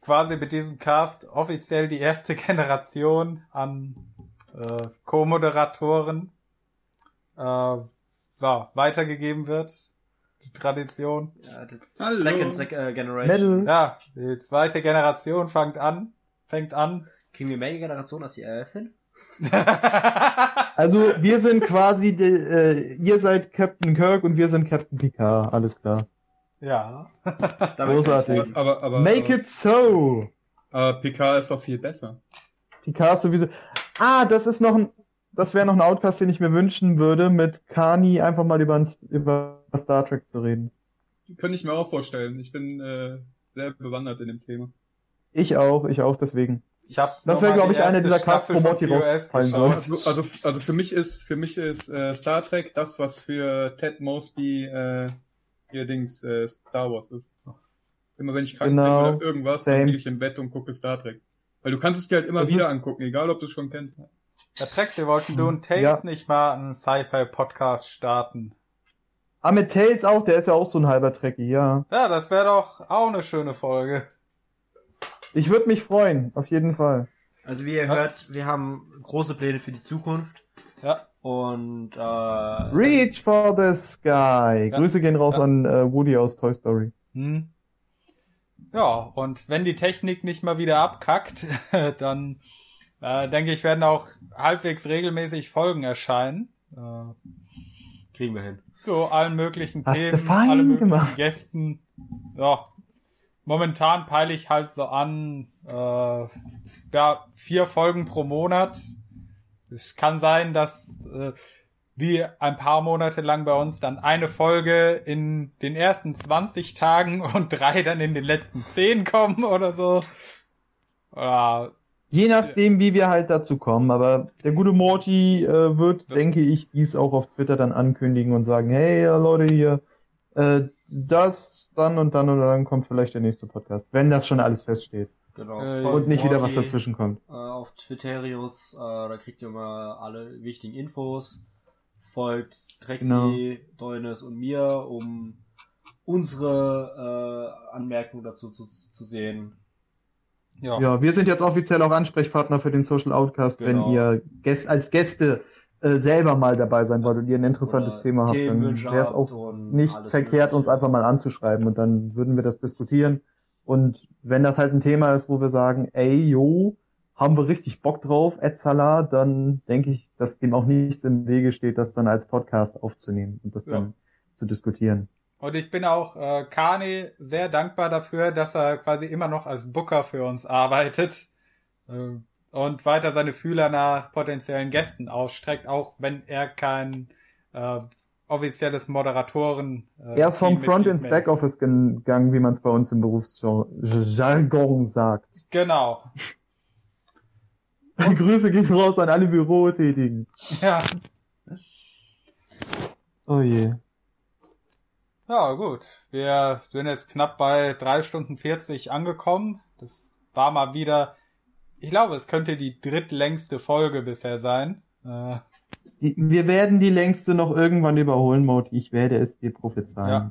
quasi mit diesem Cast offiziell die erste Generation an äh, Co-Moderatoren äh, ja, weitergegeben wird. Die Tradition. Ja, die Hallo. Second Sec äh, Generation. Medal. Ja, die zweite Generation fängt an. Fängt an. Kriegen wir mehr Generation als die RF hin? Also, wir sind quasi, die, äh, ihr seid Captain Kirk und wir sind Captain Picard. Alles klar. ja. Großartig. Aber, aber, Make aber, it so! aber PK ist doch viel besser. Picard ist sowieso. Ah, das ist noch ein, das wäre noch ein Outcast, den ich mir wünschen würde, mit Kani einfach mal über, ein- über Star Trek zu reden. Könnte ich mir auch vorstellen. Ich bin äh, sehr bewandert in dem Thema. Ich auch, ich auch, deswegen. Ich hab Das wäre, glaube ich, einer erste dieser Casts, wo Morty rausfallen soll. Also, also, also für mich ist, für mich ist äh, Star Trek das, was für Ted Mosby äh, ihr Dings äh, Star Wars ist. Immer wenn ich krank Genau. bin oder irgendwas, dann Same. liege ich im Bett und gucke Star Trek. Weil du kannst es dir halt immer Das wieder ist- angucken, egal ob du es schon kennst. Herr Trex, wir wollten du und Tales Ja. nicht mal einen Sci-Fi-Podcast starten. Ah, mit Tails auch, der ist ja auch so ein halber Trekkie, ja. Ja, das wäre doch auch eine schöne Folge. Ich würde mich freuen, auf jeden Fall. Also wie ihr hört, wir haben große Pläne für die Zukunft. Ja. Und äh, Reach for the Sky. Ja. Grüße gehen raus Ja. an äh, Woody aus Toy Story. Hm. Ja, und wenn die Technik nicht mal wieder abkackt, dann äh, denke ich, werden auch halbwegs regelmäßig Folgen erscheinen. Äh, kriegen wir hin. zu allen möglichen Hast Themen, fein alle möglichen gemacht. Gästen. Ja, momentan peile ich halt so an, äh, ja, vier Folgen pro Monat. Es kann sein, dass äh, wie ein paar Monate lang bei uns dann eine Folge in den ersten 20 Tagen und drei dann in den letzten 10 kommen oder so. Ja, Je nachdem, wie wir halt dazu kommen. Aber der gute Morty äh, wird, denke ich, dies auch auf Twitter dann ankündigen und sagen, hey Leute, hier, äh, das, dann und dann und dann kommt vielleicht der nächste Podcast. Wenn das schon alles feststeht. Genau. Äh, Und nicht wieder was dazwischen kommt. Äh, auf Twitterius, äh, da kriegt ihr immer alle wichtigen Infos. folgt Trexi, Genau. Deunes und mir, um unsere äh, Anmerkungen dazu zu, zu sehen. Ja. Ja, wir sind jetzt offiziell auch Ansprechpartner für den Social Outcast, Genau. wenn ihr Gäst, als Gäste äh, selber mal dabei sein wollt und ihr ein interessantes Oder Thema habt, dann wäre es auch nicht alles verkehrt, uns Mögliche. einfach mal anzuschreiben und dann würden wir das diskutieren. Und wenn das halt ein Thema ist, wo wir sagen, ey, jo, haben wir richtig Bock drauf, Etzala, dann denke ich, dass dem auch nichts im Wege steht, das dann als Podcast aufzunehmen und das Ja. dann zu diskutieren. Und ich bin auch äh, Kani sehr dankbar dafür, dass er quasi immer noch als Booker für uns arbeitet äh, und weiter seine Fühler nach potenziellen Gästen ausstreckt, auch wenn er kein äh, offizielles Moderatoren. Äh, Er ist vom Front ins Backoffice gegangen, wie man es bei uns im Berufsjargon sagt. Genau. Grüße gehen raus an alle Bürotätigen. Ja. Oh je. Ja, gut. Wir sind jetzt knapp bei drei Stunden 40 angekommen. Das war mal wieder, ich glaube, es könnte die drittlängste Folge bisher sein. Äh, Wir werden die längste noch irgendwann überholen, Mode. Ich werde es dir prophezeien. Ja.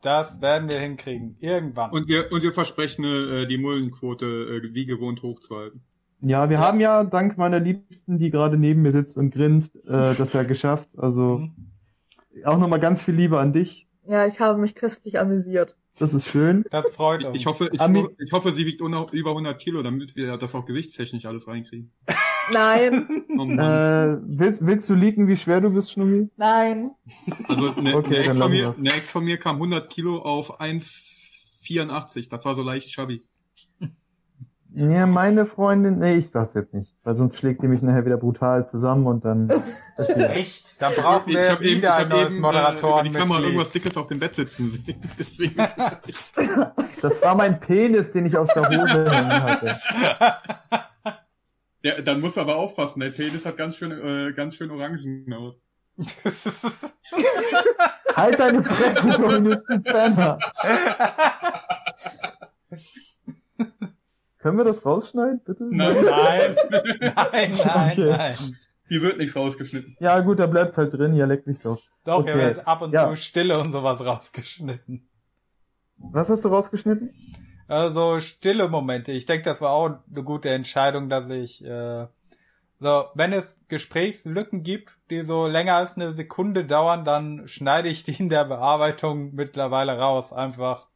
das werden wir hinkriegen. Irgendwann. Und wir, und wir versprechen, äh, die Mullenquote äh, wie gewohnt hochzuhalten. Ja, wir haben ja dank meiner Liebsten, die gerade neben mir sitzt und grinst, äh, das ja geschafft. Also Mhm. auch nochmal ganz viel Liebe an dich. Ja, ich habe mich köstlich amüsiert. Das ist schön. Das freut Ich, uns. ich hoffe, ich, Ami- hoffe, ich hoffe, sie wiegt über 100 Kilo, damit wir das auch gewichtstechnisch alles reinkriegen. Nein, Oh. Äh, willst, willst du leaken, wie schwer du bist, Schnubbi? nein. Also eine, Okay, eine, Ex dann von mir, eine Ex von mir kam 100 Kilo auf 1,84. Das war so leicht chubby. Ja, meine Freundin, nee, ich sag's jetzt nicht, weil sonst schlägt die mich nachher wieder brutal zusammen und dann Echt? Dann brauchen wir hab wieder ein hab neues eben, äh, Moderatoren über die Kamera irgendwas Dickes auf dem Bett sitzen sehen. Deswegen. das war mein Penis, den ich aus der Hose hängen hatte. ja, dann musst du aber aufpassen. Der Penis hat ganz schön, äh, ganz schön orangen aus. Halt deine Fresse, Doministen Penner. Können wir das rausschneiden, bitte? Nein. Nein, nein, nein, Okay. nein. Hier wird nichts rausgeschnitten. Ja, gut, da bleibt's halt drin, ja, leck mich doch. Doch, Okay. hier wird ab und Ja. zu Stille und sowas rausgeschnitten. Was hast du rausgeschnitten? Also stille Momente. Ich denke, das war auch eine gute Entscheidung, dass ich äh, so, wenn es Gesprächslücken gibt, die so länger als eine Sekunde dauern, dann schneide ich die in der Bearbeitung mittlerweile raus, einfach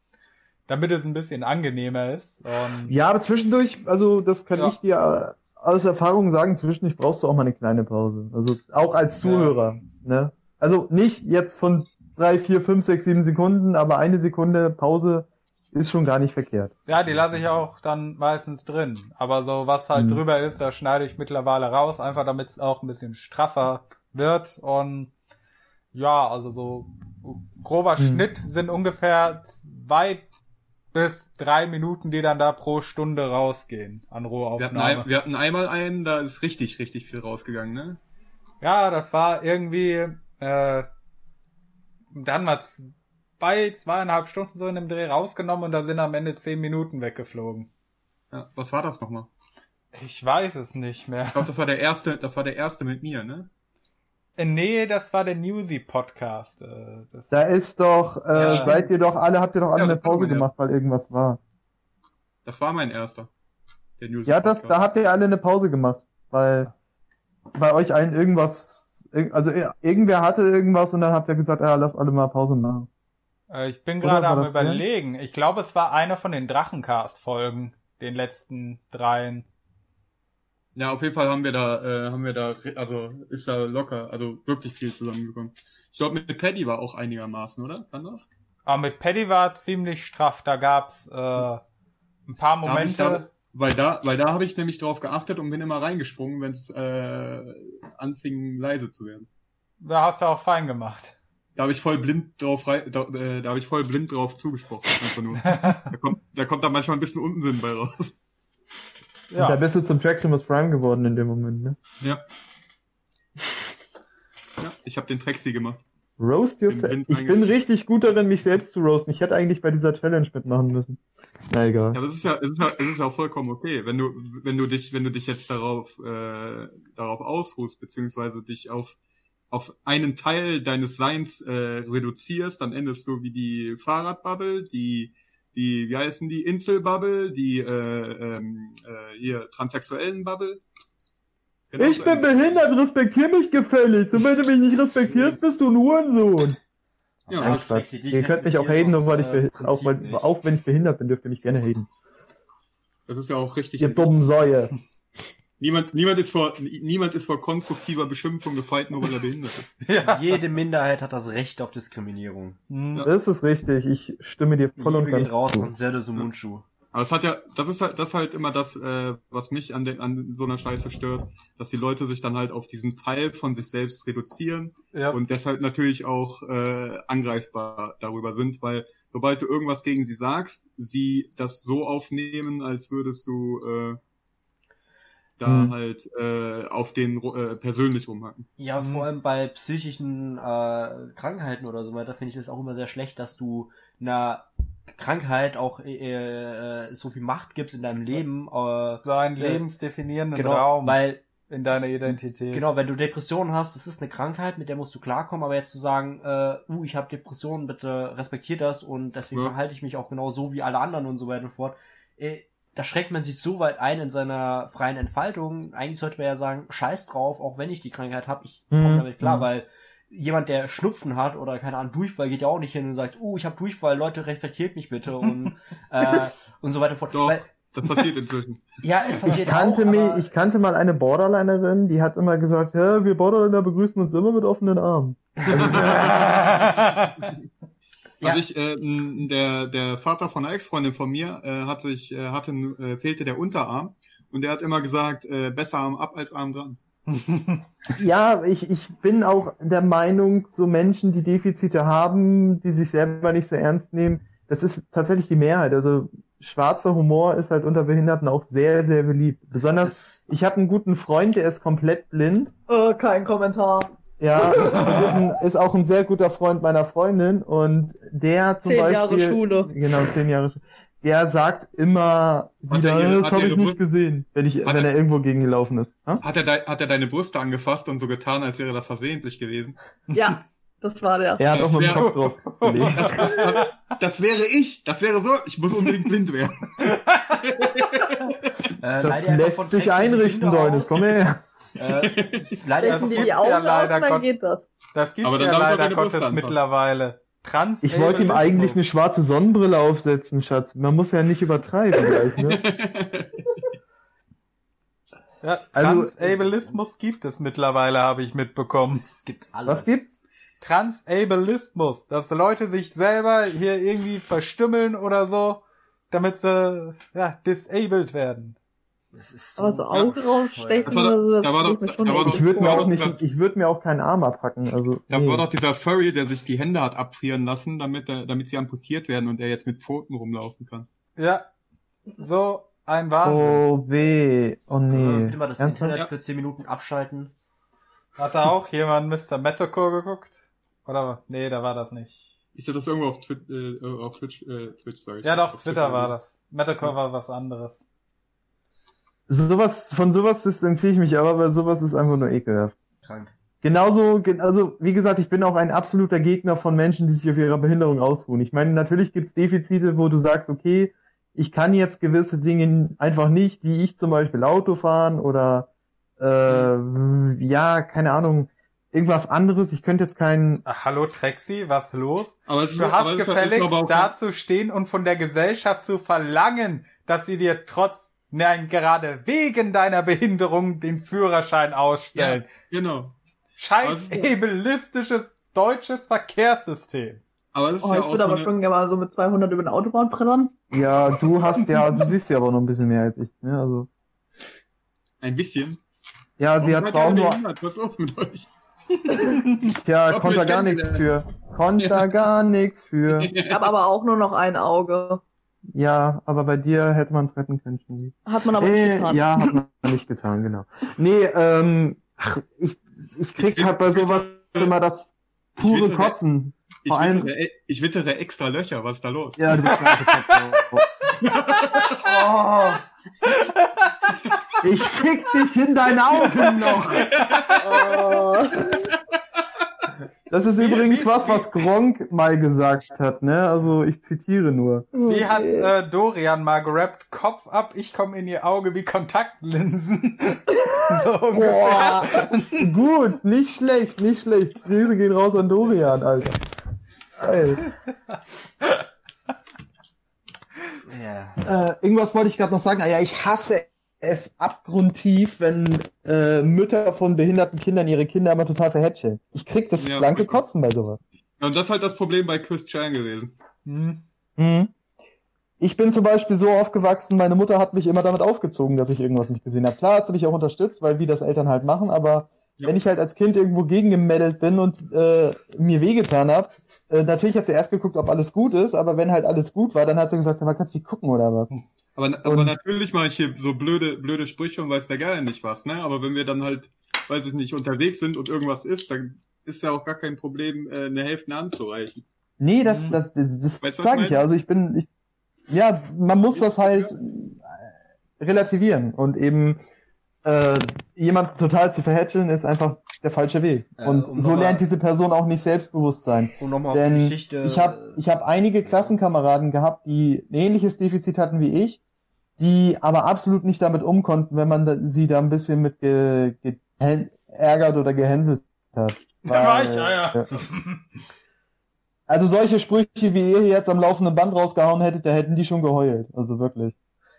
damit es ein bisschen angenehmer ist. Und Ja, aber zwischendurch, also das kann Ja. ich dir aus Erfahrung sagen, zwischendurch brauchst du auch mal eine kleine Pause. Also auch als Zuhörer. Ne? Also nicht jetzt von drei, vier, fünf, sechs, sieben Sekunden, aber eine Sekunde Pause ist schon gar nicht verkehrt. ja, die lasse ich auch dann meistens drin. Aber so was halt Mhm. drüber ist, das schneide ich mittlerweile raus, einfach damit es auch ein bisschen straffer wird. Und ja, also so grober Mhm. Schnitt sind ungefähr zwei bis drei Minuten, die dann da pro Stunde rausgehen an Wir hatten, Rohaufnahme. ein, wir hatten einmal einen, da ist richtig, richtig viel rausgegangen, ne? Ja, das war irgendwie, äh, dann mal zwei, zweieinhalb Stunden so in dem Dreh rausgenommen und da sind am Ende zehn Minuten weggeflogen. Ja, was war das nochmal? Ich weiß es nicht mehr. Ich glaube, das war der erste, das war der erste mit mir, ne? Äh, Nee, das war der Newsy-Podcast. Äh, das- Da ist doch, äh, Ja. seid ihr doch alle, habt ihr doch alle Ja, eine Pause gemacht, weil irgendwas war. Das war mein erster. Der News Ja, das, da habt ihr alle eine Pause gemacht, weil bei euch allen irgendwas, irg- also ir- irgendwer hatte irgendwas und dann habt ihr gesagt, ja, lasst alle mal Pause machen. Äh, ich bin gerade am überlegen. Ich glaube, es war einer von den Drachencast-Folgen, den letzten dreien. Ja, auf jeden Fall haben wir da, äh, haben wir da, also ist da locker, also wirklich viel zusammengekommen. Ich glaube, mit Paddy war auch einigermaßen, oder? Kann das? Aber mit Paddy war ziemlich straff. Da gab's äh, ein paar Momente. da, weil da, weil da habe ich nämlich drauf geachtet und bin immer reingesprungen, wenn es äh, anfing leise zu werden. Da hast du auch fein gemacht. Da habe ich voll blind drauf rei- da, äh, da habe ich voll blind drauf zugesprochen. Einfach nur. Da kommt, da kommt da manchmal ein bisschen Unsinn bei raus. Und da Ja, bist du zum Traximus Prime geworden in dem Moment, ne? Ja. Ja, ich habe den Trexi gemacht. Roast Bin yourself. Ich bin reingeschrieben. richtig gut darin, mich selbst zu roasten. Ich hätte eigentlich bei dieser Challenge mitmachen müssen. Na egal. Ja, aber es ist ja, es ist ja, es ist ja auch vollkommen okay, wenn du, wenn du dich, wenn du dich jetzt darauf, äh, darauf ausruhst, beziehungsweise dich auf, auf einen Teil deines Seins äh, reduzierst, dann endest du wie die Fahrradbubble, die die, wie heißen die, Inselbubble, die äh, ähm, äh, hier transsexuellen Bubble. Genau Ich so bin behindert, respektier mich gefälligst. Und wenn du mich nicht respektierst, bist du ein Hurensohn. Ja, Aber Nein, Spaß. Ihr könnt mich auch haten, nur aus, weil ich, äh, behi- auch, weil, auch wenn ich behindert bin, dürft ihr mich gerne haten. Das ist ja auch richtig. Ihr dummen Säue. Niemand, niemand ist vor, niemand ist vor konstruktiver Beschimpfung gefeit, nur weil er behindert ist. Ja. Jede Minderheit hat das Recht auf Diskriminierung. Hm. Das ist richtig. Ich stimme dir voll und ganz raus zu. Serde Sumunchu. Aber es hat ja, das ist halt, das ist halt immer das, äh, was mich an, de, an so einer Scheiße stört, dass die Leute sich dann halt auf diesen Teil von sich selbst reduzieren Ja. und deshalb natürlich auch äh, angreifbar darüber sind, weil sobald du irgendwas gegen sie sagst, sie das so aufnehmen, als würdest du äh, da Hm. halt äh, auf den äh, persönlich rumhacken. Ja, Mhm. vor allem bei psychischen äh, Krankheiten oder so weiter finde ich es auch immer sehr schlecht, dass du einer Krankheit auch äh, äh, so viel Macht gibst in deinem Leben. Äh, So einen Ja. lebensdefinierenden genau, Raum weil in deiner Identität. genau, wenn du Depressionen hast, das ist eine Krankheit, mit der musst du klarkommen, aber jetzt zu sagen, äh, uh, ich habe Depressionen, bitte respektiert das und deswegen Ja. verhalte ich mich auch genau so wie alle anderen und so weiter und fort. Äh, da schreckt man sich so weit ein in seiner freien Entfaltung. Eigentlich sollte man ja sagen, scheiß drauf, auch wenn ich die Krankheit habe, ich komme Mhm. damit klar, Mhm. weil jemand, der Schnupfen hat oder keine Ahnung, Durchfall, geht ja auch nicht hin und sagt, uh, ich habe Durchfall, Leute, respektiert mich bitte und, äh, und so weiter fort. Doch. Weil, Das passiert inzwischen. ja, es Ich passiert kannte, auch, mich, aber- ich kannte mal eine Borderlinerin, die hat immer gesagt, ja, wir Borderliner begrüßen uns immer mit offenen Armen. Ja. Also ich, äh, der, der Vater von einer Ex-Freundin von mir äh, hat sich, äh, hatte, äh, fehlte der Unterarm und der hat immer gesagt, äh, besser Arm ab als Arm dran. Ja, ich, ich bin auch der Meinung, so Menschen, die Defizite haben, die sich selber nicht so ernst nehmen, das ist tatsächlich die Mehrheit. Also schwarzer Humor ist halt unter Behinderten auch sehr, sehr beliebt. Besonders, ich habe einen guten Freund, der ist komplett blind. Äh, kein Kommentar. Ja, das ist, ein, ist auch ein sehr guter Freund meiner Freundin und der zum Zehn Beispiel... Jahre Schule. Genau, zehn Jahre Schule. Der sagt immer Hat wieder, er ihre- das habe er ich nicht Brust- gesehen, wenn, ich, Hat wenn er- er irgendwo gegengelaufen ist. Ha? Hat er, de, hat er deine Brüste angefasst und so getan, als wäre das versehentlich gewesen? Ja, das war der. Er hat Das auch mit dem Kopf drauf gelegt. Das, das, das wäre ich. Das wäre so. Ich muss unbedingt blind werden. Äh, Das lässt von sich einrichten, aus. Komm her. Äh, einfach die gibt's die ja Augen aus leider dann Gott- geht das. Das gibt's ja leider Gottes mittlerweile. Trans Ich wollte ihm eigentlich eine schwarze Sonnenbrille aufsetzen, Schatz. Man muss ja nicht übertreiben gleich, ne? ja, Also- Transableismus gibt es mittlerweile, habe ich mitbekommen. es gibt alles. Was gibt's? Transableismus, dass Leute sich selber hier irgendwie verstümmeln oder so, damit sie ja, disabled werden. Das ist Aber so ja, Augen rausstechen war doch- oder so, das da war doch- mir schon da war echt Ich würde mir auch doch nicht, ich würde mir auch keinen Arm abhacken, also. Da nee. war doch dieser Furry, der sich die Hände hat abfrieren lassen, damit, er, damit sie amputiert werden und er jetzt mit Pfoten rumlaufen kann. Ja, so ein Wahnsinn. Oh weh. Oh Äh, nee. bitte mal das Ernsthaft? Internet für 10 Minuten abschalten. Hat da auch jemand Mr. Metacore geguckt? Oder? Nee, da war das nicht. Ich hatte das irgendwo auf, Twi äh, auf Twitch, äh, Twitch sag ich. Ja doch, Auf Twitter war das. Metacore war was anderes. Sowas, von sowas distanziere ich mich aber, weil sowas ist einfach nur ekelhaft. Krank. Genauso, ge- also wie gesagt, ich bin auch ein absoluter Gegner von Menschen, die sich auf ihrer Behinderung ausruhen. Ich meine, natürlich gibt's Defizite, wo du sagst, okay, ich kann jetzt gewisse Dinge einfach nicht, wie ich zum Beispiel Auto fahren oder äh, ja, keine Ahnung, irgendwas anderes. Ich könnte jetzt keinen. Ach, hallo Trexi, was los? Aber es ist, Du aber hast gefälligst da zu stehen und von der Gesellschaft zu verlangen, dass sie dir trotz, nein, gerade wegen deiner Behinderung den Führerschein ausstellen. Genau. Scheiß Also- ableistisches deutsches Verkehrssystem. Aber es ist Oh, ja ich auch würde so aber eine, schon gerne mal so mit 200 über den Autobahn brettern. Ja, du hast ja, du siehst ja aber noch ein bisschen mehr als ich. Ne? Also, ein bisschen. ja, sie Warum hat Frauen nur. Was ist los mit euch? Tja, konnte mich gar nichts für. Konnte er gar nichts für. Ich habe aber auch nur noch ein Auge. Ja, aber bei dir hätte man es retten können. Schnee. Hat man aber nicht Äh, getan. ja, hat man nicht getan, genau. Nee, ähm, ach, ich, ich krieg Ich halt bei sowas immer das pure wittere- Kotzen. Ich Vor allem- wittere, ich wittere extra Löcher, was ist da los? Ja, du bist alte Katze. Oh, Ich fick dich in deine Augen noch. Oh. Das ist übrigens wie- was, was Gronk mal gesagt hat, ne? Also ich zitiere nur. Wie hat äh, Dorian mal gerappt? Kopf ab, ich komme in ihr Auge wie Kontaktlinsen. so. Boah, gut, nicht schlecht, nicht schlecht. Grüße gehen raus an Dorian, Alter. Geil. Ja. Äh, irgendwas wollte ich gerade noch sagen. Ah ja, ich hasse es abgrundtief, wenn äh, Mütter von behinderten Kindern ihre Kinder immer total verhätscheln. Ich krieg das Ja, blanke richtig. Kotzen bei sowas. Und das ist halt das Problem bei Chris Chan gewesen. Hm. Mhm. Ich bin zum Beispiel so aufgewachsen, meine Mutter hat mich immer damit aufgezogen, dass ich irgendwas nicht gesehen habe. Klar hat sie mich auch unterstützt, weil wie das Eltern halt machen, aber Ja. wenn ich halt als Kind irgendwo gegengemeddelt bin und äh, mir wehgetan habe, äh, natürlich hat sie erst geguckt, ob alles gut ist, aber wenn halt alles gut war, dann hat sie gesagt, sag mal, kannst du nicht gucken oder was? Aber, aber Und- natürlich mache ich hier so blöde, blöde Sprüche und weiß der Geil nicht was, ne? Aber wenn wir dann halt, weiß ich nicht, unterwegs sind und irgendwas ist, dann ist ja auch gar kein Problem, äh, eine Hälfte anzureichen. Nee, das, Mhm. das, das, das Weißt sage ich ja. Also ich bin, ich, ja, man muss das halt relativieren und eben äh, jemand total zu verhätscheln ist einfach der falsche Weg. Äh, und um so lernt diese Person auch nicht Selbstbewusstsein. Um nochmal auf die Denn Geschichte. ich habe ich hab einige Klassenkameraden gehabt, die ein ähnliches Defizit hatten wie ich, die aber absolut nicht damit um konnten, wenn man da, sie da ein bisschen mit ge, ge, ärgert oder gehänselt hat. Da war ich, Weil, ja, ja. Also solche Sprüche, wie ihr hier jetzt am laufenden Band rausgehauen hättet, da hätten die schon geheult. Also wirklich.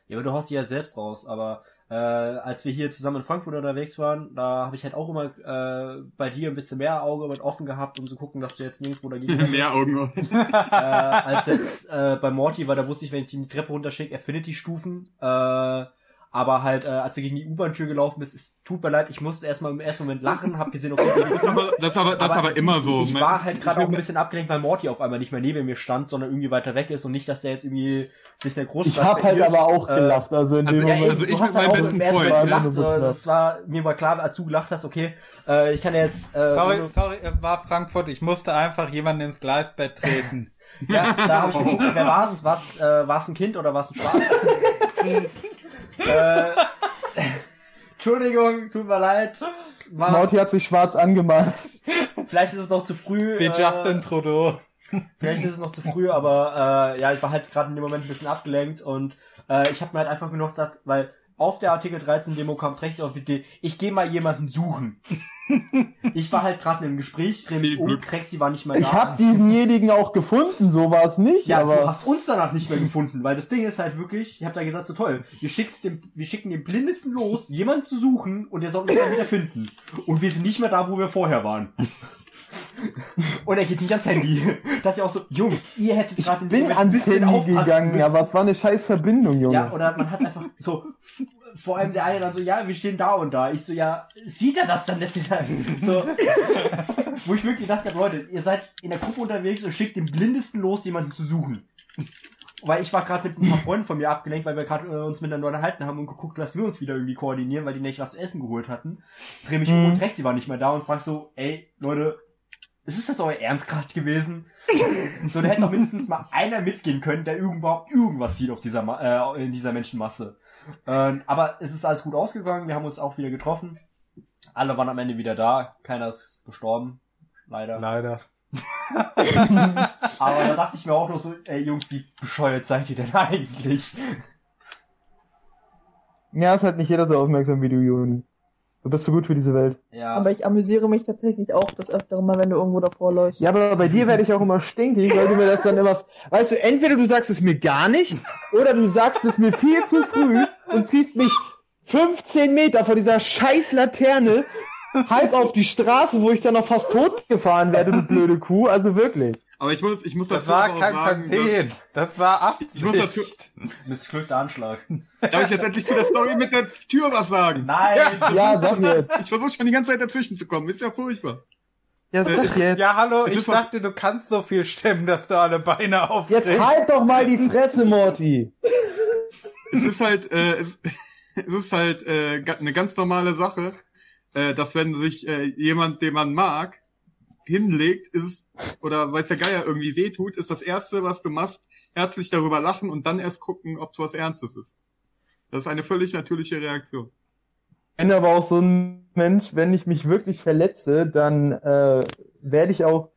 Ja, aber du haust die ja selbst raus. Aber äh, als wir hier zusammen in Frankfurt unterwegs waren, da habe ich halt auch immer äh, bei dir ein bisschen mehr Auge mit offen gehabt, um zu gucken, dass du jetzt nirgendwo dagegen Mehr Augen. äh, als jetzt äh, bei Morty, weil da wusste ich, wenn ich die Treppe runterschicke, er findet die Stufen. Äh, aber halt, äh, als du gegen die U-Bahn-Tür gelaufen bist, es tut mir leid, ich musste erstmal im ersten Moment lachen, hab gesehen, okay, Das ist aber, das ist aber, das ist aber immer so. Ich ne? war halt gerade auch ein bisschen abgelenkt, weil Morty auf einmal nicht mehr neben mir stand, sondern irgendwie weiter weg ist und nicht, dass der jetzt irgendwie sich der Großstadt Ich hab halt aber auch Äh, gelacht, also in also dem ja, Moment. also ich du hast mit halt auch besten im ersten Freund. Moment gelacht, äh, gut, das war, mir war klar, als du gelacht hast, okay, äh, ich kann ja jetzt, äh, Sorry, sorry, es war Frankfurt. Ich musste einfach jemanden ins Gleisbett treten. Ja, da habe ich geguckt, wer war es? Was, äh, war es ein Kind oder war es ein Schwarz? äh, Entschuldigung, tut mir leid. War, Morty hat sich schwarz angemalt. vielleicht ist es noch zu früh. Wie äh, Justin Trudeau. Vielleicht ist es noch zu früh, aber äh, ja, ich war halt gerade in dem Moment ein bisschen abgelenkt und äh, ich habe mir halt einfach nur noch gedacht, weil auf der Artikel 13 Demo kam rechts auf die Idee, ich gehe mal jemanden suchen. Ich war halt gerade in einem Gespräch, dreh mich um. Trexi war nicht mehr da. Ich hab diesenjenigen auch gefunden, so war es nicht, Ja, du aber hast uns danach nicht mehr gefunden, weil das Ding ist halt wirklich, ich habe da gesagt, so toll, wir, schickst dem, wir schicken den Blindesten los, jemanden zu suchen und der soll uns dann wieder finden. Und wir sind nicht mehr da, wo wir vorher waren. Und er geht nicht ans Handy. Da dachte ich auch so, Jungs, ihr hättet gerade in dem bin Moment ein ans bisschen Handy aufpassen gegangen, müssen. aber es war eine scheiß Verbindung, Junge. Ja, oder man hat einfach so, vor allem der eine dann so, ja, wir stehen da und da. Ich so, ja, sieht er das dann? Dass ihr da, so, wo ich wirklich gedacht habe, Leute, ihr seid in der Gruppe unterwegs und schickt den Blindesten los, jemanden zu suchen. Weil ich war gerade mit ein paar Freunden von mir abgelenkt, weil wir gerade äh, uns miteinander unterhalten haben und geguckt, dass wir uns wieder irgendwie koordinieren, weil die nicht was zu essen geholt hatten. Dreh mich um Mhm. und Rexy war nicht mehr da und frag so, ey, Leute, ist es das euer Ernst gerade gewesen? so, da hätte doch mindestens mal einer mitgehen können, der überhaupt irgendwas sieht auf dieser, Ma äh, in dieser Menschenmasse. Ähm, aber es ist alles gut ausgegangen, wir haben uns auch wieder getroffen. Alle waren am Ende wieder da, keiner ist gestorben, leider. Leider. Aber da dachte ich mir auch noch so, ey Jungs, wie bescheuert seid ihr denn eigentlich? Ja, ist halt nicht jeder so aufmerksam wie du, Juni. Du bist so gut für diese Welt. Ja. Aber ich amüsiere mich tatsächlich auch das öfteren mal, wenn du irgendwo davor läufst. Ja, aber bei dir werde ich auch immer stinkig, weil du mir das dann immer, weißt du, entweder du sagst es mir gar nicht, oder du sagst es mir viel zu früh und ziehst mich 15 Meter vor dieser scheiß Laterne halb auf die Straße, wo ich dann noch fast tot gefahren werde, du blöde Kuh. Also wirklich. Aber ich muss, ich muss Das dazu war aber auch kein sagen, Versehen. Das war Absicht. Ich muss dazu- Missglückter Anschlag. Darf ich jetzt endlich zu der Story mit der Tür was sagen? Nein! Ja, sag jetzt. Ich versuche schon die ganze Zeit dazwischen zu kommen. Ist ja furchtbar. Ja, sag jetzt. Ja, hallo, ich doch- dachte, du kannst so viel stemmen, dass du alle Beine aufdrehst. Jetzt halt doch mal die Fresse, Morty. Es ist halt, äh, es, es ist halt äh, eine ganz normale Sache, äh, dass wenn sich äh, jemand, den man mag, hinlegt, ist oder weiß der Geier irgendwie wehtut, ist das erste, was du machst, herzlich darüber lachen und dann erst gucken, ob es was Ernstes ist. Das ist eine völlig natürliche Reaktion. Ich bin aber auch so ein Mensch, wenn ich mich wirklich verletze, dann äh, werde ich auch,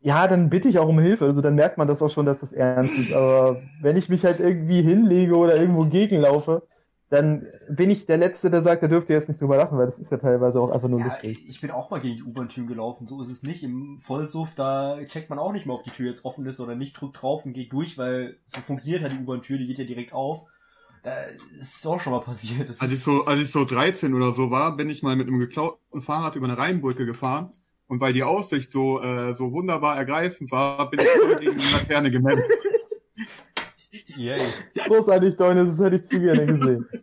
ja, dann bitte ich auch um Hilfe. Also dann merkt man das auch schon, dass das ernst ist. Aber wenn ich mich halt irgendwie hinlege oder irgendwo gegenlaufe, dann bin ich der Letzte, der sagt, da dürft ihr jetzt nicht drüber lachen, weil das ist ja teilweise auch einfach nur Ja, lustig. ich bin auch mal gegen die U-Bahn-Türen gelaufen, so ist es nicht. Im Vollsuff, da checkt man auch nicht mal, ob die Tür jetzt offen ist oder nicht, drückt drauf und geht durch, weil so funktioniert halt die U-Bahn-Tür, die geht ja direkt auf. Da ist auch schon mal passiert. Das Als ich ist, so, als ich so 13 oder so war, bin ich mal mit einem geklauten Fahrrad über eine Rheinbrücke gefahren. Und weil die Aussicht so, äh, so wunderbar ergreifend war, bin ich gegen die Laterne gemeldet. Yay. Großartig, Deune, das hätte ich zu gerne gesehen.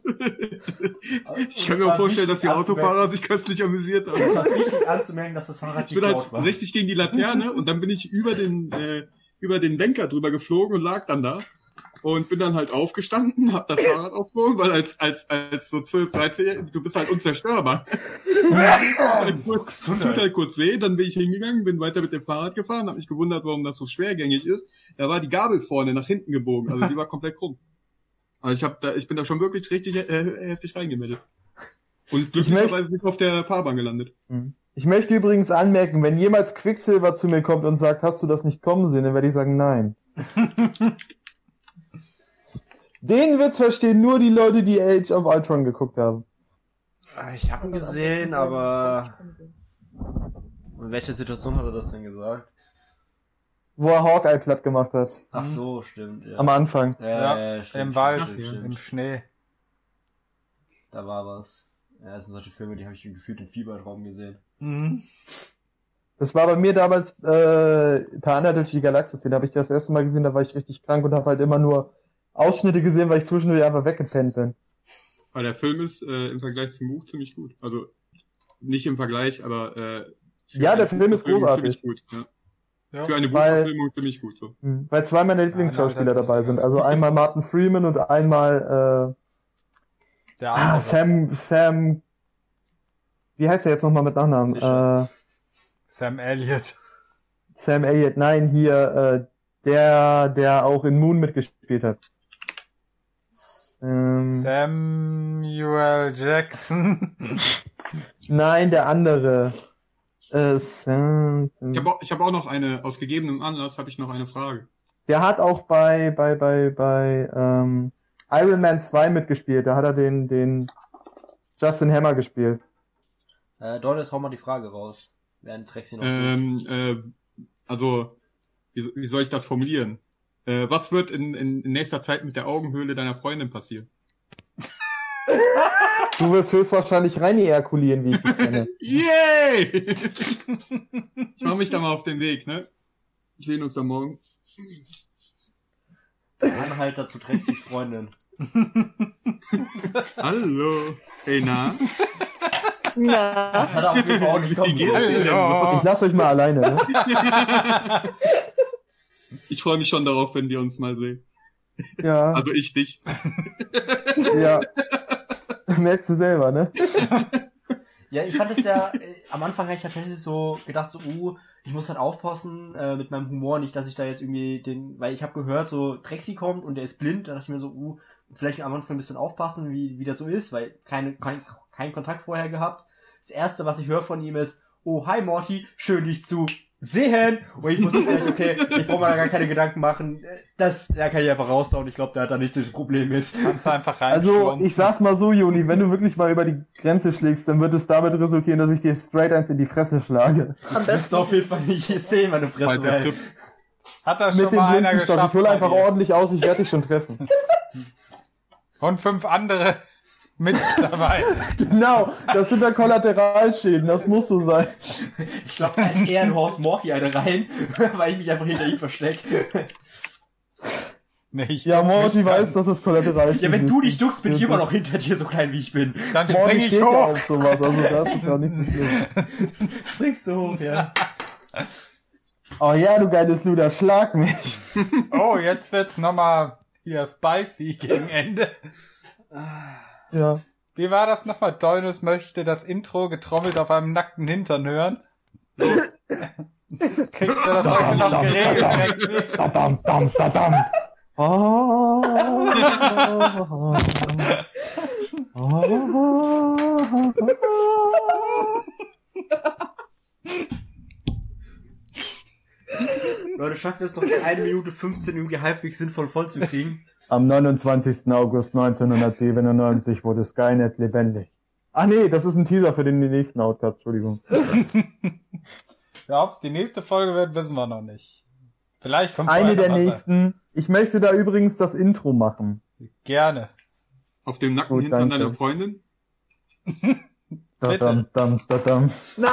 Ich kann mir auch vorstellen, dass die Autofahrer sich köstlich amüsiert haben. Es war wichtig anzumerken, dass das Fahrrad Ich bin halt war. richtig gegen die Laterne und dann bin ich über den, äh, über den Lenker drüber geflogen und lag dann da. Und bin dann halt aufgestanden, hab das Fahrrad aufgehoben, weil als, als, als so 12, 13, du bist halt unzerstörbar. Halt kurz- Tut halt kurz weh, dann bin ich hingegangen, bin weiter mit dem Fahrrad gefahren, hab mich gewundert, warum das so schwergängig ist. Da war die Gabel vorne nach hinten gebogen, also die war komplett krumm. Also ich hab da, ich bin da schon wirklich richtig äh, heftig reingemeldet. Und glücklicherweise nicht auf der Fahrbahn gelandet. Ich möchte übrigens anmerken, wenn jemals Quicksilver zu mir kommt und sagt, hast du das nicht kommen sehen, dann werde ich sagen, nein. Den Witz verstehen nur die Leute, die Age of Ultron geguckt haben. Ah, Ich habe ihn gesehen, aber in welcher Situation hat er das denn gesagt? Wo er Hawkeye platt gemacht hat. Ach so, stimmt. Ja. Am Anfang. Ja, Ja, ja, stimmt, Im stimmt, Wald, stimmt, stimmt. im Schnee. Da war was. Ja, das sind solche Filme, die habe ich gefühlt im Fiebertraum gesehen. Mhm. Das war bei mir damals äh, per Anhalt durch die Galaxis. Den habe ich das erste Mal gesehen, da war ich richtig krank und habe halt immer nur Ausschnitte gesehen, weil ich zwischendurch einfach weggepennt bin. Weil der Film ist äh, im Vergleich zum Buch ziemlich gut. Also nicht im Vergleich, aber äh, Ja, der Film ist Buchverfilmung großartig. Ziemlich gut, ja. Ja. Für eine Buchverfilmung ziemlich gut. So. Hm. Weil zwei meiner Lieblingsschauspieler Alter, dabei sind. Also einmal Martin Freeman und einmal äh, Der ah. Sam, Sam, wie heißt er jetzt nochmal mit Nachnamen? Äh, Sam Elliott. Sam Elliott, nein, hier, äh, der, der auch in Moon mitgespielt hat. Ähm, Samuel Jackson. nein, der andere. Äh, Sam, Ich habe auch, ich hab auch noch eine, aus gegebenem Anlass habe ich noch eine Frage. der hat auch bei, bei, bei, bei ähm, Iron Man 2 mitgespielt. Da hat er den, den Justin Hammer gespielt. Äh, Doris, hau mal die Frage raus. Während Trexi noch Ähm, äh, also, wie, wie soll ich das formulieren? Äh, was wird in, in, in nächster Zeit mit der Augenhöhle deiner Freundin passieren? Du wirst höchstwahrscheinlich rein ejakulieren, wie ich dich kenne. Yay! ich mache mich da mal auf den Weg, ne? Wir sehen uns dann morgen. so. Anhalter zu Trexis Freundin. Hallo. Hey, na? Na, Das hat er auf jeden Fall auch nicht kommen. Ich lass euch mal alleine, ne? Ich freue mich schon darauf, wenn wir uns mal sehen. Ja, Also ich dich. ja. Merkst du selber, ne? Ja, ich fand es ja, äh, am Anfang habe ich tatsächlich so gedacht, so, uh, ich muss halt aufpassen äh, mit meinem Humor, nicht, dass ich da jetzt irgendwie den, weil ich habe gehört, so Trexi kommt und der ist blind, da dachte ich mir so, uh, vielleicht am Anfang ein bisschen aufpassen, wie, wie das so ist, weil keine, kein, keinen Kontakt vorher gehabt. Das erste, was ich höre von ihm ist, oh, hi Morty, schön dich zu sehen. Und ich wusste gleich, okay, ich brauche mir da gar keine Gedanken machen. Das, da kann ich einfach raushauen. Ich glaube, der hat da nicht so das Problem mit. Einfach rein. Also, ich sag's mal so, Juni, wenn du wirklich mal über die Grenze schlägst, dann wird es damit resultieren, dass ich dir straight eins in die Fresse schlage. am besten. auf jeden Fall nicht sehen, meine Fresse. Trip Hat da schon Mit dem mal einer Blindenstock. geschafft. Ich hole einfach ordentlich aus, ich werde dich schon treffen. Und fünf andere mit dabei. Genau, das sind dann Kollateralschäden, das muss so sein. Ich glaube, eher du haust Morky eine rein, weil ich mich einfach hinter ihm versteck. Nicht. Ja, Morty weiß, dass das Kollateralschäden Ja, wenn du ist. dich duckst, bin ich immer noch hinter dir, so klein wie ich bin. Dann spring ich steht ja hoch. auf sowas, also das ist ja nicht so schlimm. Springst du hoch, ja. Oh ja, du geiles Luder, schlag mich. Oh, jetzt wird's nochmal hier spicy gegen Ende. Ja. Wie war das nochmal? Deunus möchte das Intro getrommelt auf einem nackten Hintern hören. Kriegst du das heute noch geregelt? Dadam, dam, dadam. Ah. Ah. Leute, schaffen wir es doch in 1 Minute 15 irgendwie halbwegs sinnvoll vollzukriegen. Am 29. August 1997 wurde Skynet lebendig. Ach nee, das ist ein Teaser für den nächsten Outcast, Entschuldigung. Ja, ob's die nächste Folge wird, wissen wir noch nicht. Vielleicht kommt Eine der nächsten. Ich möchte da übrigens das Intro machen. Gerne. Auf dem Nacken Gut, Hintern danke. deiner Freundin? Dadam, dam, dadam. Nein.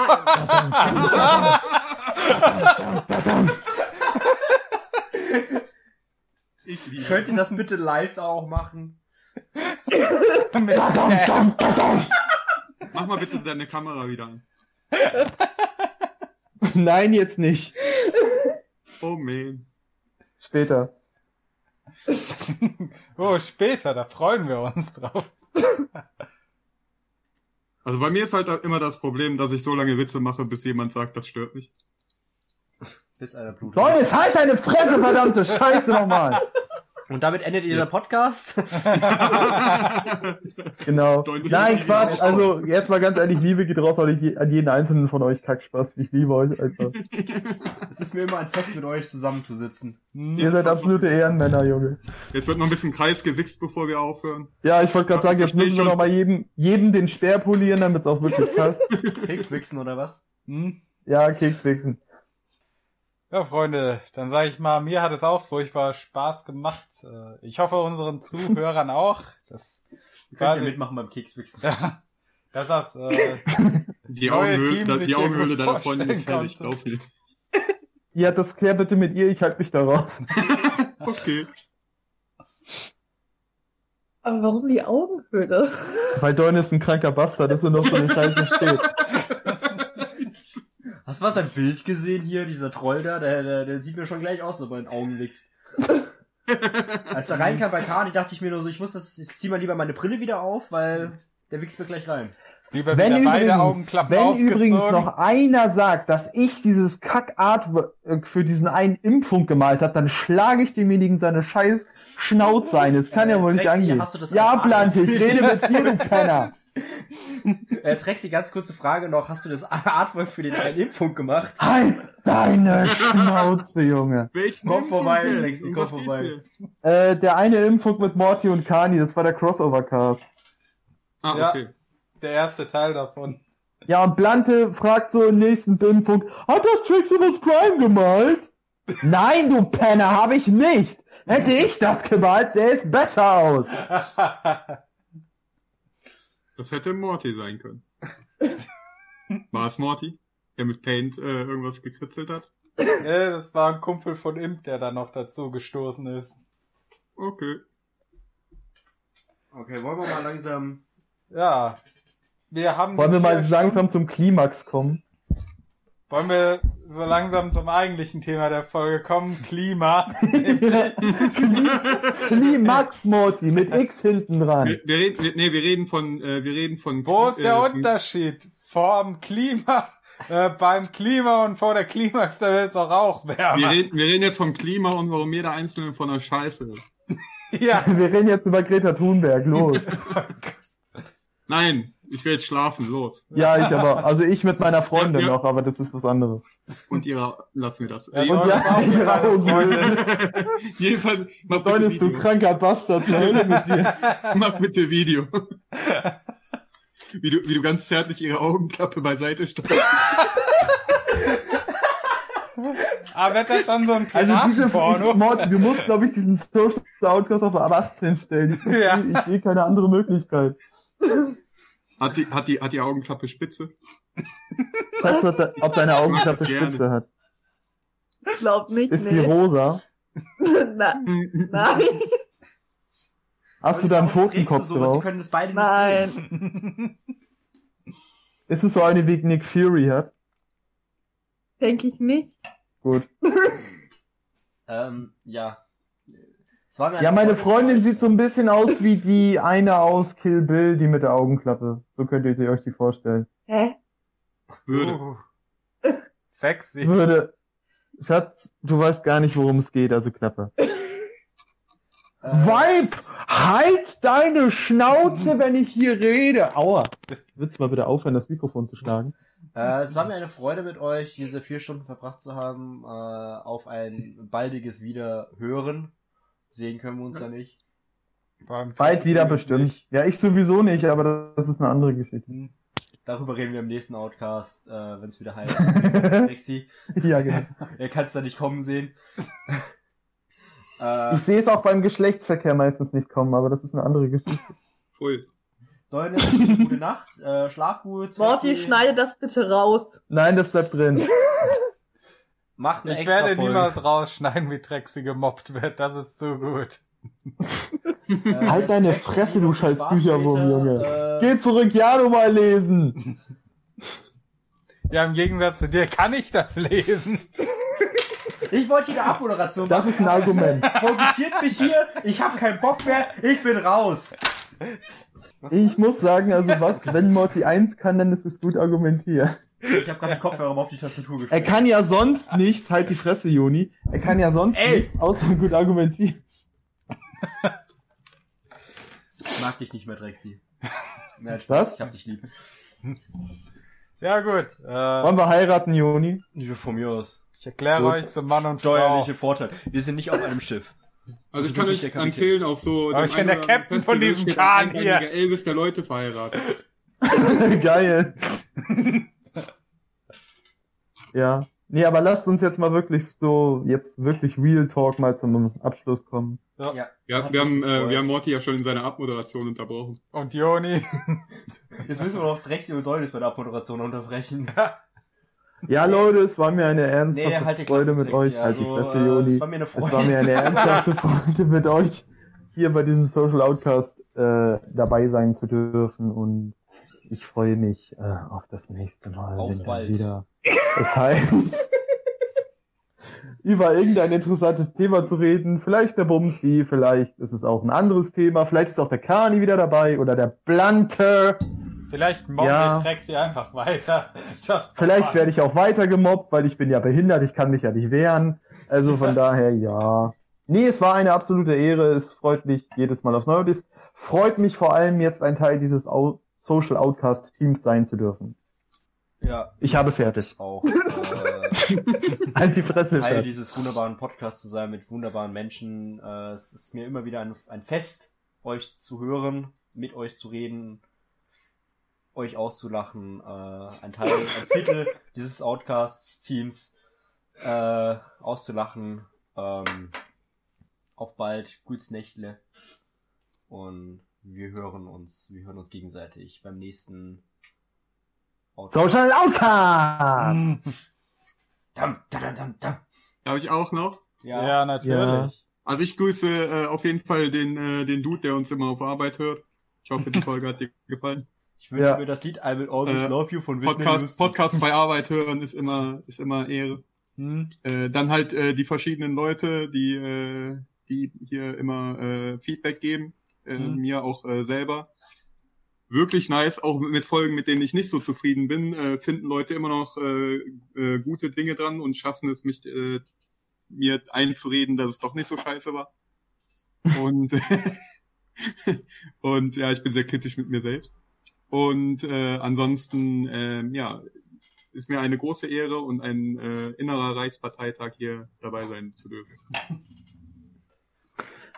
Ich liebe. Könnt ihr das bitte live auch machen? Mach mal bitte deine Kamera wieder an. Nein, jetzt nicht. Oh man. Später. oh, später, da freuen wir uns drauf. Also bei mir ist halt immer das Problem, dass ich so lange Witze mache, bis jemand sagt, das stört mich. Bis einer Blut. Donis, halt deine Fresse, verdammte Scheiße nochmal. Und damit endet dieser Podcast. Genau. Nein, Quatsch. Also, jetzt mal ganz ehrlich, Liebe geht raus an je- an jeden einzelnen von euch Kackspaß. Ich liebe euch einfach. es ist mir immer ein Fest, mit euch zusammenzusitzen. Ihr seid absolute Ehrenmänner, Junge. Jetzt wird noch ein bisschen Kreis gewichst, bevor wir aufhören. Ja, ich wollte gerade sagen, jetzt müssen wir noch mal jedem, jedem den Speer polieren, damit es auch wirklich passt. Kekswichsen oder was? Hm? Ja, Keks wichsen. Ja, Freunde, dann sage ich mal, mir hat es auch furchtbar Spaß gemacht. Äh, Ich hoffe unseren Zuhörern auch. Das, Könnt ihr mitmachen beim Kekswichsen? Ja, dass das äh, Die Augenhöhle, die deiner Freundin ist fertig, glaub mir. Ja, das klär bitte mit ihr, ich halte mich da raus. Okay. Aber warum die Augenhöhle? Weil Donis ein kranker Bastard ist und noch so eine Scheiße steht. Hast du was ein Bild gesehen hier, dieser Troll da? Der, der, der sieht mir schon gleich aus, so bei den Augen wächst. Als er reinkam bei Kani, dachte ich mir nur so, ich muss das, ich zieh mal lieber meine Brille wieder auf, weil der wächst mir gleich rein. lieber Wenn wieder beide übrigens, wenn aufgezogen. übrigens noch einer sagt, dass ich dieses Kack-Artwork für diesen einen Impfung gemalt habe, dann schlage ich demjenigen seine scheiß Schnauze ein. Das kann ja Äh, wohl nicht angehen. hast du das Ja? Blante, ich rede mit dir, du Penner. Äh, Trexi, ganz kurze Frage noch, hast du das Artwork für den einen Impfung gemacht? Halt deine Schnauze, Junge. Welchen Komm vorbei, Um komm vorbei. Äh, der eine Impfung mit Morty und Kani, das war der Crossover-Cast. Ah, Ja. okay. der erste Teil davon. Ja, und Blante fragt so im nächsten Impfung, hat das Triximus Prime gemalt? Nein, du Penner, habe ich nicht. Hätte ich das gemalt, sähe es besser aus. Das hätte Morty sein können. War es Morty? Der mit Paint äh, irgendwas gekritzelt hat? ja, das war ein Kumpel von Imp, der da noch dazu gestoßen ist. Okay. Okay, wollen wir mal langsam... Ja. Wir haben Wollen wir mal langsam zum Klimax kommen? Wollen wir so langsam zum eigentlichen Thema der Folge kommen? Klima. Klimax Morty mit X hinten dran. Wir, wir reden, wir, nee, wir reden von, äh, wir reden von. Wo ist der äh, Unterschied? Vorm Klima, äh, beim Klima und vor der Klimax, da wird es auch auch Wir reden, wir reden jetzt vom Klima und warum jeder Einzelne von der Scheiße ist. Ja. Wir reden jetzt über Greta Thunberg, los. Nein, ich will jetzt schlafen, los. Ja, ich aber, also ich mit meiner Freundin Ja, ja. noch, aber das ist was anderes. Und ihrer, lassen wir das. Ja, Äh, und Und ja, auch ihre ihre Augenhöhle. Jedenfalls, mach bitte Donis, du Video. kranker Bastard, zur Hölle mit dir. Mach bitte Video. Wie du, wie du ganz zärtlich ihre Augenklappe beiseite stellst. Aber wird das dann so ein Also diese, ich? Morty, du musst, glaube ich, diesen Social Outcast auf ab 18 stellen. Ich, Ja. ich, ich sehe keine andere Möglichkeit. Hat die, hat die, hat die Augenklappe Spitze? Schatz, ob de- ob deine Augenklappe. Spitze hat. Ich glaub nicht, Ist die nee. rosa? Na, nein, Hast du da einen Totenkopf? Sie drauf? können das beide nicht sehen. nein, Ist es so eine, wie Nick Fury hat? denke ich nicht. Gut. Ähm, ja. Es war mir Ja, eine meine Freundin sieht so ein bisschen aus wie die eine aus Kill Bill, die mit der Augenklappe. So könnt ihr euch die vorstellen. Hä? Würde. Uh, sexy. Würde. Schatz, du weißt gar nicht, worum es geht, also Klappe. Äh, Weib! Halt deine Schnauze, wenn ich hier rede! Aua. Willst du mal bitte aufhören, das Mikrofon zu schlagen? Äh, es war mir eine Freude mit euch, diese vier Stunden verbracht zu haben, äh, auf ein baldiges Wiederhören. Sehen können wir uns ja nicht. Bald wieder nicht. bestimmt. Ja, ich sowieso nicht, aber das ist eine andere Geschichte. Darüber reden wir im nächsten Outcast, äh, wenn es wieder heißt. Rexy, ja, genau. er kann es da nicht kommen sehen. äh, Ich sehe es auch beim Geschlechtsverkehr meistens nicht kommen, aber das ist eine andere Geschichte. Voll. Leute, gute Nacht, äh, schlaf gut. Morty, schneide das bitte raus. Nein, das bleibt drin. Macht eine Ich extra werde Folge. niemals rausschneiden, wie Trexi gemobbt wird. Das ist so gut. Äh, Halt deine Fresse, du scheiß Bücherwurm. Junge. Äh, Geh zurück, ja, mal lesen. Ja, im Gegensatz zu dir kann ich das lesen. Ich wollte hier eine Abmoderation Das ist ein Argument. Fokussiert mich hier, ich habe keinen Bock mehr, ich bin raus. Ich muss sagen, also was, wenn Morty 1 kann, dann ist es gut argumentiert. Ich habe gerade die Kopfhörer mal auf die Tastatur Er gestellt. kann ja sonst nichts, halt die Fresse, Joni. Er kann ja sonst Ey. nichts, außer gut argumentieren. Ich mag dich nicht mehr, Drexi. Nein, Spaß, Was? ich hab dich lieb. Ja, gut. Äh, Wollen wir heiraten, Joni? Von mir aus. ich erkläre Gut. euch zum Mann und Frau. Steuerliche Vorteil. Wir sind nicht auf einem Schiff. Also ich Du kann bist euch der Kapitän. empfehlen, auf so... Aber dem ich bin einen der Captain von Festival diesem steht ein Kahn hier. einbeiniger Elvis der Leute verheiratet. Geil. Ja. Nee, aber lasst uns jetzt mal wirklich so, jetzt wirklich Real Talk mal zum Abschluss kommen. Ja. Ja, Hat wir haben, äh, wir haben Morty ja schon in seiner Abmoderation unterbrochen. Und Joni. Jetzt müssen wir noch Drexi und Deulis bei der Abmoderation unterbrechen. Ja, Leute, es war mir eine ernsthafte Nee, halt Freude mit euch. Halt die Also, Fresse, äh, Joni. es war mir eine Es Freude. war mir eine ernsthafte Freude mit euch hier bei diesem Social Outcast äh, dabei sein zu dürfen und ich freue mich äh, auf das nächste Mal, Auf wenn bald. wieder es heißt, über irgendein interessantes Thema zu reden. Vielleicht der Bumsi, vielleicht ist es auch ein anderes Thema, vielleicht ist auch der Kani wieder dabei oder der Blunter. Vielleicht mobbt Ja. ja. Trexi einfach weiter. Vielleicht werde ich auch weiter gemobbt, weil ich bin ja behindert, ich kann mich ja nicht wehren. Also von daher, ja. Nee, es war eine absolute Ehre. Es freut mich jedes Mal aufs Neue. Es freut mich vor allem jetzt ein Teil dieses Au Social Outcast Teams sein zu dürfen. Ja, Ich habe fertig. auch. Äh, Halt die Fresse, Teil dieses wunderbaren Podcasts zu sein mit wunderbaren Menschen. Äh, es ist mir immer wieder ein, ein Fest, euch zu hören, mit euch zu reden, euch auszulachen. Äh, ein Teil, ein Viertel dieses Outcasts-Teams äh, auszulachen. Ähm, auf bald, gutes Nächtle. Und wir hören uns, wir hören uns gegenseitig beim nächsten Outcast. Social Outcast! Dam, dam, dam, dam. Habe ich auch noch. Ja, Ja, natürlich. Also ich grüße äh, auf jeden Fall den, äh, den Dude, der uns immer auf Arbeit hört. Ich hoffe, die Folge hat dir gefallen. Ich wünsche Ja. mir das Lied I Will Always Äh, Love You von Whitney Podcast, Houston. Podcast bei Arbeit hören ist immer, ist immer Ehre. Hm? Äh, dann halt äh, die verschiedenen Leute, die, äh, die hier immer äh, Feedback geben, äh, Mhm. mir auch äh, selber. Wirklich nice, auch mit Folgen, mit denen ich nicht so zufrieden bin, äh, finden Leute immer noch äh, äh, gute Dinge dran und schaffen es, mich äh, mir einzureden, dass es doch nicht so scheiße war. Und und ja, ich bin sehr kritisch mit mir selbst. Und äh, ansonsten, ähm, ja, ist mir eine große Ehre und ein äh, innerer Reichsparteitag hier dabei sein zu dürfen.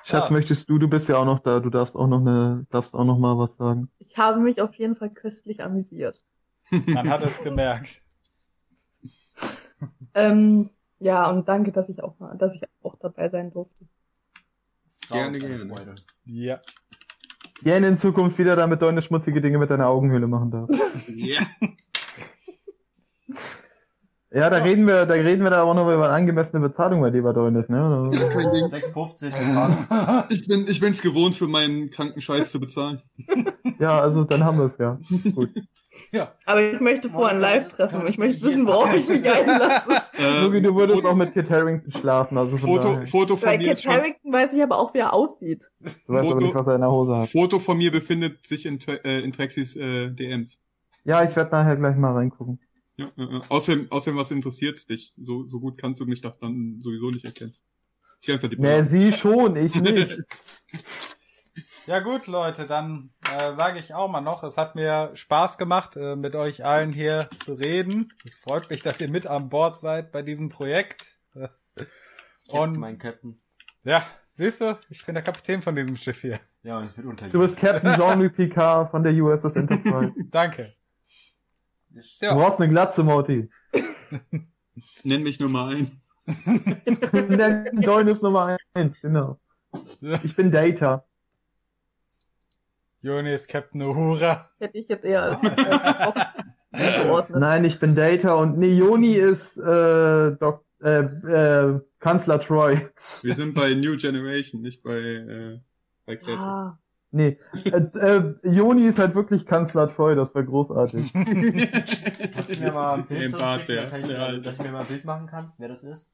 Schatz, Ja. möchtest du, du bist ja auch noch da, du darfst auch noch eine, darfst auch noch mal was sagen. Ich habe mich auf jeden Fall köstlich amüsiert. Man hat es gemerkt. Ähm, ja, und danke, dass ich auch mal, dass ich auch dabei sein durfte. Gerne, gerne. Freude. Ja. Gerne in Zukunft wieder, damit du eine schmutzige Dinge mit deiner Augenhöhle machen darfst. Ja. Ja, da reden wir, da reden wir da aber noch über eine angemessene Bezahlung bei lieber Deunis, ne? Kein Ding. 6,50 Fragen. Ich bin, ich bin's gewohnt, für meinen kranken Scheiß zu bezahlen. Ja, also dann haben wir es ja. Gut. Aber ich möchte vorher ein Live-Treffen. Ich möchte wissen, worauf ich mich einlasse. Äh, wie du würdest Foto, auch mit Kit Harrington schlafen, also von Foto, daher. Foto von Bei mir Kit Harington weiß ich aber auch, wie er aussieht. Du weißt aber Foto- nicht, was er in der Hose hat. Foto von mir befindet sich in, äh, in Traxys äh, DMs. Ja, ich werde nachher gleich mal reingucken. Ja, ja. Außerdem, außerdem, was interessiert's dich? So, so gut kannst du mich doch dann sowieso nicht erkennen. Ich einfach die Nee, sie schon, ich nicht. Ja gut, Leute, dann äh, sage ich auch mal noch, es hat mir Spaß gemacht, äh, mit euch allen hier zu reden. Es freut mich, dass ihr mit an Bord seid bei diesem Projekt. Äh, Und mein Captain. ja, siehst du, ich bin der Kapitän von diesem Schiff hier. Ja, und es wird untergehen. Du bist Captain Jean-Luc Picard von der USS Enterprise. Danke. Du Ja. brauchst eine Glatze, Morty. Nenn mich Nummer ein. Der Doinus Nummer eins, genau. Ich bin Data. Joni ist Captain Uhura. Hätte ich jetzt eher als. Nein, ich bin Data und nee, Joni ist äh, Dok äh, äh, Kanzler Troy. Wir sind bei New Generation, nicht bei, äh, bei Classic. Ah, Nee, äh, äh, Joni ist halt wirklich Kanzler Troy, das wäre großartig. Kannst du mir mal ein Bild Bart, schicken, der- kann ich, der dass ich mir mal ein Bild machen kann, wer das ist?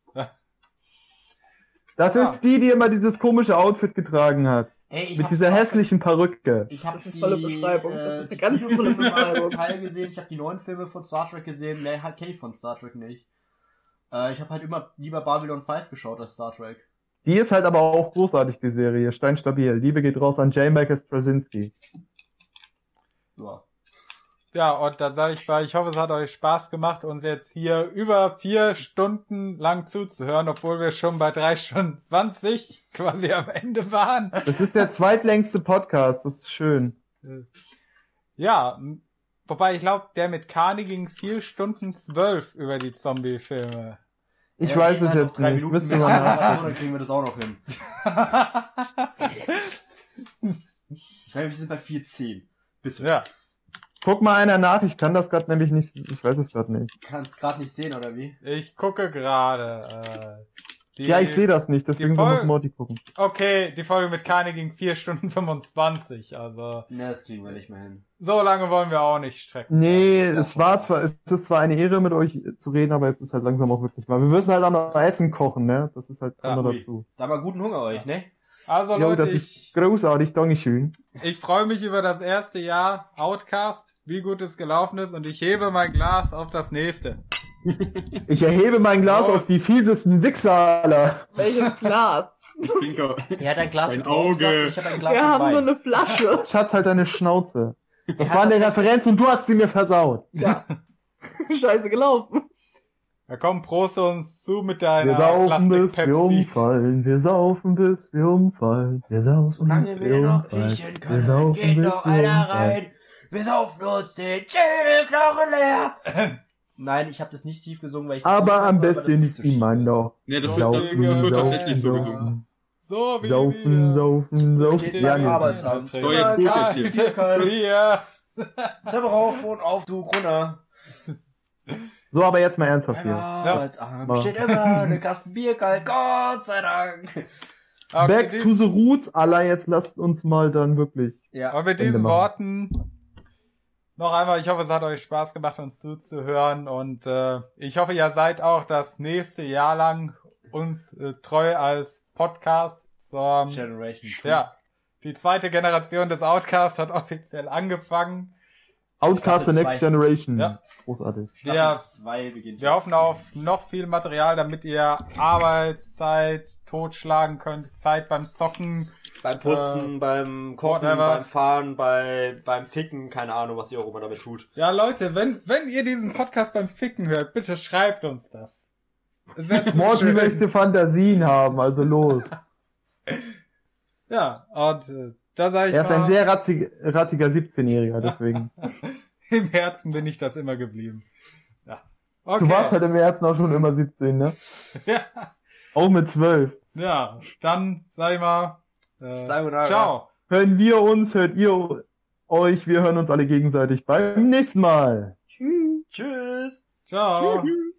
Das Ja. ist die, die immer dieses komische Outfit getragen hat. Ey, ich Mit dieser hässlichen Perücke. Ich habe Das die eine tolle Beschreibung. Das äh, ist eine die ganz tolle Beschreibung. Teil gesehen. Ich habe die neuen Filme von Star Trek gesehen. Nee, halt kenne ich von Star Trek nicht. Äh, ich habe halt immer lieber Babylon 5 geschaut als Star Trek. Die ist halt aber auch großartig, die Serie. Steinstabil. Liebe geht raus an J. Michael Straczynski. Ja. Ja, und da sage ich mal, ich hoffe, es hat euch Spaß gemacht, uns jetzt hier über vier Stunden lang zuzuhören, obwohl wir schon bei drei Stunden 20 quasi am Ende waren. Das ist der zweitlängste Podcast. Das ist schön. Ja, wobei ich glaube, der mit Kani ging vier Stunden zwölf über die Zombie-Filme. Ich Ja, weiß wir es jetzt nicht. Minuten einer nachgucken. Person, dann kriegen wir das auch noch hin. Ich meine, wir sind bei 4.10. Bitte. Ja, Guck mal einer nach. Ich kann das gerade nämlich nicht. Ich weiß es gerade nicht. Kannst gerade nicht sehen, oder wie? ich gucke gerade. Äh, die- Ja, ich sehe das nicht. Deswegen Folge- muss Morty gucken. Okay, die Folge mit Kani ging vier Stunden 25, also Ne, das kriegen wir nicht mehr hin. so lange wollen wir auch nicht strecken. Nee, es war zwar, es ist zwar eine Ehre mit euch zu reden, aber jetzt ist halt langsam auch wirklich mal. Wir müssen halt auch noch Essen kochen, ne? Das ist halt immer ui. dazu. Da mal guten Hunger euch, ne? Also Jo, Leute, das ich, ist großartig, Dankeschön. Ich freue mich über das erste Jahr Outcast, wie gut es gelaufen ist und ich hebe mein Glas auf das nächste. Ich erhebe mein Glas Los. auf die fiesesten Wichser aller. welches Glas? Pinker. Er hat ein Glas Ein mit Auge. Ich habe ein Glas Wir haben Wein. nur eine Flasche. Schatz, halt deine Schnauze. Das war eine Referenz und du hast sie mir versaut. Ja. Scheiße gelaufen. Da komm, prost uns zu mit Wir deiner saufen bis wir umfallen. Wir saufen bis wir umfallen. Wir saufen Solange bis wir noch umfallen. riechen Wir können, saufen geht bis noch wir einer umfallen. rein. Wir saufen uns den Schädelknochen leer. Nein, ich habe das nicht tief gesungen, weil ich das Aber am besten ist niemand noch. Nee, das, ist, wird saufen, tatsächlich so gesungen. So wie Saufen, wir. saufen, saufen. Ja, Arbeitsamt. So, So, jetzt gut Ja, jetzt hier. Treppe rauf und Aufzug runter. So, aber jetzt mal ernsthaft hier. Ja. steht immer eine Kasten Bier kalt, Gott sei Dank. Aber Back to die- the roots, Allah, jetzt lasst uns mal dann wirklich. Ja, Aber mit diesen. Worten noch einmal, ich hoffe, es hat euch Spaß gemacht, uns zuzuhören und äh, ich hoffe, ihr seid auch das nächste Jahr lang uns äh, treu als Podcast zur, Generation. ja, die zweite Generation des Outcasts hat offiziell angefangen. Outcast the Next zwei. Generation. Ja. Großartig. Staffel Ja. 2 beginnt. Wir hoffen auf noch viel Material, damit ihr Arbeitszeit totschlagen könnt, Zeit beim Zocken. Beim Putzen, beim Kochen, whatever. beim Fahren, bei, beim Ficken, keine Ahnung, was ihr auch immer damit tut. Ja, Leute, wenn, wenn ihr diesen Podcast beim Ficken hört, bitte schreibt uns das. Morty möchte Fantasien haben, also los. Ja, und äh, da sage ich Er ist ein mal, sehr ratzig, rattiger 17-Jähriger, deswegen. im Herzen bin ich das immer geblieben. Ja. Okay. Du warst halt im Herzen auch schon immer 17, ne? Ja, Auch mit 12. ja, dann sag ich mal, äh, Sayonara. ciao. Hören wir uns, hört ihr euch, wir hören uns alle gegenseitig beim nächsten Mal. Tschüss. Tschüss. Ciao. Tschüss.